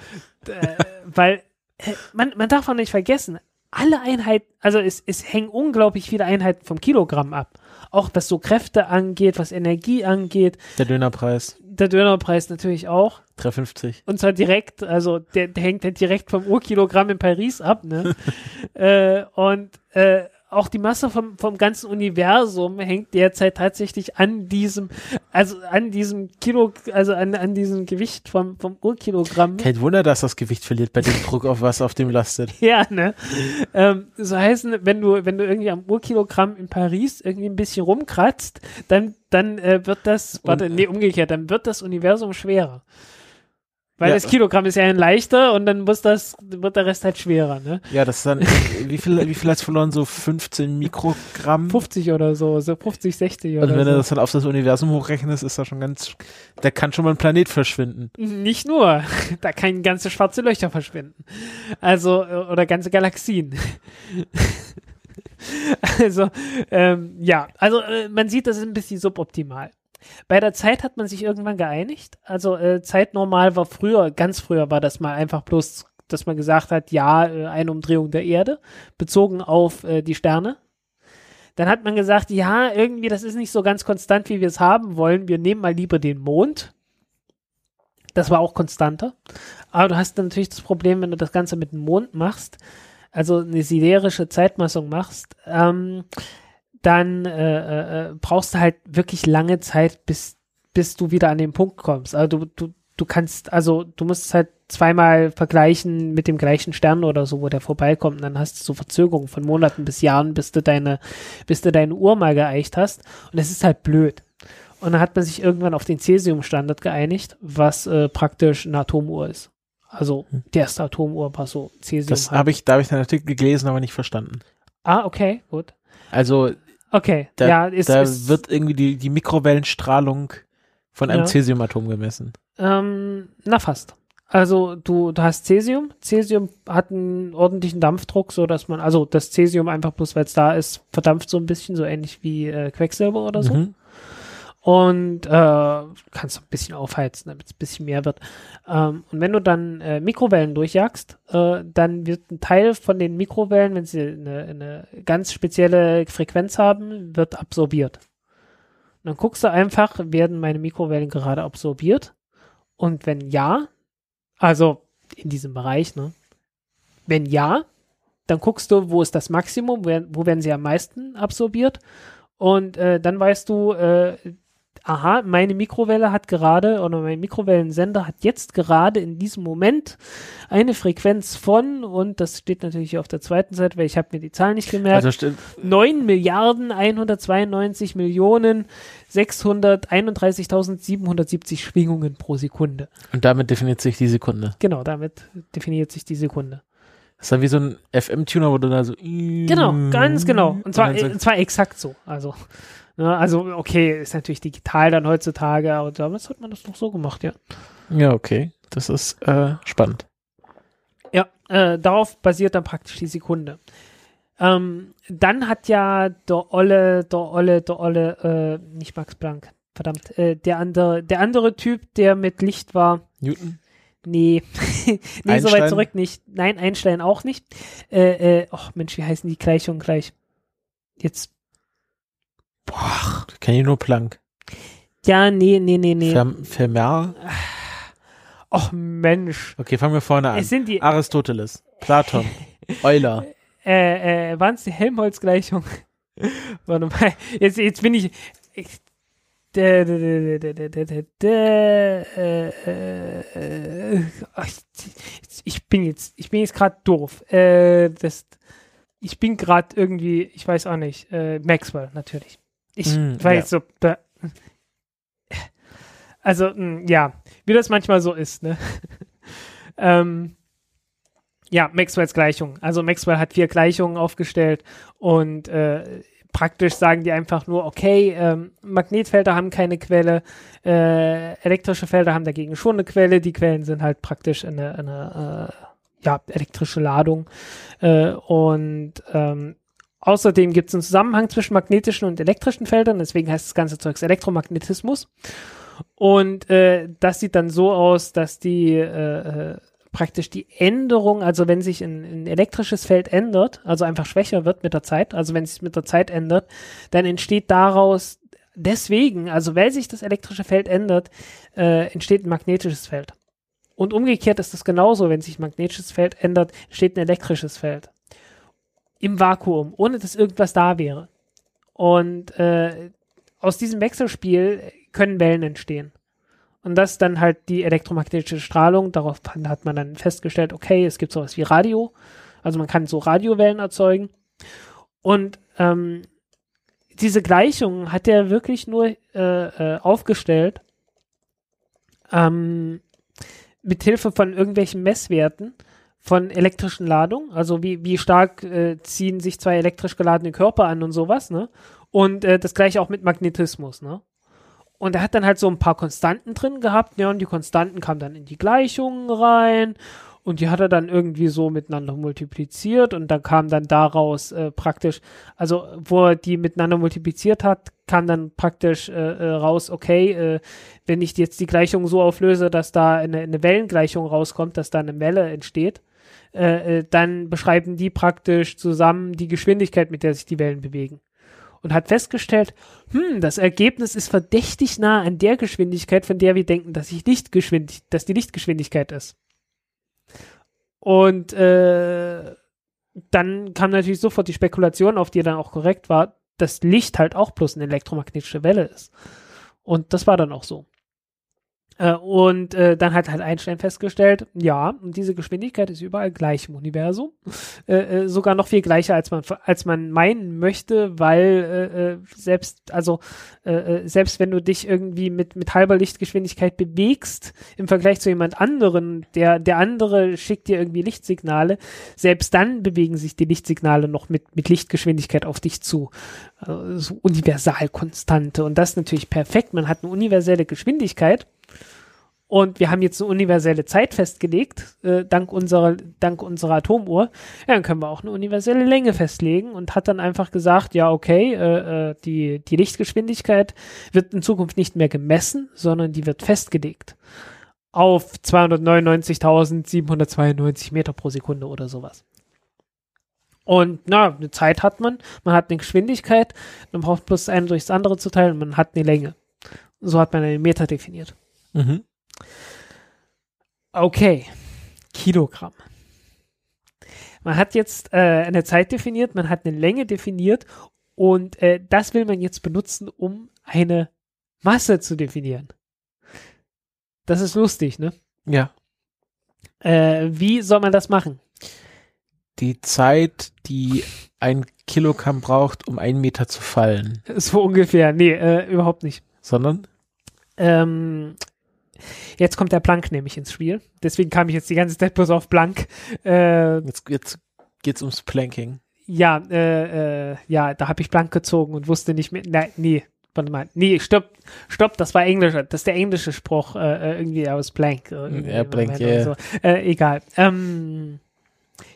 äh, weil äh, man, man darf auch nicht vergessen, alle Einheiten, also es, es hängen unglaublich viele Einheiten vom Kilogramm ab. Auch was so Kräfte angeht, was Energie angeht. Der Dönerpreis, Der Dönerpreis natürlich auch. 3,50. Und zwar direkt, also der, der hängt ja direkt vom Urkilogramm in Paris ab, ne? äh, und äh, auch die Masse vom, vom ganzen Universum hängt derzeit tatsächlich an diesem, also an diesem Kilo, also an, an diesem Gewicht vom, vom Urkilogramm. Kein Wunder, dass das Gewicht verliert bei dem Druck auf was auf dem lastet. Ja, ne? Ähm, so heißen, wenn du, wenn du irgendwie am Urkilogramm in Paris irgendwie ein bisschen rumkratzt, dann, dann äh, wird das, warte, Und- nee, umgekehrt, dann wird das Universum schwerer. Weil Ja. das Kilogramm ist ja ein leichter und dann muss das, wird der Rest halt schwerer, ne? Ja, das ist dann, wie viel, wie viel hat's verloren? So 15 Mikrogramm? 50 oder so, so 50, 60 oder Und wenn so. du das dann auf das Universum hochrechnest, ist das schon ganz, da kann schon mal ein Planet verschwinden. Nicht nur, da kann ganze schwarze Löcher verschwinden. Also, äh, oder ganze Galaxien. also, ähm, ja, also äh, man sieht, das ist ein bisschen suboptimal. Bei der Zeit hat man sich irgendwann geeinigt. Also äh, Zeitnormal war früher, ganz früher war das mal einfach bloß, dass man gesagt hat, ja, äh, eine Umdrehung der Erde, bezogen auf äh, die Sterne. Dann hat man gesagt, ja, irgendwie, das ist nicht so ganz konstant, wie wir es haben wollen. Wir nehmen mal lieber den Mond. Das war auch konstanter. Aber du hast natürlich das Problem, wenn du das Ganze mit dem Mond machst, also eine siderische Zeitmessung machst, ähm, dann äh, äh, brauchst du halt wirklich lange Zeit, bis, bis du wieder an den Punkt kommst. Also du, du, du kannst, also du musst es halt zweimal vergleichen mit dem gleichen Stern oder so, wo der vorbeikommt, und dann hast du so Verzögerungen von Monaten bis Jahren, bis du deine, bis du deine Uhr mal geeicht hast. Und das ist halt blöd. Und dann hat man sich irgendwann auf den Cäsium-Standard geeinigt, was äh, praktisch eine Atomuhr ist. Also die erste Atomuhr war so Cäsium. Das halt. habe ich, da habe ich den Artikel gelesen, aber nicht verstanden. ah, okay, gut. Also, Okay, da, ja, ist, da ist wird irgendwie die, die Mikrowellenstrahlung von einem Ja. Cäsiumatom gemessen. Ähm, na fast. Also du, du hast Cäsium. Cäsium hat einen ordentlichen Dampfdruck, so dass man, also das Cäsium einfach bloß, weil es da ist, verdampft so ein bisschen, so ähnlich wie äh, Quecksilber oder so. Mhm. Und äh, kannst ein bisschen aufheizen, damit es ein bisschen mehr wird. Ähm, und wenn du dann äh, Mikrowellen durchjagst, äh, dann wird ein Teil von den Mikrowellen, wenn sie eine, eine ganz spezielle Frequenz haben, wird absorbiert. Und dann guckst du einfach, werden meine Mikrowellen gerade absorbiert? Und wenn ja, also in diesem Bereich, ne? Wenn ja, dann guckst du, wo ist das Maximum, wo, wo werden sie am meisten absorbiert? Und äh, dann weißt du, äh, aha, meine Mikrowelle hat gerade, oder mein Mikrowellensender hat jetzt gerade in diesem Moment eine Frequenz von, und das steht natürlich auf der zweiten Seite, weil ich habe mir die Zahl nicht gemerkt, Also stimmt, 9 Milliarden 192 Millionen 631.770 Schwingungen pro Sekunde. und damit definiert sich die Sekunde. Genau, damit definiert sich die Sekunde. Das ist dann wie so ein FM-Tuner, wo du da so. Genau, ganz genau. Und zwar, und zwar exakt so. Also, also okay, ist natürlich digital dann heutzutage, aber damals hat man das noch so gemacht, ja. ja, okay. Das ist äh, spannend. Ja, äh, darauf basiert dann praktisch die Sekunde. Ähm, dann hat ja der Olle, der Olle, der Olle, äh, nicht Max Planck, verdammt, äh, der andere, der andere Typ, der mit Licht war, Newton? nee, nee, so weit zurück nicht. Nein, Einstein auch nicht. Äh, äh, oh Mensch, wie heißen die Gleichungen gleich? Jetzt, Boah, kenne ich nur Planck. Ja, nee, nee, nee, nee. Fer Och Mensch. Okay, fangen wir vorne an. Es sind die Aristoteles, Platon, Euler. Äh, äh, waren es die Helmholtz-Gleichung? Warte mal, jetzt, jetzt bin ich. ich ich bin jetzt, ich bin jetzt gerade doof. Äh, das, ich bin gerade irgendwie, ich weiß auch nicht, äh, Maxwell natürlich. Ich Mm, weiß so, da, also mh, ja, wie das manchmal so ist, ne? ähm, ja, Maxwells Gleichung. Also Maxwell hat vier Gleichungen aufgestellt und äh, praktisch sagen die einfach nur, okay, ähm, Magnetfelder haben keine Quelle, äh, elektrische Felder haben dagegen schon eine Quelle. Die Quellen sind halt praktisch eine, eine äh, ja, elektrische Ladung. Äh, und ähm, außerdem gibt es einen Zusammenhang zwischen magnetischen und elektrischen Feldern, deswegen heißt das ganze Zeugs Elektromagnetismus. Und äh, das sieht dann so aus, dass die äh, äh praktisch die Änderung, also wenn sich ein, ein, elektrisches Feld ändert, also einfach schwächer wird mit der Zeit, also wenn es sich mit der Zeit ändert, dann entsteht daraus deswegen, also weil sich das elektrische Feld ändert, äh, entsteht ein magnetisches Feld. Und umgekehrt ist es genauso, wenn sich ein magnetisches Feld ändert, entsteht ein elektrisches Feld. Im Vakuum, ohne dass irgendwas da wäre. Und äh, aus diesem Wechselspiel können Wellen entstehen. Und das dann halt die elektromagnetische Strahlung. Darauf hat man dann festgestellt, okay, es gibt sowas wie Radio. Also man kann so Radiowellen erzeugen. Und ähm, diese Gleichung hat er wirklich nur äh, äh, aufgestellt ähm, mit Hilfe von irgendwelchen Messwerten von elektrischen Ladungen, also wie, wie stark äh, ziehen sich zwei elektrisch geladene Körper an und sowas, ne? Und äh, das gleiche auch mit Magnetismus, ne? Und er hat dann halt so ein paar Konstanten drin gehabt, ja, und die Konstanten kamen dann in die Gleichungen rein und die hat er dann irgendwie so miteinander multipliziert und dann kam dann daraus äh, praktisch, also wo er die miteinander multipliziert hat, kam dann praktisch äh, äh, raus, okay, äh, wenn ich jetzt die Gleichung so auflöse, dass da eine, eine Wellengleichung rauskommt, dass da eine Welle entsteht, äh, äh, dann beschreiben die praktisch zusammen die Geschwindigkeit, mit der sich die Wellen bewegen und hat festgestellt, hm, das Ergebnis ist verdächtig nah an der Geschwindigkeit, von der wir denken, dass, ich Lichtgeschwindig dass die Lichtgeschwindigkeit ist. Und äh, dann kam natürlich sofort die Spekulation, auf die dann auch korrekt war, dass Licht halt auch bloß eine elektromagnetische Welle ist. Und das war dann auch so. Äh, und äh, dann hat halt Einstein festgestellt, ja, diese Geschwindigkeit ist überall gleich im Universum. Äh, äh, sogar noch viel gleicher, als man, als man meinen möchte, weil äh, äh, selbst, also äh, äh, selbst wenn du dich irgendwie mit, mit halber Lichtgeschwindigkeit bewegst, im Vergleich zu jemand anderen, der, der andere schickt dir irgendwie Lichtsignale, selbst dann bewegen sich die Lichtsignale noch mit, mit Lichtgeschwindigkeit auf dich zu. Also so Universalkonstante. Und das natürlich perfekt. Man hat eine universelle Geschwindigkeit und wir haben jetzt eine universelle Zeit festgelegt, äh, dank, unserer, dank unserer Atomuhr. Ja, dann können wir auch eine universelle Länge festlegen und hat dann einfach gesagt, ja, okay, äh, äh, die, die Lichtgeschwindigkeit wird in Zukunft nicht mehr gemessen, sondern die wird festgelegt auf 299.792 Meter pro Sekunde oder sowas. Und na, eine Zeit hat man, man hat eine Geschwindigkeit, man braucht bloß das eine durch das andere zu teilen und man hat eine Länge. So hat man einen Meter definiert. Mhm. Okay, Kilogramm. Man hat jetzt äh, eine Zeit definiert, man hat eine Länge definiert und äh, das will man jetzt benutzen, um eine Masse zu definieren. Das ist lustig, ne? Ja. Äh, wie soll man das machen? Die Zeit, die ein Kilogramm braucht, um einen Meter zu fallen. So ungefähr. Nee, äh, überhaupt nicht. Sondern? Ähm, Jetzt kommt der Planck nämlich ins Spiel. Deswegen kam ich jetzt die ganze Zeit bloß auf Planck. Äh, jetzt, jetzt geht's ums Planking. Ja, äh, äh, ja, da habe ich Planck gezogen und wusste nicht mehr. Nein, nee, warte mal. Nee, stopp, stopp, das war Englisch. Das ist der englische Spruch äh, äh irgendwie aus Planck. Ja, Planck, ja. Yeah. So. Äh, egal. Ähm,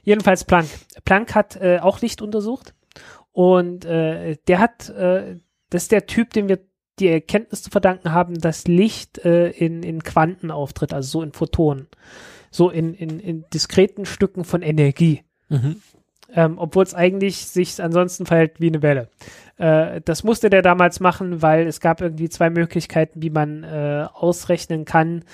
jedenfalls Planck. Planck hat äh, auch Licht untersucht und äh, der hat, äh, das ist der Typ, den wir die Erkenntnis zu verdanken haben, dass Licht äh, in, in Quanten auftritt, also so in Photonen, so in, in, in diskreten Stücken von Energie. Mhm. Ähm, Obwohl es eigentlich sich ansonsten verhält wie eine Welle. Äh, das musste der damals machen, weil es gab irgendwie zwei Möglichkeiten, wie man äh, ausrechnen kann,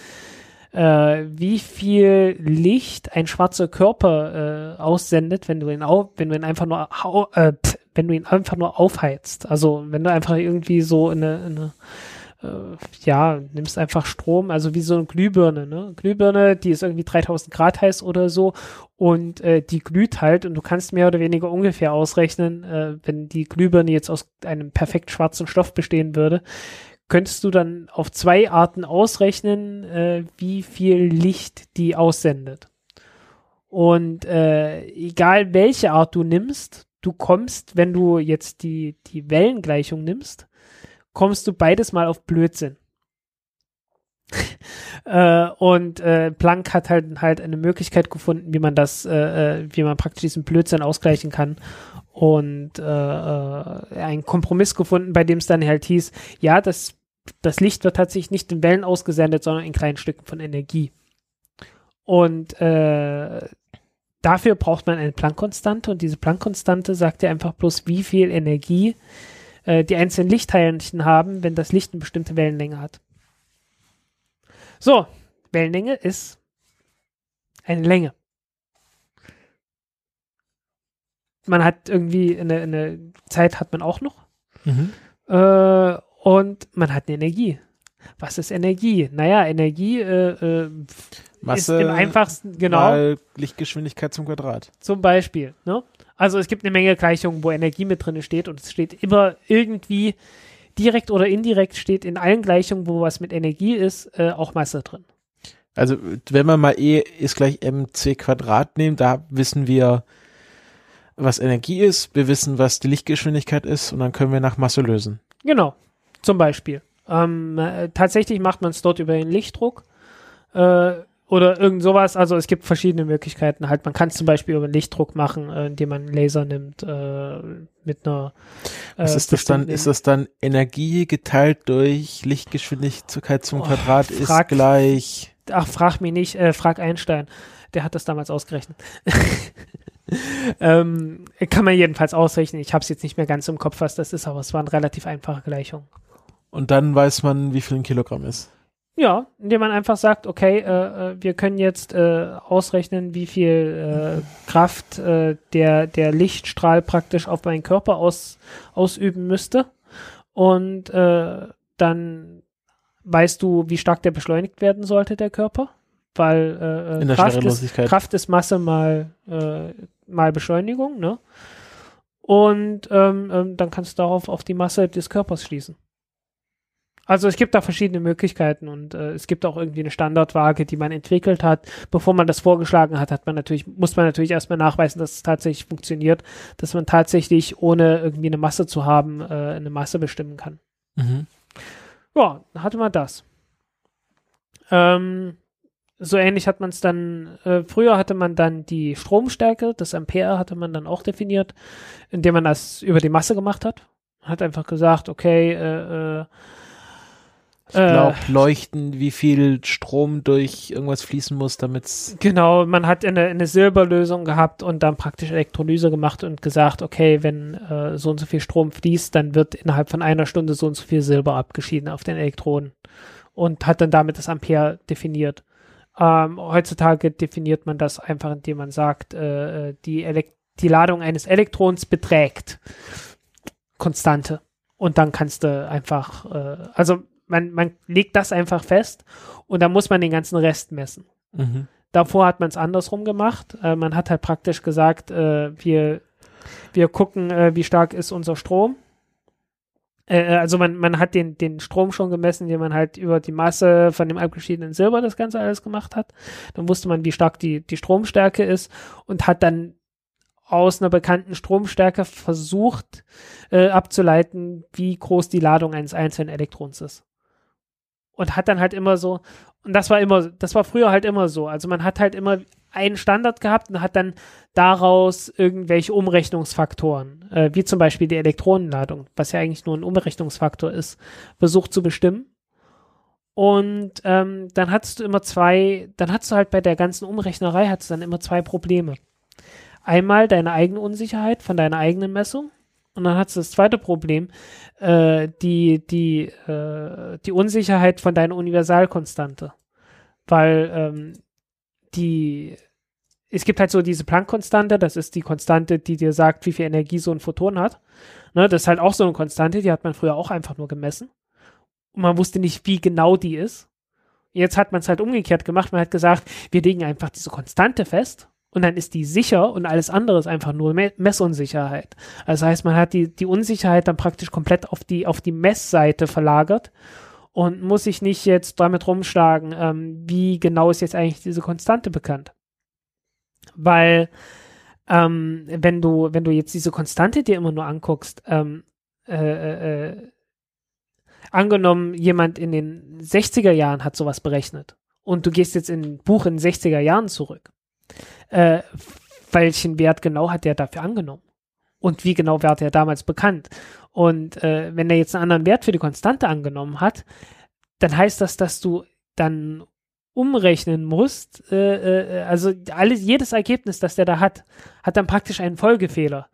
äh, wie viel Licht ein schwarzer Körper äh, aussendet, wenn du ihn auf, wenn du ihn einfach nur äh, wenn du ihn einfach nur aufheizt. Also wenn du einfach irgendwie so eine, eine äh, ja, nimmst einfach Strom, also wie so eine Glühbirne, ne? Glühbirne, die ist irgendwie 3000 Grad heiß oder so und äh, die glüht halt und du kannst mehr oder weniger ungefähr ausrechnen, äh, wenn die Glühbirne jetzt aus einem perfekt schwarzen Stoff bestehen würde, könntest du dann auf zwei Arten ausrechnen, äh, wie viel Licht die aussendet. Und äh, egal welche Art du nimmst, du kommst, wenn du jetzt die, die Wellengleichung nimmst, kommst du beides mal auf Blödsinn. äh, und äh, Planck hat halt halt eine Möglichkeit gefunden, wie man das, äh, äh wie man praktisch diesen Blödsinn ausgleichen kann und äh, äh, einen Kompromiss gefunden, bei dem es dann halt hieß, ja, das, das Licht wird tatsächlich nicht in Wellen ausgesendet, sondern in kleinen Stücken von Energie. Und äh, dafür braucht man eine Planck-Konstante und diese Planck-Konstante sagt ja einfach bloß, wie viel Energie äh, die einzelnen Lichtteilchen haben, wenn das Licht eine bestimmte Wellenlänge hat. So, Wellenlänge ist eine Länge. Man hat irgendwie eine, eine Zeit hat man auch noch. Mhm. Äh, und man hat eine Energie. Was ist Energie? Naja, Energie äh, äh, Masse ist im einfachsten, genau. Mal Lichtgeschwindigkeit zum Quadrat. Zum Beispiel. Ne? Also es gibt eine Menge Gleichungen, wo Energie mit drin steht und es steht immer irgendwie direkt oder indirekt steht in allen Gleichungen, wo was mit Energie ist, äh, auch Masse drin. Also wenn man mal E ist gleich mc Quadrat nehmen, da wissen wir, was Energie ist, wir wissen, was die Lichtgeschwindigkeit ist und dann können wir nach Masse lösen. Genau, zum Beispiel. Ähm, äh, tatsächlich macht man es dort über den Lichtdruck. Äh, oder irgend sowas. Also es gibt verschiedene Möglichkeiten. Halt, man kann es zum Beispiel über Lichtdruck machen, äh, indem man einen Laser nimmt äh, mit einer. Äh, Was ist das dann? Ist das dann Energie geteilt durch Lichtgeschwindigkeit zum oh, Quadrat frag, ist gleich? Ach, frag mich nicht. Äh, frag Einstein. Der hat das damals ausgerechnet. ähm, kann man jedenfalls ausrechnen. Ich habe es jetzt nicht mehr ganz im Kopf, was das ist, aber es waren relativ einfache Gleichungen. Und dann weiß man, wie viel ein Kilogramm ist. Ja, indem man einfach sagt, okay, äh, äh, wir können jetzt äh, ausrechnen, wie viel äh, Kraft äh, der, der Lichtstrahl praktisch auf meinen Körper aus, ausüben müsste. Und äh, dann weißt du, wie stark der beschleunigt werden sollte, der Körper. Weil Kraft, ist, Kraft ist Masse mal, mal Beschleunigung, ne? Und ähm, ähm, dann kannst du darauf auf die Masse des Körpers schließen. Also es gibt da verschiedene Möglichkeiten und äh, es gibt auch irgendwie eine Standardwaage, die man entwickelt hat. Bevor man das vorgeschlagen hat, hat man natürlich, muss man natürlich erstmal nachweisen, dass es tatsächlich funktioniert, dass man tatsächlich, ohne irgendwie eine Masse zu haben, äh, eine Masse bestimmen kann. Mhm. Ja, hatte man das. Ähm, so ähnlich hat man es dann, äh, früher hatte man dann die Stromstärke, das Ampere hatte man dann auch definiert, indem man das über die Masse gemacht hat. Hat einfach gesagt, okay, äh, äh, ich glaube, äh, leuchten, wie viel Strom durch irgendwas fließen muss, damit's. Genau, man hat eine, eine Silberlösung gehabt und dann praktisch Elektrolyse gemacht und gesagt, okay, wenn äh, so und so viel Strom fließt, dann wird innerhalb von einer Stunde so und so viel Silber abgeschieden auf den Elektronen. Und hat dann damit das Ampere definiert. Ähm, heutzutage definiert man das einfach, indem man sagt, äh, die, Elekt die Ladung eines Elektrons beträgt Konstante. Und dann kannst du einfach, äh, also man, man legt das einfach fest und dann muss man den ganzen Rest messen. Mhm. Davor hat man es andersrum gemacht. Äh, man hat halt praktisch gesagt, äh, wir, wir gucken, äh, wie stark ist unser Strom. Äh, äh, also man, man hat den, den Strom schon gemessen, indem man halt über die Masse von dem abgeschiedenen Silber das Ganze alles gemacht hat. Dann wusste man, wie stark die, die Stromstärke ist und hat dann aus einer bekannten Stromstärke versucht äh, abzuleiten, wie groß die Ladung eines einzelnen Elektrons ist und hat dann halt immer so, und das war immer, das war früher halt immer so. Also man hat halt immer einen Standard gehabt und hat dann daraus irgendwelche Umrechnungsfaktoren, äh, wie zum Beispiel die Elektronenladung, was ja eigentlich nur ein Umrechnungsfaktor ist, versucht zu bestimmen. Und ähm, dann hattest du immer zwei, dann hattest du halt bei der ganzen Umrechnerei hattest du dann immer zwei Probleme. Einmal deine eigene Unsicherheit von deiner eigenen Messung und dann hat es das zweite Problem, äh, die, die, äh, die Unsicherheit von deiner Universalkonstante. Weil ähm, die, es gibt halt so diese Planck-Konstante, das ist die Konstante, die dir sagt, wie viel Energie so ein Photon hat. Ne, das ist halt auch so eine Konstante, die hat man früher auch einfach nur gemessen. Und man wusste nicht, wie genau die ist. Jetzt hat man es halt umgekehrt gemacht. Man hat gesagt, wir legen einfach diese Konstante fest Und dann ist die sicher und alles andere ist einfach nur Me Messunsicherheit. Also das heißt, man hat die, die Unsicherheit dann praktisch komplett auf die, auf die Messseite verlagert und muss sich nicht jetzt damit rumschlagen, ähm, wie genau ist jetzt eigentlich diese Konstante bekannt. Weil ähm, wenn du, wenn du jetzt diese Konstante dir immer nur anguckst, ähm, äh, äh, äh angenommen, jemand in den 60er Jahren hat sowas berechnet und du gehst jetzt in ein Buch in den 60er Jahren zurück, äh, welchen Wert genau hat der dafür angenommen? Und wie genau war der damals bekannt? Und äh, wenn er jetzt einen anderen Wert für die Konstante angenommen hat, dann heißt das, dass du dann umrechnen musst, äh, äh, also alles, jedes Ergebnis, das der da hat, hat dann praktisch einen Folgefehler.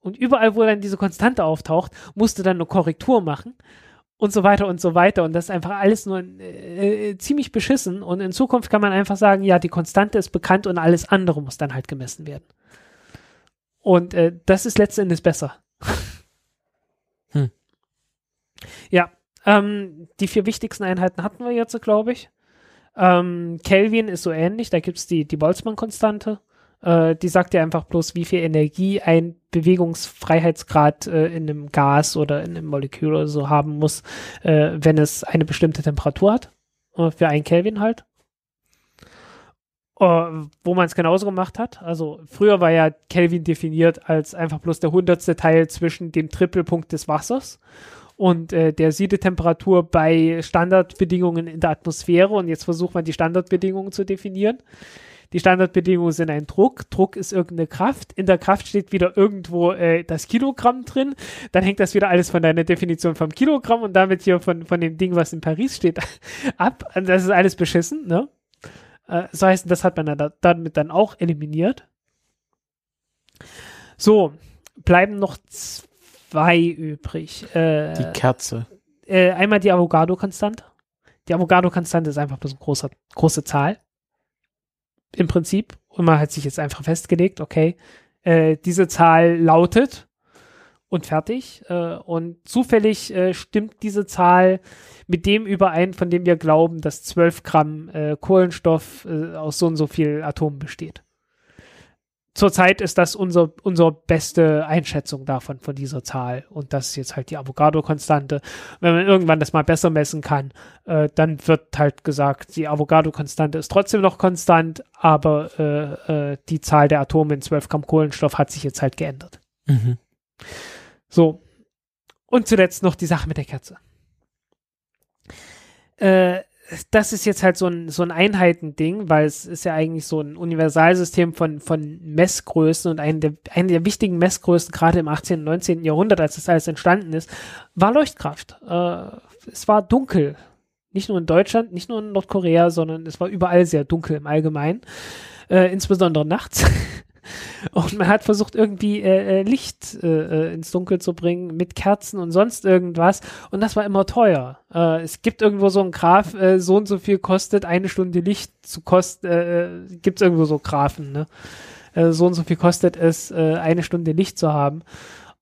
Und überall, wo dann diese Konstante auftaucht, musst du dann eine Korrektur machen und so weiter und so weiter. Und das ist einfach alles nur äh, ziemlich beschissen. Und in Zukunft kann man einfach sagen, ja, die Konstante ist bekannt und alles andere muss dann halt gemessen werden. Und äh, das ist letzten Endes besser. hm. Ja, ähm, die vier wichtigsten Einheiten hatten wir jetzt, glaube ich. Ähm, Kelvin ist so ähnlich, da gibt es die, die Boltzmann-Konstante. Äh, die sagt ja einfach bloß, wie viel Energie ein Bewegungsfreiheitsgrad äh, in einem Gas oder in einem Molekül oder so haben muss, äh, wenn es eine bestimmte Temperatur hat. Äh, für ein Kelvin halt. Uh, wo man es genauso gemacht hat. Also früher war ja Kelvin definiert als einfach bloß der hundertste Teil zwischen dem Trippelpunkt des Wassers und äh, der Siedetemperatur bei Standardbedingungen in der Atmosphäre. Und jetzt versucht man die Standardbedingungen zu definieren. Die Standardbedingungen sind ein Druck. Druck ist irgendeine Kraft. In der Kraft steht wieder irgendwo äh, das Kilogramm drin. Dann hängt das wieder alles von deiner Definition vom Kilogramm und damit hier von, von dem Ding, was in Paris steht, ab. Und das ist alles beschissen, ne? Äh, so heißt, das hat man dann damit dann auch eliminiert. So, bleiben noch zwei übrig. Äh, die Kerze. Äh, einmal die Avogadro-Konstante. Die Avogadro-Konstante ist einfach bloß eine große, große Zahl im Prinzip. Und man hat sich jetzt einfach festgelegt, okay, äh, diese Zahl lautet und fertig. Äh, und zufällig äh, stimmt diese Zahl mit dem überein, von dem wir glauben, dass 12 Gramm äh, Kohlenstoff äh, aus so und so viel Atomen besteht zurzeit ist das unser, unsere beste Einschätzung davon, von dieser Zahl. Und das ist jetzt halt die Avogadro-Konstante. Wenn man irgendwann das mal besser messen kann, äh, dann wird halt gesagt, die Avogadro-Konstante ist trotzdem noch konstant, aber äh, äh, die Zahl der Atome in 12 Gramm Kohlenstoff hat sich jetzt halt geändert. Mhm. So. Und zuletzt noch die Sache mit der Kerze. Äh, das ist jetzt halt so ein, so ein Einheitending, weil es ist ja eigentlich so ein Universalsystem von, von Messgrößen und eine der, eine der wichtigen Messgrößen, gerade im 18. und 19. Jahrhundert, als das alles entstanden ist, war Leuchtkraft. Äh, es war dunkel. Nicht nur in Deutschland, nicht nur in Nordkorea, sondern es war überall sehr dunkel im Allgemeinen. Äh, insbesondere nachts. Und man hat versucht, irgendwie äh, äh, Licht äh, äh, ins Dunkel zu bringen mit Kerzen und sonst irgendwas. Und das war immer teuer. Äh, es gibt irgendwo so ein Graph, äh, so und so viel kostet eine Stunde Licht zu kosten, äh, gibt es irgendwo so Graphen, ne? Äh, so und so viel kostet es, äh, eine Stunde Licht zu haben.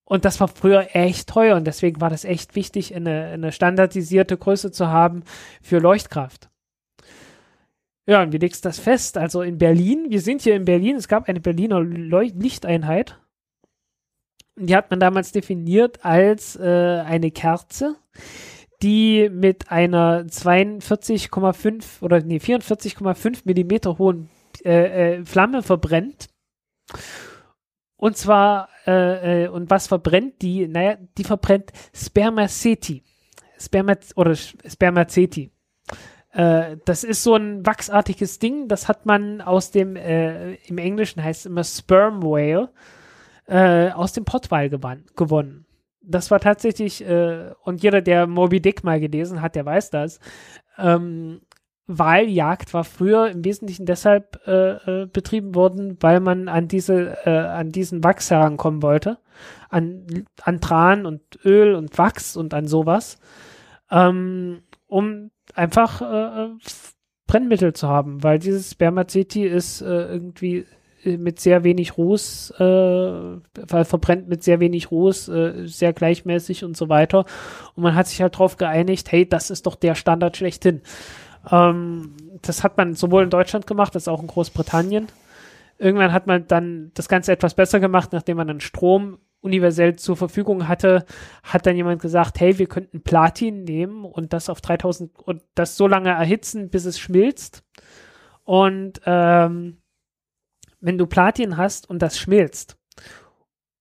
Und das war früher echt teuer und deswegen war das echt wichtig, eine, eine standardisierte Größe zu haben für Leuchtkraft. Ja, und wie legst du das fest? Also in Berlin, wir sind hier in Berlin, es gab eine Berliner Leu Lichteinheit. Die hat man damals definiert als äh, eine Kerze, die mit einer 42,5 oder nee, 44,5 Millimeter hohen äh, äh, Flamme verbrennt. Und zwar, äh, äh, und was verbrennt die? Naja, die verbrennt Spermaceti. Spermat oder Spermaceti. Äh, das ist so ein wachsartiges Ding, das hat man aus dem, äh, im Englischen heißt es immer Sperm Whale, äh, aus dem Pottwal gewonnen. Das war tatsächlich, äh, und jeder, der Moby Dick mal gelesen hat, der weiß das. Ähm, Waljagd war früher im Wesentlichen deshalb äh, betrieben worden, weil man an diese, an diesen Wachs herankommen wollte. An, an Tran und Öl und Wachs und an sowas. Ähm, um einfach äh, Brennmittel zu haben, weil dieses Spermaceti ist äh, irgendwie äh, mit sehr wenig Ruß, äh, verbrennt mit sehr wenig Ruß, äh, sehr gleichmäßig und so weiter. Und man hat sich halt darauf geeinigt, hey, das ist doch der Standard schlechthin. Ähm, das hat man sowohl in Deutschland gemacht als auch in Großbritannien. Irgendwann hat man dann das Ganze etwas besser gemacht, nachdem man dann Strom universell zur Verfügung hatte, hat dann jemand gesagt, hey, wir könnten Platin nehmen und das auf 3000 und das so lange erhitzen, bis es schmilzt. Und ähm, wenn du Platin hast und das schmilzt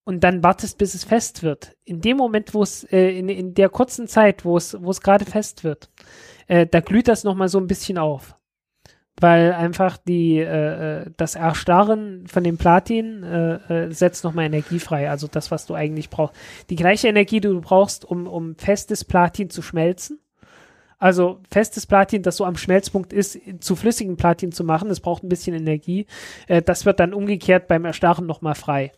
und dann wartest, bis es fest wird, in dem Moment, wo es, äh, in, in der kurzen Zeit, wo es, gerade fest wird, äh, da glüht das nochmal so ein bisschen auf. Weil einfach die, äh, äh, das Erstarren von dem Platin äh, äh, setzt nochmal Energie frei, also das, was du eigentlich brauchst. Die gleiche Energie, die du brauchst, um, um festes Platin zu schmelzen, also festes Platin, das so am Schmelzpunkt ist, zu flüssigem Platin zu machen, das braucht ein bisschen Energie. Äh, das wird dann umgekehrt beim Erstarren nochmal frei.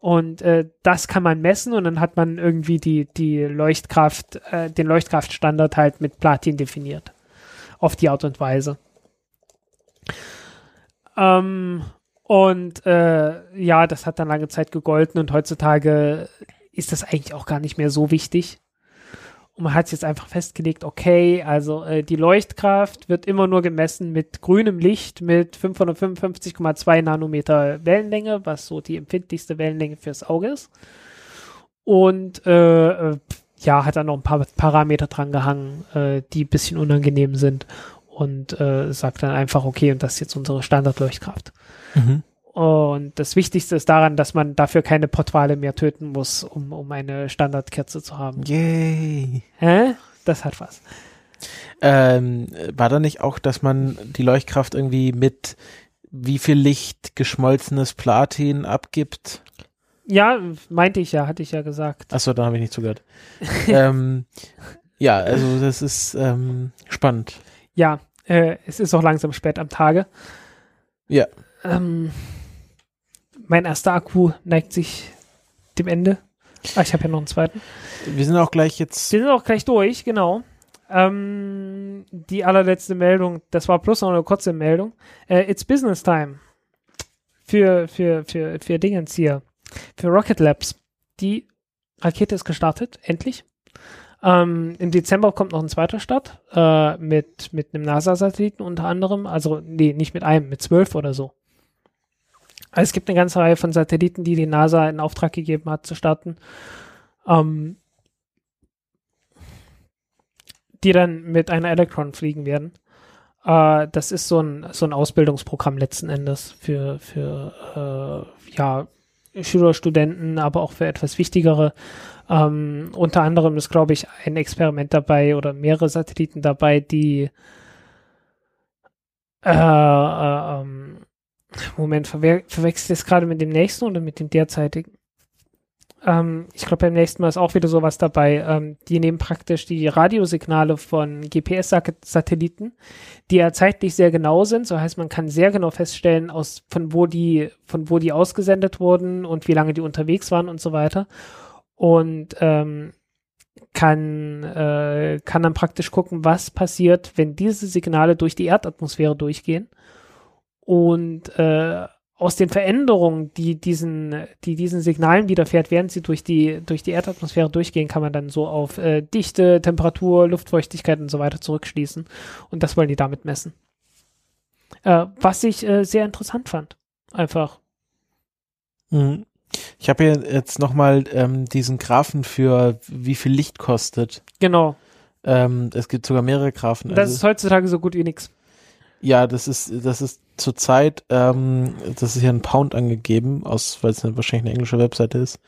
Und äh, das kann man messen und dann hat man irgendwie die, die Leuchtkraft, äh, den Leuchtkraftstandard halt mit Platin definiert. Auf die Art und Weise. Ähm, und äh, ja, das hat dann lange Zeit gegolten und heutzutage ist das eigentlich auch gar nicht mehr so wichtig. Und man hat jetzt einfach festgelegt, okay, also äh, die Leuchtkraft wird immer nur gemessen mit grünem Licht mit 555,2 Nanometer Wellenlänge, was so die empfindlichste Wellenlänge fürs Auge ist. Und äh, äh ja, hat dann noch ein paar Parameter dran gehangen, äh, die ein bisschen unangenehm sind. Und äh, sagt dann einfach, okay, und das ist jetzt unsere Standardleuchtkraft. Mhm. Und das Wichtigste ist daran, dass man dafür keine Portwale mehr töten muss, um, um eine Standardkerze zu haben. Yay. Hä? Das hat was. Ähm, war da nicht auch, dass man die Leuchtkraft irgendwie mit wie viel Licht geschmolzenes Platin abgibt? Ja, meinte ich ja, hatte ich ja gesagt. Achso, da habe ich nicht zugehört. ähm, ja, also das ist ähm, spannend. Ja, äh, es ist auch langsam spät am Tage. Ja. Ähm, mein erster Akku neigt sich dem Ende. Ah, ich habe ja noch einen zweiten. Wir sind auch gleich jetzt. Wir sind auch gleich durch, genau. Ähm, die allerletzte Meldung, das war bloß noch eine kurze Meldung. Äh, it's Business Time. Für, für, für, für Dingens hier. Für Rocket Labs. Die Rakete ist gestartet, endlich. Ähm, Im Dezember kommt noch ein zweiter Start äh, mit, mit einem NASA-Satelliten unter anderem. Also, nee, nicht mit einem, mit zwölf oder so. Also es gibt eine ganze Reihe von Satelliten, die die NASA in Auftrag gegeben hat zu starten, ähm, die dann mit einer Electron fliegen werden. Äh, das ist so ein, so ein Ausbildungsprogramm letzten Endes für, für äh, ja, Schüler, Studenten, aber auch für etwas wichtigere. Ähm, unter anderem ist, glaube ich, ein Experiment dabei oder mehrere Satelliten dabei, die äh, äh, ähm, Moment, verwe verwechselt es gerade mit dem nächsten oder mit dem derzeitigen? Ähm, ich glaube, beim nächsten Mal ist auch wieder sowas dabei. Ähm, die nehmen praktisch die Radiosignale von GPS-Satelliten, die ja zeitlich sehr genau sind. So heißt, man kann sehr genau feststellen, aus, von wo die, von wo die ausgesendet wurden und wie lange die unterwegs waren und so weiter. Und ähm, kann, äh, kann dann praktisch gucken, was passiert, wenn diese Signale durch die Erdatmosphäre durchgehen und äh, aus den Veränderungen, die diesen, die diesen Signalen widerfährt, während sie durch die, durch die Erdatmosphäre durchgehen, kann man dann so auf äh, Dichte, Temperatur, Luftfeuchtigkeit und so weiter zurückschließen. Und das wollen die damit messen. Äh, was ich äh, sehr interessant fand. Einfach. Mhm. Ich habe hier jetzt nochmal ähm, diesen Graphen für wie viel Licht kostet. Genau. Ähm, es gibt sogar mehrere Graphen. Das also, ist heutzutage so gut wie nichts. Ja, das ist, das ist zurzeit, ähm, das ist ja ein Pound angegeben, aus, weil es eine, wahrscheinlich eine englische Webseite ist.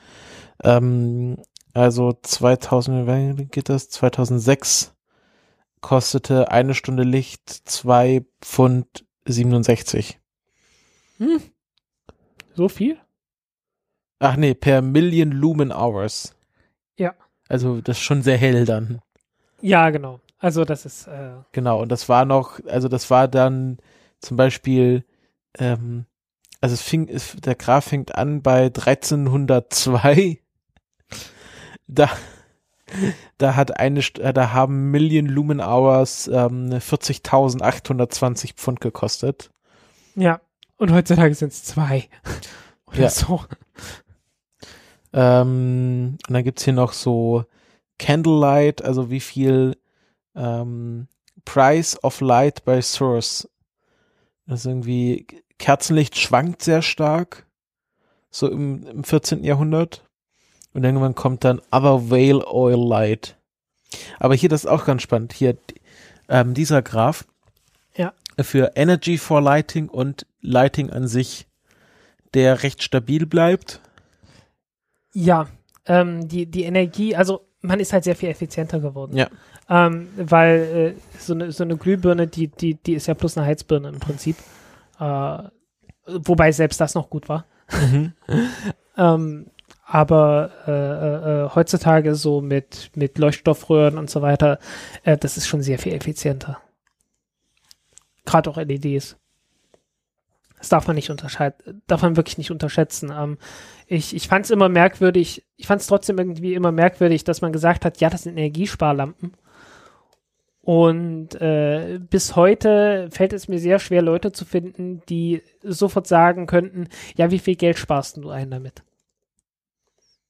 Ähm, also 2000, wie geht das? 2006 kostete eine Stunde Licht zwei Pfund 67. Hm. So viel? Ach nee, per Million Lumen Hours. Ja. Also das ist schon sehr hell dann. Ja, genau. Also das ist äh genau und das war noch, also das war dann zum Beispiel, ähm, also es fing, es, der Graph fängt an bei 1302. Da, da hat eine, da haben Million Lumen Hours ähm, 40.820 Pfund gekostet. Ja, und heutzutage sind es zwei. Oder ja. so. Ähm, und dann gibt's hier noch so Candlelight, also wie viel ähm, Price of Light by Source. Das ist irgendwie Kerzenlicht schwankt sehr stark, so im, im 14. Jahrhundert. Und irgendwann kommt dann Other Whale Oil Light. Aber hier, das ist auch ganz spannend. Hier, ähm, dieser Graph. Ja. Für Energy for Lighting und Lighting an sich, der recht stabil bleibt. Ja, ähm, die, die Energie, also man ist halt sehr viel effizienter geworden. Ja. Ähm, weil äh, so, eine, so eine Glühbirne, die, die, die ist ja plus eine Heizbirne im Prinzip. Äh, wobei selbst das noch gut war. ähm, aber äh, äh, äh, heutzutage so mit, mit Leuchtstoffröhren und so weiter, äh, das ist schon sehr viel effizienter. Gerade auch LEDs. Das darf man nicht unterscheiden, darf man wirklich nicht unterschätzen. Ähm, ich ich fand es immer merkwürdig, ich fand es trotzdem irgendwie immer merkwürdig, dass man gesagt hat, ja, das sind Energiesparlampen. Und äh, bis heute fällt es mir sehr schwer, Leute zu finden, die sofort sagen könnten, ja, wie viel Geld sparst du ein damit?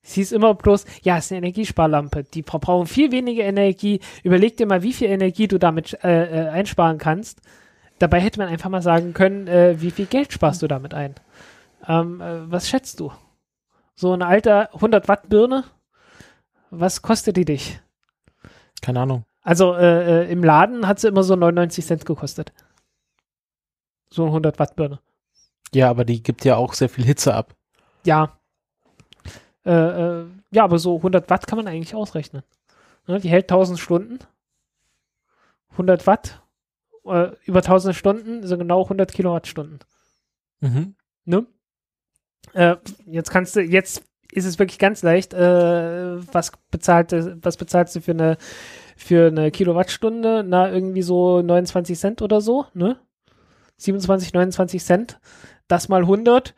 Es hieß immer bloß, ja, es ist eine Energiesparlampe. Die verbrauchen viel weniger Energie. Überleg dir mal, wie viel Energie du damit äh, äh, einsparen kannst. Dabei hätte man einfach mal sagen können, äh, wie viel Geld sparst du damit ein? Ähm, äh, was schätzt du? So eine alte 100 Watt Birne? Was kostet die dich? Keine Ahnung. Also äh, äh, im Laden hat sie immer so 99 Cent gekostet. So eine 100 Watt Birne. Ja, aber die gibt ja auch sehr viel Hitze ab. Ja. Äh, äh, ja, aber so 100 Watt kann man eigentlich ausrechnen. Ne, die hält 1000 Stunden. 100 Watt. Äh, über 1000 Stunden sind genau 100 Kilowattstunden. Mhm. Ne? Äh, jetzt kannst du, jetzt ist es wirklich ganz leicht, äh, was bezahlt, was bezahlst du für eine, für eine Kilowattstunde? Na, irgendwie so 29 Cent oder so, ne? 27, 29 Cent. Das mal 100,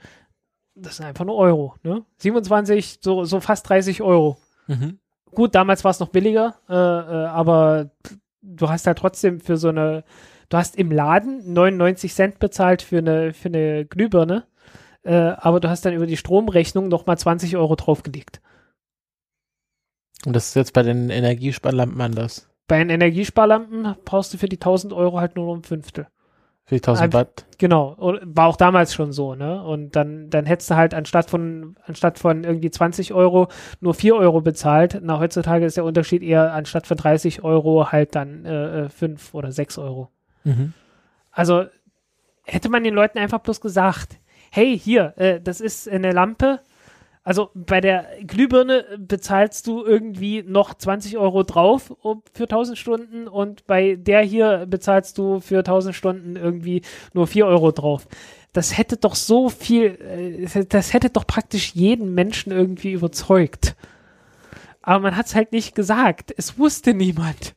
das sind einfach nur Euro, ne? 27, so, so fast 30 Euro. Mhm. Gut, damals war es noch billiger, äh, äh, aber du hast halt trotzdem für so eine, du hast im Laden 99 Cent bezahlt für eine, für eine Glühbirne, äh, aber du hast dann über die Stromrechnung nochmal 20 Euro draufgelegt. Und das ist jetzt bei den Energiesparlampen anders. Bei den Energiesparlampen brauchst du für die 1000 Euro halt nur noch ein Fünftel. Für die 1000 Einfach- Watt. Genau, war auch damals schon so, ne? Und dann, dann hättest du halt anstatt von, anstatt von irgendwie 20 Euro nur 4 Euro bezahlt. Na, heutzutage ist der Unterschied eher anstatt von 30 Euro halt dann äh, 5 oder 6 Euro. Mhm. Also hätte man den Leuten einfach bloß gesagt, hey, hier, äh, das ist eine Lampe. Also bei der Glühbirne bezahlst du irgendwie noch 20 Euro drauf für 1000 Stunden und bei der hier bezahlst du für 1000 Stunden irgendwie nur 4 Euro drauf. Das hätte doch so viel, äh, das hätte doch praktisch jeden Menschen irgendwie überzeugt. Aber man hat es halt nicht gesagt. Es wusste niemand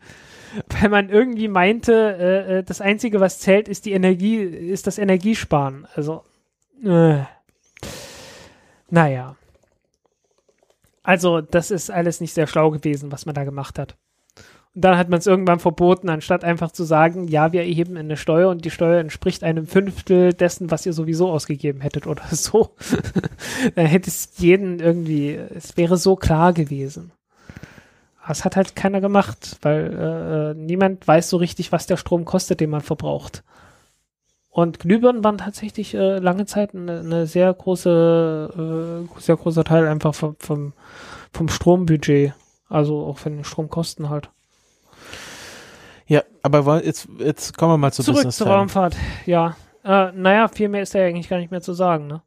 weil man irgendwie meinte, äh, äh, das Einzige, was zählt, ist die Energie, ist das Energiesparen. Also, äh, naja. Also, das ist alles nicht sehr schlau gewesen, was man da gemacht hat. Und dann hat man es irgendwann verboten, anstatt einfach zu sagen, ja, wir erheben eine Steuer und die Steuer entspricht einem Fünftel dessen, was ihr sowieso ausgegeben hättet oder so. dann hätte es jeden irgendwie, es wäre so klar gewesen. Aber es hat halt keiner gemacht, weil äh, äh, niemand weiß so richtig, was der Strom kostet, den man verbraucht. Und Glühbirnen waren tatsächlich äh, lange Zeit eine, eine sehr große, äh, sehr großer Teil einfach vom, vom, vom Strombudget. Also auch von den Stromkosten halt. Ja, aber jetzt, jetzt kommen wir mal zu Zurück Business zur. Raumfahrt, ja. Äh, naja, viel mehr ist da ja eigentlich gar nicht mehr zu sagen, ne?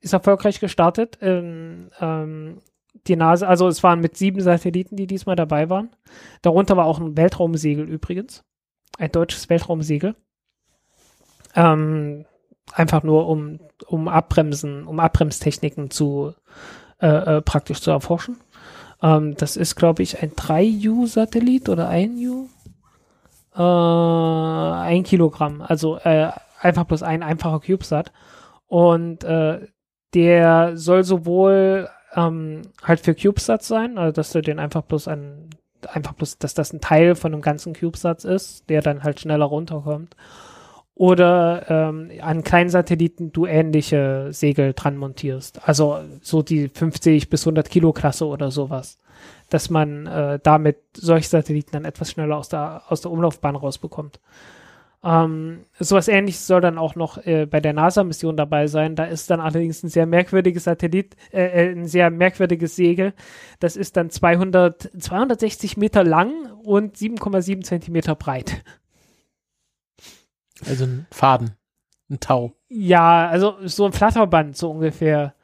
Ist erfolgreich gestartet. Ähm, ähm, die NASA, also es waren mit sieben Satelliten, die diesmal dabei waren. Darunter war auch ein Weltraumsegel übrigens. Ein deutsches Weltraumsegel. Ähm, einfach nur um, um Abbremsen, um Abbremstechniken zu äh, äh, praktisch zu erforschen. Ähm, das ist, glaube ich, ein 3U-Satellit oder ein U. Äh, ein Kilogramm, also äh, einfach bloß ein einfacher CubeSat. Und äh, der soll sowohl ähm, halt für CubeSats sein, also dass du den einfach bloß an einfach bloß, dass das ein Teil von einem ganzen CubeSats ist, der dann halt schneller runterkommt. Oder ähm, an kleinen Satelliten du ähnliche Segel dran montierst. Also so die 50 bis 100 Kilo Klasse oder sowas. Dass man äh, damit solche Satelliten dann etwas schneller aus der, aus der Umlaufbahn rausbekommt. Ähm, sowas ähnliches soll dann auch noch äh, bei der NASA-Mission dabei sein. Da ist dann allerdings ein sehr merkwürdiges Satellit, äh, äh ein sehr merkwürdiges Segel. Das ist dann 200, 260 Meter lang und 7,7 Zentimeter breit. Also ein Faden, ein Tau. Ja, also so ein Flatterband, so ungefähr.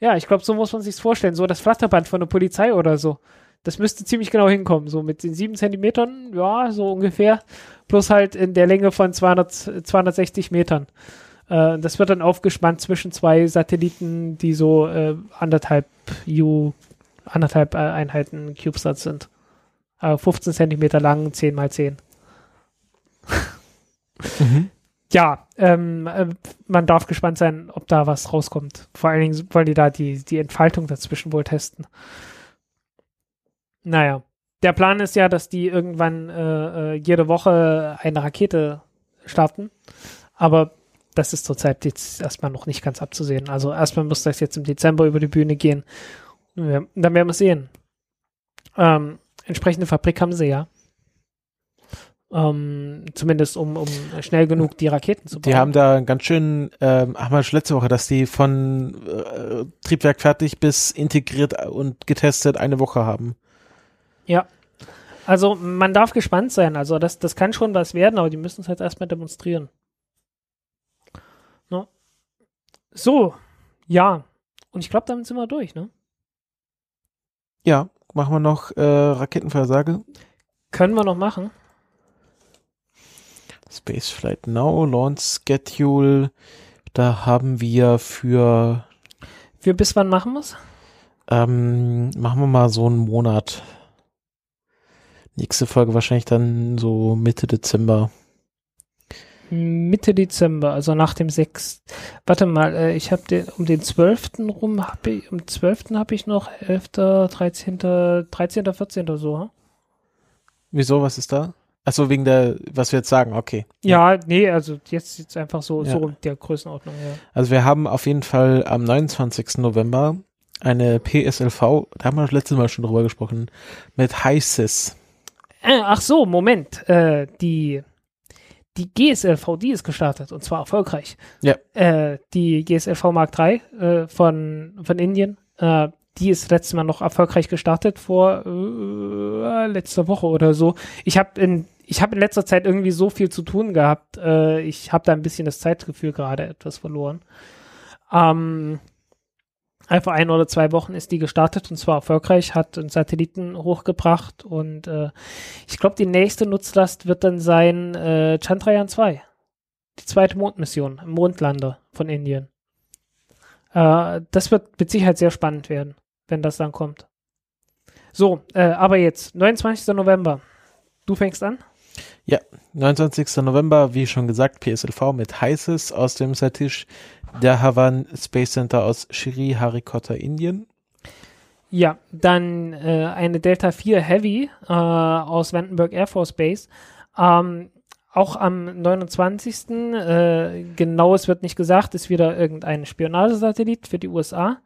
Ja, ich glaube, so muss man sich's vorstellen. So das Flatterband von der Polizei oder so. Das müsste ziemlich genau hinkommen. So mit den sieben Zentimetern, ja, so ungefähr. Plus halt in der Länge von 200, 260 Metern. Äh, das wird dann aufgespannt zwischen zwei Satelliten, die so äh, anderthalb U, anderthalb äh, Einheiten CubeSat sind. Äh, 15 Zentimeter lang, 10 mal 10. Mhm. Ja, ähm, äh, man darf gespannt sein, ob da was rauskommt. Vor allen Dingen wollen die da die, die Entfaltung dazwischen wohl testen. Naja, der Plan ist ja, dass die irgendwann äh, äh, jede Woche eine Rakete starten. Aber das ist zurzeit jetzt erstmal noch nicht ganz abzusehen. Also erstmal muss das jetzt im Dezember über die Bühne gehen. Dann werden wir sehen. Ähm, entsprechende Fabrik haben sie ja. Ähm, zumindest um, um schnell genug die Raketen zu bauen. Die haben da ganz schön, ähm, haben wir schon letzte Woche, dass die von äh, Triebwerk fertig bis integriert und getestet eine Woche haben. Ja. Also man darf gespannt sein. Also das, das kann schon was werden, aber die müssen es halt erstmal demonstrieren. No. So, ja. Und ich glaube, damit sind wir durch, ne? Ja, machen wir noch äh, Raketenversage. Können wir noch machen. Spaceflight Now, Launch Schedule. Da haben wir für, Für bis wann machen wir es? ähm, machen wir mal so einen Monat. Nächste Folge wahrscheinlich dann so Mitte Dezember. Mitte Dezember, also nach dem 6. Warte mal, äh, ich habe den um den 12. rum, hab ich, um 12. habe ich noch 11., 13., 13., 14. oder so. hm? Wieso, was ist da? Achso, wegen der, was wir jetzt sagen, okay. Ja, nee, also jetzt jetzt einfach so, Ja. so der Größenordnung, ja. Also wir haben auf jeden Fall am 29. November eine PSLV, da haben wir das letzte Mal schon drüber gesprochen, mit HISIS. Äh, ach so, Moment. Äh, die, die GSLV, die ist gestartet und zwar erfolgreich. Ja. Äh, die GSLV Mark III äh, von, von Indien, äh, die ist letztes Mal noch erfolgreich gestartet vor äh, letzter Woche oder so. Ich habe in ich habe in letzter Zeit irgendwie so viel zu tun gehabt. Äh, ich habe da ein bisschen das Zeitgefühl gerade etwas verloren. Ähm, einfach ein oder zwei Wochen ist die gestartet und zwar erfolgreich, hat einen Satelliten hochgebracht und äh, ich glaube, die nächste Nutzlast wird dann sein äh, Chandrayaan 2. Die zweite Mondmission, Mondlander von Indien. Äh, das wird mit Sicherheit sehr spannend werden, wenn das dann kommt. So, äh, aber jetzt, 29. November. Du fängst an? 29. November, wie schon gesagt, PSLV mit HISIS aus dem Satish der Havan Space Center aus Shri Harikota, Indien. Ja, dann äh, eine Delta 4 Heavy äh, aus Vandenberg Air Force Base. Ähm, auch am 29. Äh, genau, es wird nicht gesagt, ist wieder irgendein Spionagesatellit für die USA.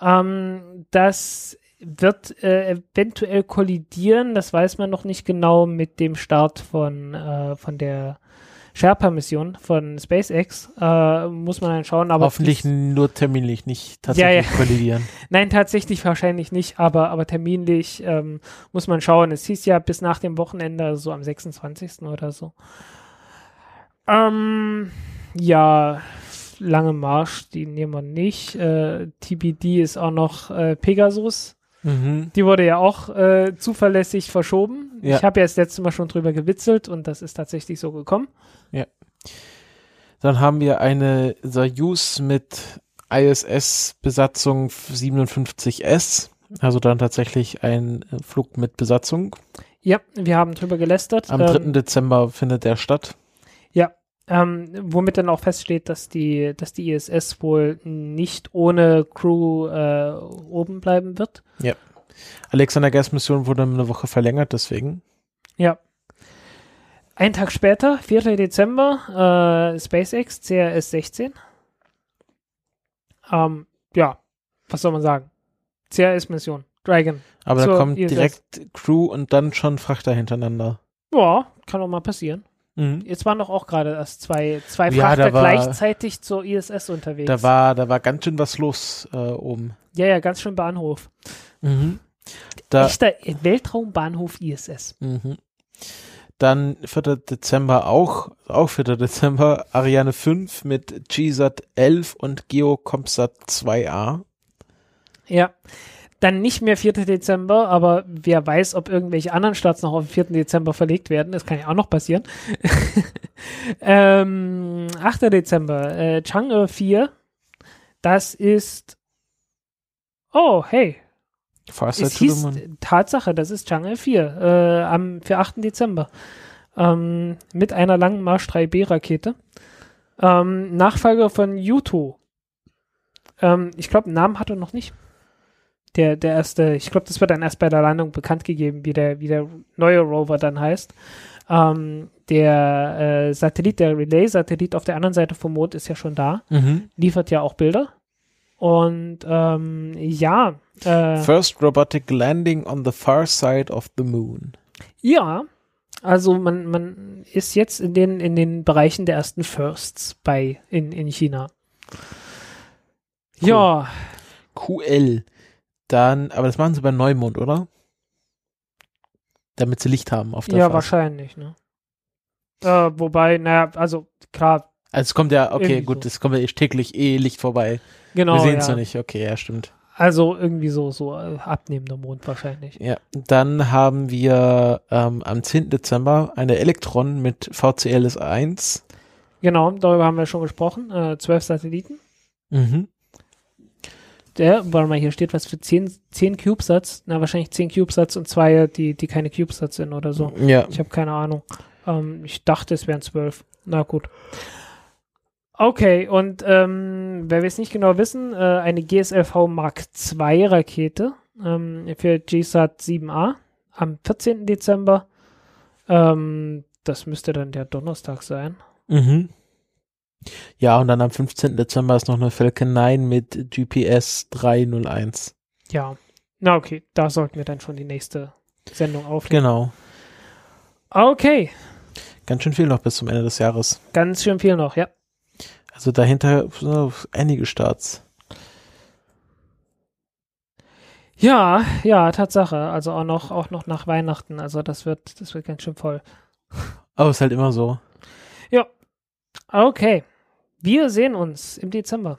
Ähm, das wird äh, eventuell kollidieren, das weiß man noch nicht genau mit dem Start von, äh, von der Sherpa-Mission von SpaceX. Äh, muss man dann schauen, aber Hoffentlich nur terminlich, nicht tatsächlich Ja, ja. kollidieren. Nein, tatsächlich wahrscheinlich nicht, aber, aber terminlich ähm, muss man schauen. Es hieß ja bis nach dem Wochenende, also so am 26. oder so. Ähm, ja, lange Marsch, die nehmen wir nicht. Äh, TBD ist auch noch äh, Pegasus. Mhm. Die wurde ja auch äh, zuverlässig verschoben. Ja. Ich habe ja das letzte Mal schon drüber gewitzelt und das ist tatsächlich so gekommen. Dann haben wir eine Soyuz mit ISS-Besatzung 57S. Also dann tatsächlich ein äh, Flug mit Besatzung. Ja, wir haben drüber gelästert. Am Ähm, 3. Dezember findet der statt. Ähm, womit dann auch feststeht, dass die, dass die ISS wohl nicht ohne Crew äh, oben bleiben wird. Alexander Gas Mission wurde eine Woche verlängert, deswegen. Ja. Ein Tag später, 4. Dezember, äh, SpaceX CRS 16. Ähm, ja, was soll man sagen? CRS-Mission. Dragon. Aber da kommt ISS. direkt Crew und dann schon Frachter hintereinander. Ja, kann auch mal passieren. Mhm. Jetzt waren doch auch gerade erst zwei, zwei Ja, Frachter da war- gleichzeitig zur ISS unterwegs. Da war, da war ganz schön was los äh, oben. ja, ja, ganz schön Bahnhof. Da, Echter Weltraumbahnhof ISS. Mhm. Dann 4. Dezember auch, auch 4. Dezember, Ariane 5 mit GSAT 11 und GeoComSat 2a. Ja. Dann nicht mehr 4. Dezember, aber wer weiß, ob irgendwelche anderen Starts noch auf den 4. Dezember verlegt werden. Das kann ja auch noch passieren. ähm, 8. Dezember, äh, Chang'e 4. Das ist. Oh, hey. Farsight Es hieß. Tatsache, das ist Chang'e 4 äh, am, für 8. Dezember. Ähm, mit einer langen Marsch 3B-Rakete. Ähm, Nachfolger von Yuto. Ähm, ich glaube, einen Namen hat er noch nicht. Der, der erste, ich glaube, das wird dann erst bei der Landung bekannt gegeben, wie der, wie der neue Rover dann heißt. Ähm, der äh, Satellit, der Relay-Satellit auf der anderen Seite vom Mond ist ja schon da, Mhm. liefert ja auch Bilder. Und ähm, ja, äh, First Robotic Landing on the far side of the moon. Ja, also man, man ist jetzt in den, in den Bereichen der ersten Firsts bei in, in China. Cool. Ja, QL. Dann, aber das machen sie beim Neumond, oder? Damit sie Licht haben auf der ja, Phase. wahrscheinlich, ne? Äh, wobei, naja, also klar, Also es kommt ja, okay, gut, so. es kommt ja täglich eh Licht vorbei. genau. Wir sehen es ja. noch nicht. Okay, ja, stimmt. Also irgendwie so, so äh, abnehmender Mond wahrscheinlich. Ja, dann haben wir ähm, am 10. Dezember eine Elektron mit VCLS 1. Genau, darüber haben wir schon gesprochen. Äh, zwölf Satelliten. Mhm. Der, warte mal, hier steht was für zehn, zehn CubeSats. Na, wahrscheinlich zehn CubeSats und zwei, die, die keine CubeSats sind oder so. Ja, Ich habe keine Ahnung. Ähm, ich dachte, es wären zwölf. Na gut. Okay, und ähm, wer wir es nicht genau wissen, äh, eine GSLV Mark II Rakete ähm, für GSAT 7A am 14. Dezember. Ähm, das müsste dann der Donnerstag sein. Mhm. Ja, und dann am 15. Dezember ist noch eine Falcon 9 mit GPS 301. Ja. Na okay, da sollten wir dann schon die nächste Sendung aufnehmen. Genau. Okay, Ganz schön viel noch bis zum Ende des Jahres. ganz schön viel noch, ja. Also dahinter einige Starts. Ja, ja, Tatsache. Also auch noch, auch noch nach Weihnachten. Also das wird, das wird ganz schön voll. Aber ist halt immer so. Okay. Wir sehen uns im Dezember.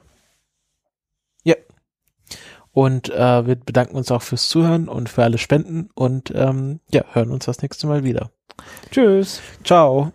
Und äh, wir bedanken uns auch fürs Zuhören und für alle Spenden und ähm, ja, hören uns das nächste Mal wieder. Tschüss. Ciao.